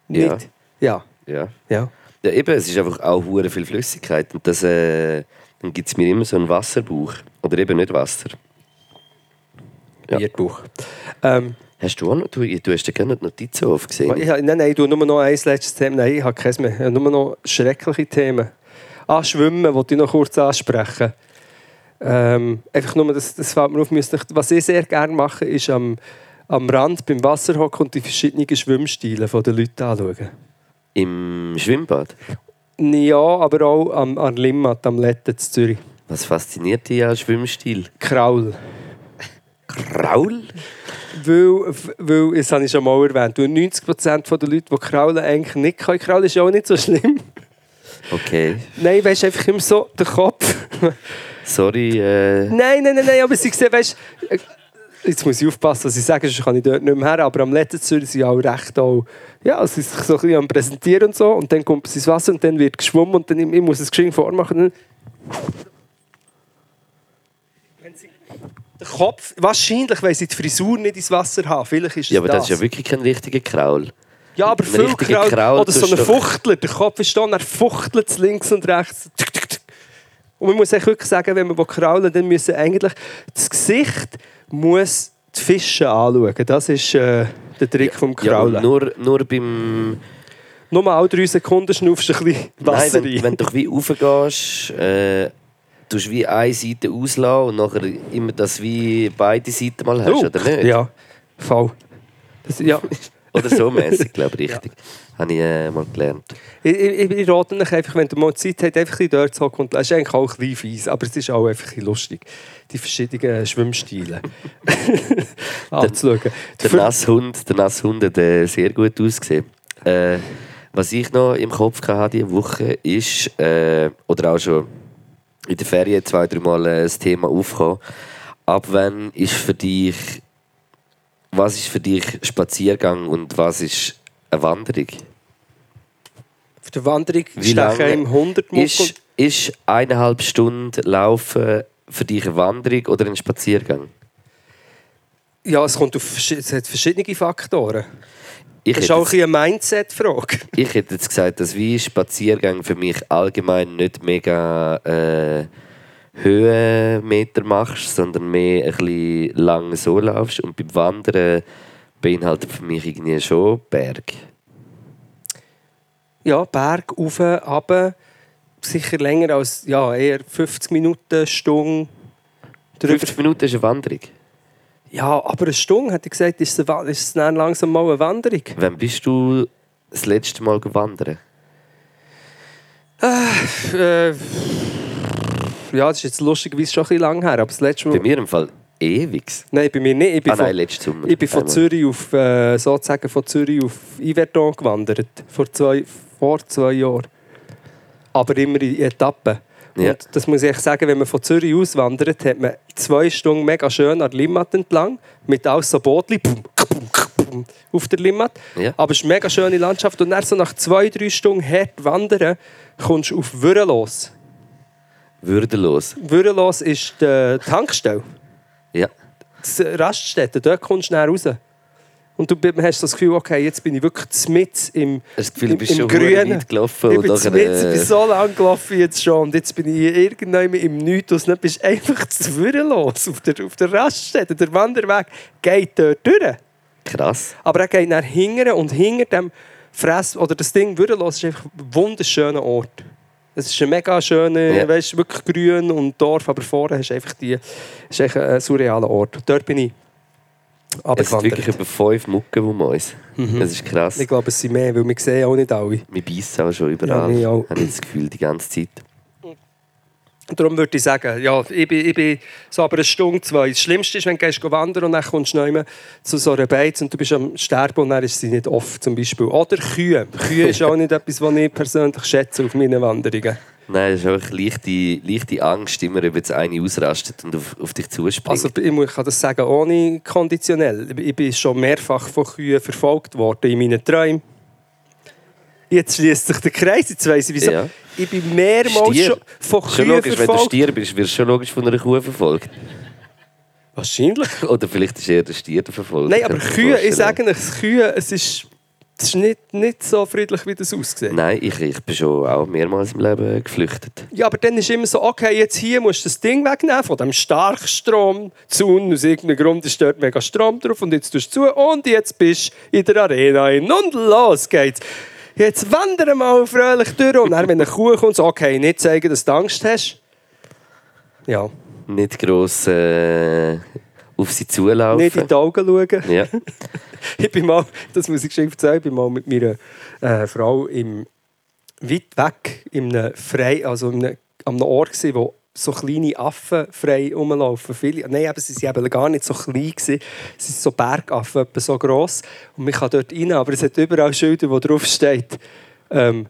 Speaker 3: Ja.
Speaker 2: Nicht? Ja.
Speaker 3: Ja.
Speaker 2: ja.
Speaker 3: Ja, eben, es ist einfach auch hure viel Flüssigkeit. Und das, äh, dann gibt es mir immer so einen Wasserbauch. Oder eben nicht Wasser. Ja.
Speaker 2: Bierbuch. Ähm,
Speaker 3: Hast du auch noch, du, du hast ja gerne die Notizen aufgesehen.
Speaker 2: Ich, nein, nein, ich tue nur noch ein letztes Thema. Nein, ich habe keins mehr. Ich habe nur noch schreckliche Themen. Ah, Schwimmen wollte ich noch kurz ansprechen. Ähm, einfach nur, das, das fällt mir auf. Was ich sehr gerne mache, ist am, am Rand beim Wasser hocken und die verschiedenen Schwimmstile der Leute anschauen.
Speaker 3: Im Schwimmbad.
Speaker 2: Ja, aber auch am, an Limmat, am Letten in Zürich.
Speaker 3: Was fasziniert dich an Schwimmstil?
Speaker 2: Kraul.
Speaker 3: Kraul?
Speaker 2: Weil, weil, das habe ich schon mal erwähnt, weil 90% der Leute, die kraulen, eigentlich nicht können. Kraulen ist ja auch nicht so schlimm.
Speaker 3: Okay.
Speaker 2: Nein, weißt du, einfach immer so der Kopf.
Speaker 3: Sorry, äh,
Speaker 2: Nein, nein, nein, nein, aber sie sehen, weißt äh, jetzt muss ich aufpassen, was ich sage, sonst kann ich dort nicht mehr her, aber am letzten Zürich sind auch recht auch, ja, sie sind sich so ein bisschen am Präsentieren und so, und dann kommt sie ins Wasser und dann wird geschwommen und dann, ich muss es geschwind vormachen. Dann Wenn sie den Kopf, wahrscheinlich, weil sie die Frisur nicht ins Wasser haben, vielleicht ist es
Speaker 3: ja, aber das
Speaker 2: das.
Speaker 3: ist ja wirklich kein richtiger Kraul.
Speaker 2: Ja, aber viel Kraul,
Speaker 3: Kraul
Speaker 2: oder so ein Fuchtler, der Kopf ist da und er fuchtelt links und rechts. Und man muss wirklich sagen, wenn man will kraulen dann müssen eigentlich das Gesicht muss die Fische anschauen. Das ist äh, der Trick vom
Speaker 3: Ja, und
Speaker 2: Kraulen.
Speaker 3: nur, nur beim...
Speaker 2: Nur mal alle drei Sekunden schnaufst du ein bisschen Wasser
Speaker 3: Nein, wenn, wenn du wie raufgehst, äh, tust du wie eine Seite auslassen und nachher immer das wie beide Seiten mal hast,
Speaker 2: Oh,
Speaker 3: oder nicht?
Speaker 2: Ja, voll. Das, ja.
Speaker 3: Oder so mäßig, glaube ich, richtig. Habe ich äh, mal gelernt.
Speaker 2: Ich, ich, ich rate euch einfach, wenn ihr mal Zeit habt, einfach ein dort zu und- Es ist eigentlich auch ein bisschen fies, aber es ist auch einfach ein lustig, die verschiedenen Schwimmstile anzuschauen.
Speaker 3: Der Nasshund, der Nasshund hat äh, sehr gut ausgesehen. Äh, was ich noch im Kopf hatte diese Woche ist, äh, oder auch schon in der Ferien zwei, drei Mal äh, das Thema aufgekommen. Ab wann ist für dich, was ist für dich Spaziergang und was ist eine Wanderung?
Speaker 2: Der Wanderung
Speaker 3: Wie lange
Speaker 2: im 100 Muckel.
Speaker 3: Ist, ist eineinhalb Stunden Laufen für dich eine Wanderung oder ein Spaziergang?
Speaker 2: Ja, es, kommt auf, es hat verschiedene Faktoren.
Speaker 3: Ich
Speaker 2: Das ist auch ein eine Mindset-Frage.
Speaker 3: Ich hätte jetzt gesagt, dass wie Spaziergang für mich allgemein nicht mega äh, Höhenmeter machst, sondern mehr ein bisschen lang so laufst. Und beim Wandern beinhaltet für mich irgendwie schon Berg.
Speaker 2: Ja, Berg, rauf, runter. Sicher länger als ja, eher 50 Minuten, Stunde. Drüber.
Speaker 3: 50 Minuten ist eine Wanderung.
Speaker 2: Ja, aber eine Stunde, hätte ich gesagt, ist es, eine ist es dann langsam mal eine Wanderung.
Speaker 3: Wann bist du das letzte Mal wandern?
Speaker 2: Äh, ja, das ist jetzt lustigerweise schon ein bisschen lang her, aber das letzte Mal...
Speaker 3: Bei mir im Fall ewig.
Speaker 2: Nein, bei mir nicht. Ich bin
Speaker 3: Ah
Speaker 2: von,
Speaker 3: nein, letzten Sommer.
Speaker 2: ich bin von. Zürich auf, äh, sozusagen von Zürich auf Yverdon gewandert. Vor zwei, vor zwei Jahren. Aber immer in Etappen.
Speaker 3: Ja.
Speaker 2: Und das muss ich sagen, wenn man von Zürich auswandert, hat man zwei Stunden mega schön an der Limmat entlang, mit alles so Bootli auf der Limmat.
Speaker 3: Ja.
Speaker 2: Aber es ist eine mega schöne Landschaft. Und dann so nach zwei, drei Stunden hart wandern, kommst du auf Würrelos.
Speaker 3: Würdelos.
Speaker 2: Würrelos ist die Tankstelle.
Speaker 3: Ja.
Speaker 2: das Raststätte, dort kommst du näher raus. Und du hast das Gefühl, okay, jetzt bin ich wirklich mit im,
Speaker 3: das Gefühl,
Speaker 2: im,
Speaker 3: du bist
Speaker 2: im
Speaker 3: schon
Speaker 2: Grünen.
Speaker 3: weit gelaufen
Speaker 2: Ich bin, mit, ich bin so lange gelaufen jetzt schon und jetzt bin ich irgendwann im Nichts dann bist du einfach zu los auf der, auf der Raststätte. Der Wanderweg geht dort durch.
Speaker 3: Krass.
Speaker 2: Aber er geht nach hinten und hinter dem Fress oder das Ding los ist einfach ein wunderschöner Ort. Es ist ein mega schöner,
Speaker 3: Ja.
Speaker 2: weißt, wirklich grün und Dorf, aber vorne hast du einfach die, ist einfach ein surrealer Ort. Dort bin ich
Speaker 3: Es sind wirklich über fünf Mucken, die uns.
Speaker 2: Mhm.
Speaker 3: Das ist krass.
Speaker 2: Ich glaube, es sind mehr, weil wir sehen auch nicht alle.
Speaker 3: Wir beißen auch schon überall.
Speaker 2: Ja, ich auch.
Speaker 3: Habe ich das Gefühl, die ganze Zeit.
Speaker 2: Darum würde ich sagen, ja, ich bin, ich bin so aber eine Stunde, zwei. Das Schlimmste ist, wenn du gehst wandern und dann kommst du nicht zu so einer Beiz und du bist am Sterben und dann ist sie nicht oft zum Beispiel. Oder Kühe. Kühe ist auch nicht etwas, was ich persönlich schätze auf meinen Wanderungen.
Speaker 3: Nein, es ist einfach leichte, leichte Angst, immer ob jetzt eine ausrastet und auf, auf dich zuspringt.
Speaker 2: Also ich muss- ich kann das sagen, ohne konditionell. Ich bin schon mehrfach von Kühen verfolgt worden in meinen Träumen. Jetzt schließt sich der Kreis, jetzt weiss ich wieso.
Speaker 3: Ja.
Speaker 2: Ich bin mehrmals
Speaker 3: Stier.
Speaker 2: schon von Kühen
Speaker 3: logisch, wenn du
Speaker 2: verfolgt.
Speaker 3: Stier bist, wirst du schon logisch von einer Kuh verfolgt.
Speaker 2: Wahrscheinlich.
Speaker 3: Oder vielleicht ist eher der Stier der verfolgt.
Speaker 2: Nein, aber Kühe, ich sage euch, Kühe, es ist, es ist nicht, nicht so friedlich, wie das aussieht.
Speaker 3: Nein, ich, ich bin schon auch mehrmals im Leben geflüchtet.
Speaker 2: Ja, aber dann ist immer so, okay, jetzt hier musst du das Ding wegnehmen von dem Starkstromzaun. Aus irgendeinem Grund ist dort mega Strom drauf und jetzt tust du zu und jetzt bist du in der Arena hin. Und los geht's. Jetzt wandern mal fröhlich durch und dann, wenn eine Kuh kommt, so, okay, nicht zeigen, dass du Angst hast. Ja,
Speaker 3: Nicht gross äh, auf sie zulaufen.
Speaker 2: nicht in die Augen schauen.
Speaker 3: ja.
Speaker 2: ich bin mal, das muss ich schon erzählen, ich bin mal mit meiner äh, Frau im, weit weg in einem frei, also in einem, an einem Ort gewesen, wo so kleine Affen frei rumlaufen. Viele, nein, aber sie waren eben gar nicht so klein. Gewesen. Sie sind so Bergaffen, etwa so gross. Und man kann dort rein, aber es hat überall Schilder, wo drauf steht, ähm,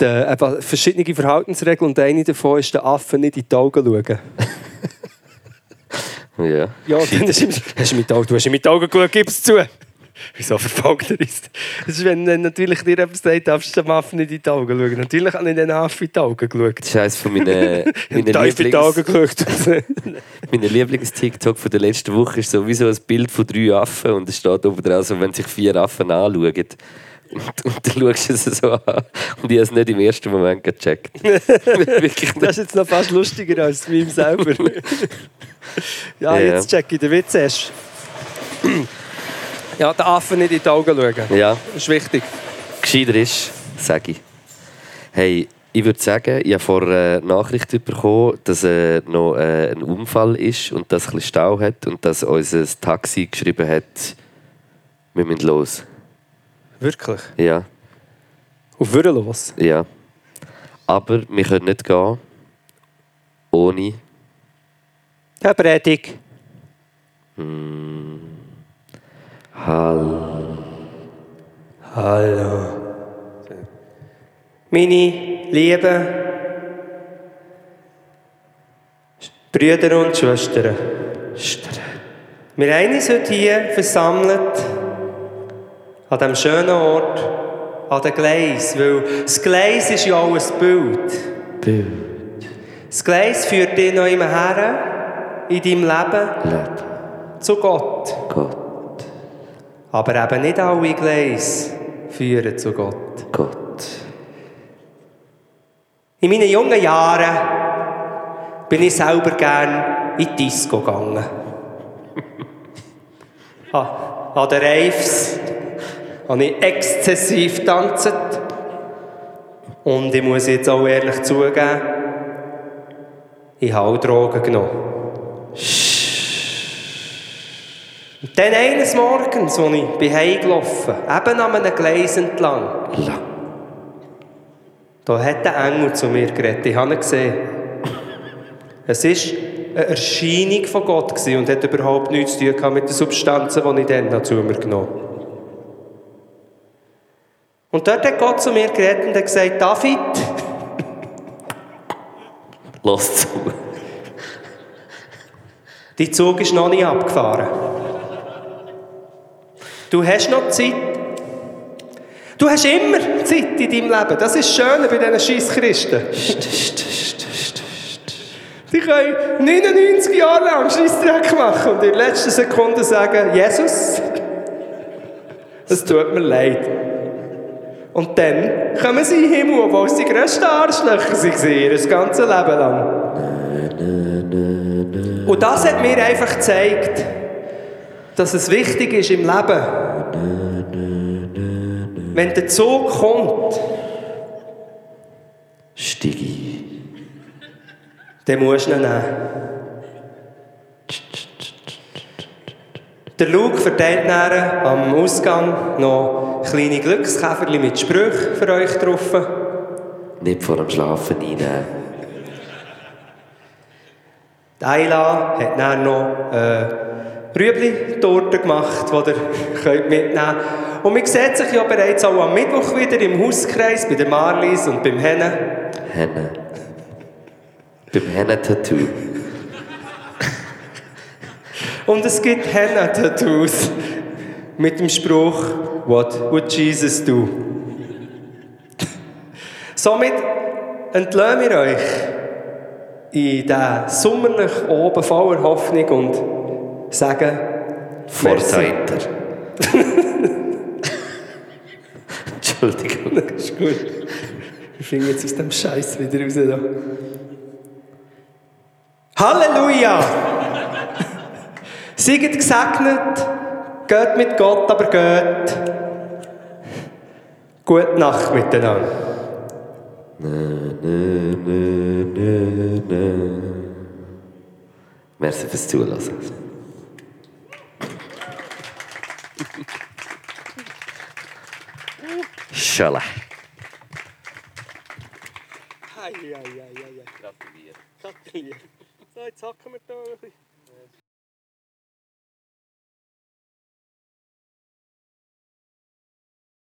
Speaker 2: de, eben verschiedene Verhaltensregeln und eine davon ist, den Affen nicht in die Augen schauen.
Speaker 3: ja.
Speaker 2: Ja, dann ist hast du, mit die Augen, du hast mit die Augen geschaut, gib es zu. Wieso verfolgt er uns? Das ist, wenn natürlich dir etwas sagt, darfst du dem Affen nicht in die Augen schauen. Natürlich habe ich den Affen in die Augen geschaut.
Speaker 3: Das ist eines von meinen, meinen
Speaker 2: Tief in die Augen
Speaker 3: Lieblings,
Speaker 2: geschaut.
Speaker 3: mein Lieblings-TikTok von der letzten Woche ist sowieso ein Bild von drei Affen und es steht oben drauf, so, wenn sich vier Affen anschauen. Und, und dann schaust du es so an. Und ich habe es nicht im ersten Moment gecheckt.
Speaker 2: Das ist jetzt noch fast lustiger als das Meme selber. ja,
Speaker 3: Ja.
Speaker 2: jetzt check ich den Witz erst. Ja, den Affen nicht in die Augen schauen.
Speaker 3: Ja,
Speaker 2: Das ist wichtig.
Speaker 3: gescheiter ist, sage ich. Hey, ich würde sagen, ich habe vorher eine Nachricht bekommen, dass äh, noch äh, ein Unfall ist und dass es ein bisschen Stau hat und dass unser Taxi geschrieben hat, wir müssen los.
Speaker 2: Wirklich.
Speaker 3: Ja,
Speaker 2: Auf Würden los.
Speaker 3: ja. Aber wir können nicht gehen ohne
Speaker 2: Herr Predigt.
Speaker 3: Hall.
Speaker 2: Hallo. Meine lieben Brüder und Schwestern, wir haben uns heute hier versammelt an diesem schönen Ort, an dem Gleis, weil das Gleis ist ja auch ein Bild.
Speaker 3: Bild.
Speaker 2: Das Gleis führt dich noch immer her in deinem Leben
Speaker 3: Leben.
Speaker 2: zu Gott.
Speaker 3: Gott.
Speaker 2: Aber eben nicht alle Gleise führen zu Gott.
Speaker 3: Gott.
Speaker 2: In meinen jungen Jahren bin ich selber gern in die Disco gegangen. an, den Raves habe ich exzessiv getanzt. Und ich muss jetzt auch ehrlich zugeben, ich habe auch Drogen genommen. Und dann eines Morgens, als ich bin heimgelaufen eben an einem Gleis entlang,
Speaker 3: La.
Speaker 2: da hat der Engel zu mir geredet. Ich habe ihn gesehen. Es war eine Erscheinung von Gott gewesen und hat überhaupt nichts zu tun mit den Substanzen, die ich dann zu mir genommen habe. Und dort hat Gott zu mir geredet und hat gesagt, David,
Speaker 3: Los zu.
Speaker 2: dein Zug ist noch nicht abgefahren. Du hast noch Zeit. Du hast immer Zeit in deinem Leben. Das ist das Schöne bei diesen scheiß Christen. Die können 99 Jahre lang Scheissdreck machen und in der letzten Sekunde sagen, Jesus, es tut mir leid. Und dann kommen sie in den Himmel, obwohl sie die grössten Arschlöcher waren, ihr ganzes Leben lang. Und das hat mir einfach gezeigt, dass es wichtig ist im Leben, wenn der Zug kommt,
Speaker 3: Steig ein.
Speaker 2: dann musst du ihn nehmen. Der Luke verteilt nachher am Ausgang noch kleine Glückskäferchen mit Sprüchen für euch drauf.
Speaker 3: Nicht vor dem Schlafen reinnehmen.
Speaker 2: Ayla hat dann noch äh, Rüebli-Torte gemacht, die ihr könnt mitnehmen könnt. Und man sieht sich ja bereits auch am Mittwoch wieder im Hauskreis bei der Marlies und beim Hennen.
Speaker 3: Henne. Beim Henne-Tattoo.
Speaker 2: Und es gibt Henna-Tattoos mit dem Spruch What would Jesus do? Somit entlösen wir euch in diesen sommerlich oben voller Hoffnung und sagen
Speaker 3: Vorzeiter. Entschuldigung.
Speaker 2: Das ist gut. Wir finden jetzt aus dem Scheiß wieder raus. Da. Halleluja! Seid gesegnet, geht mit Gott, aber geht. Gute Nacht miteinander.
Speaker 3: Merci fürs Zuhören. Schala.
Speaker 2: Gratuliere. Gratuliere. So, jetzt hacken wir da ein bisschen.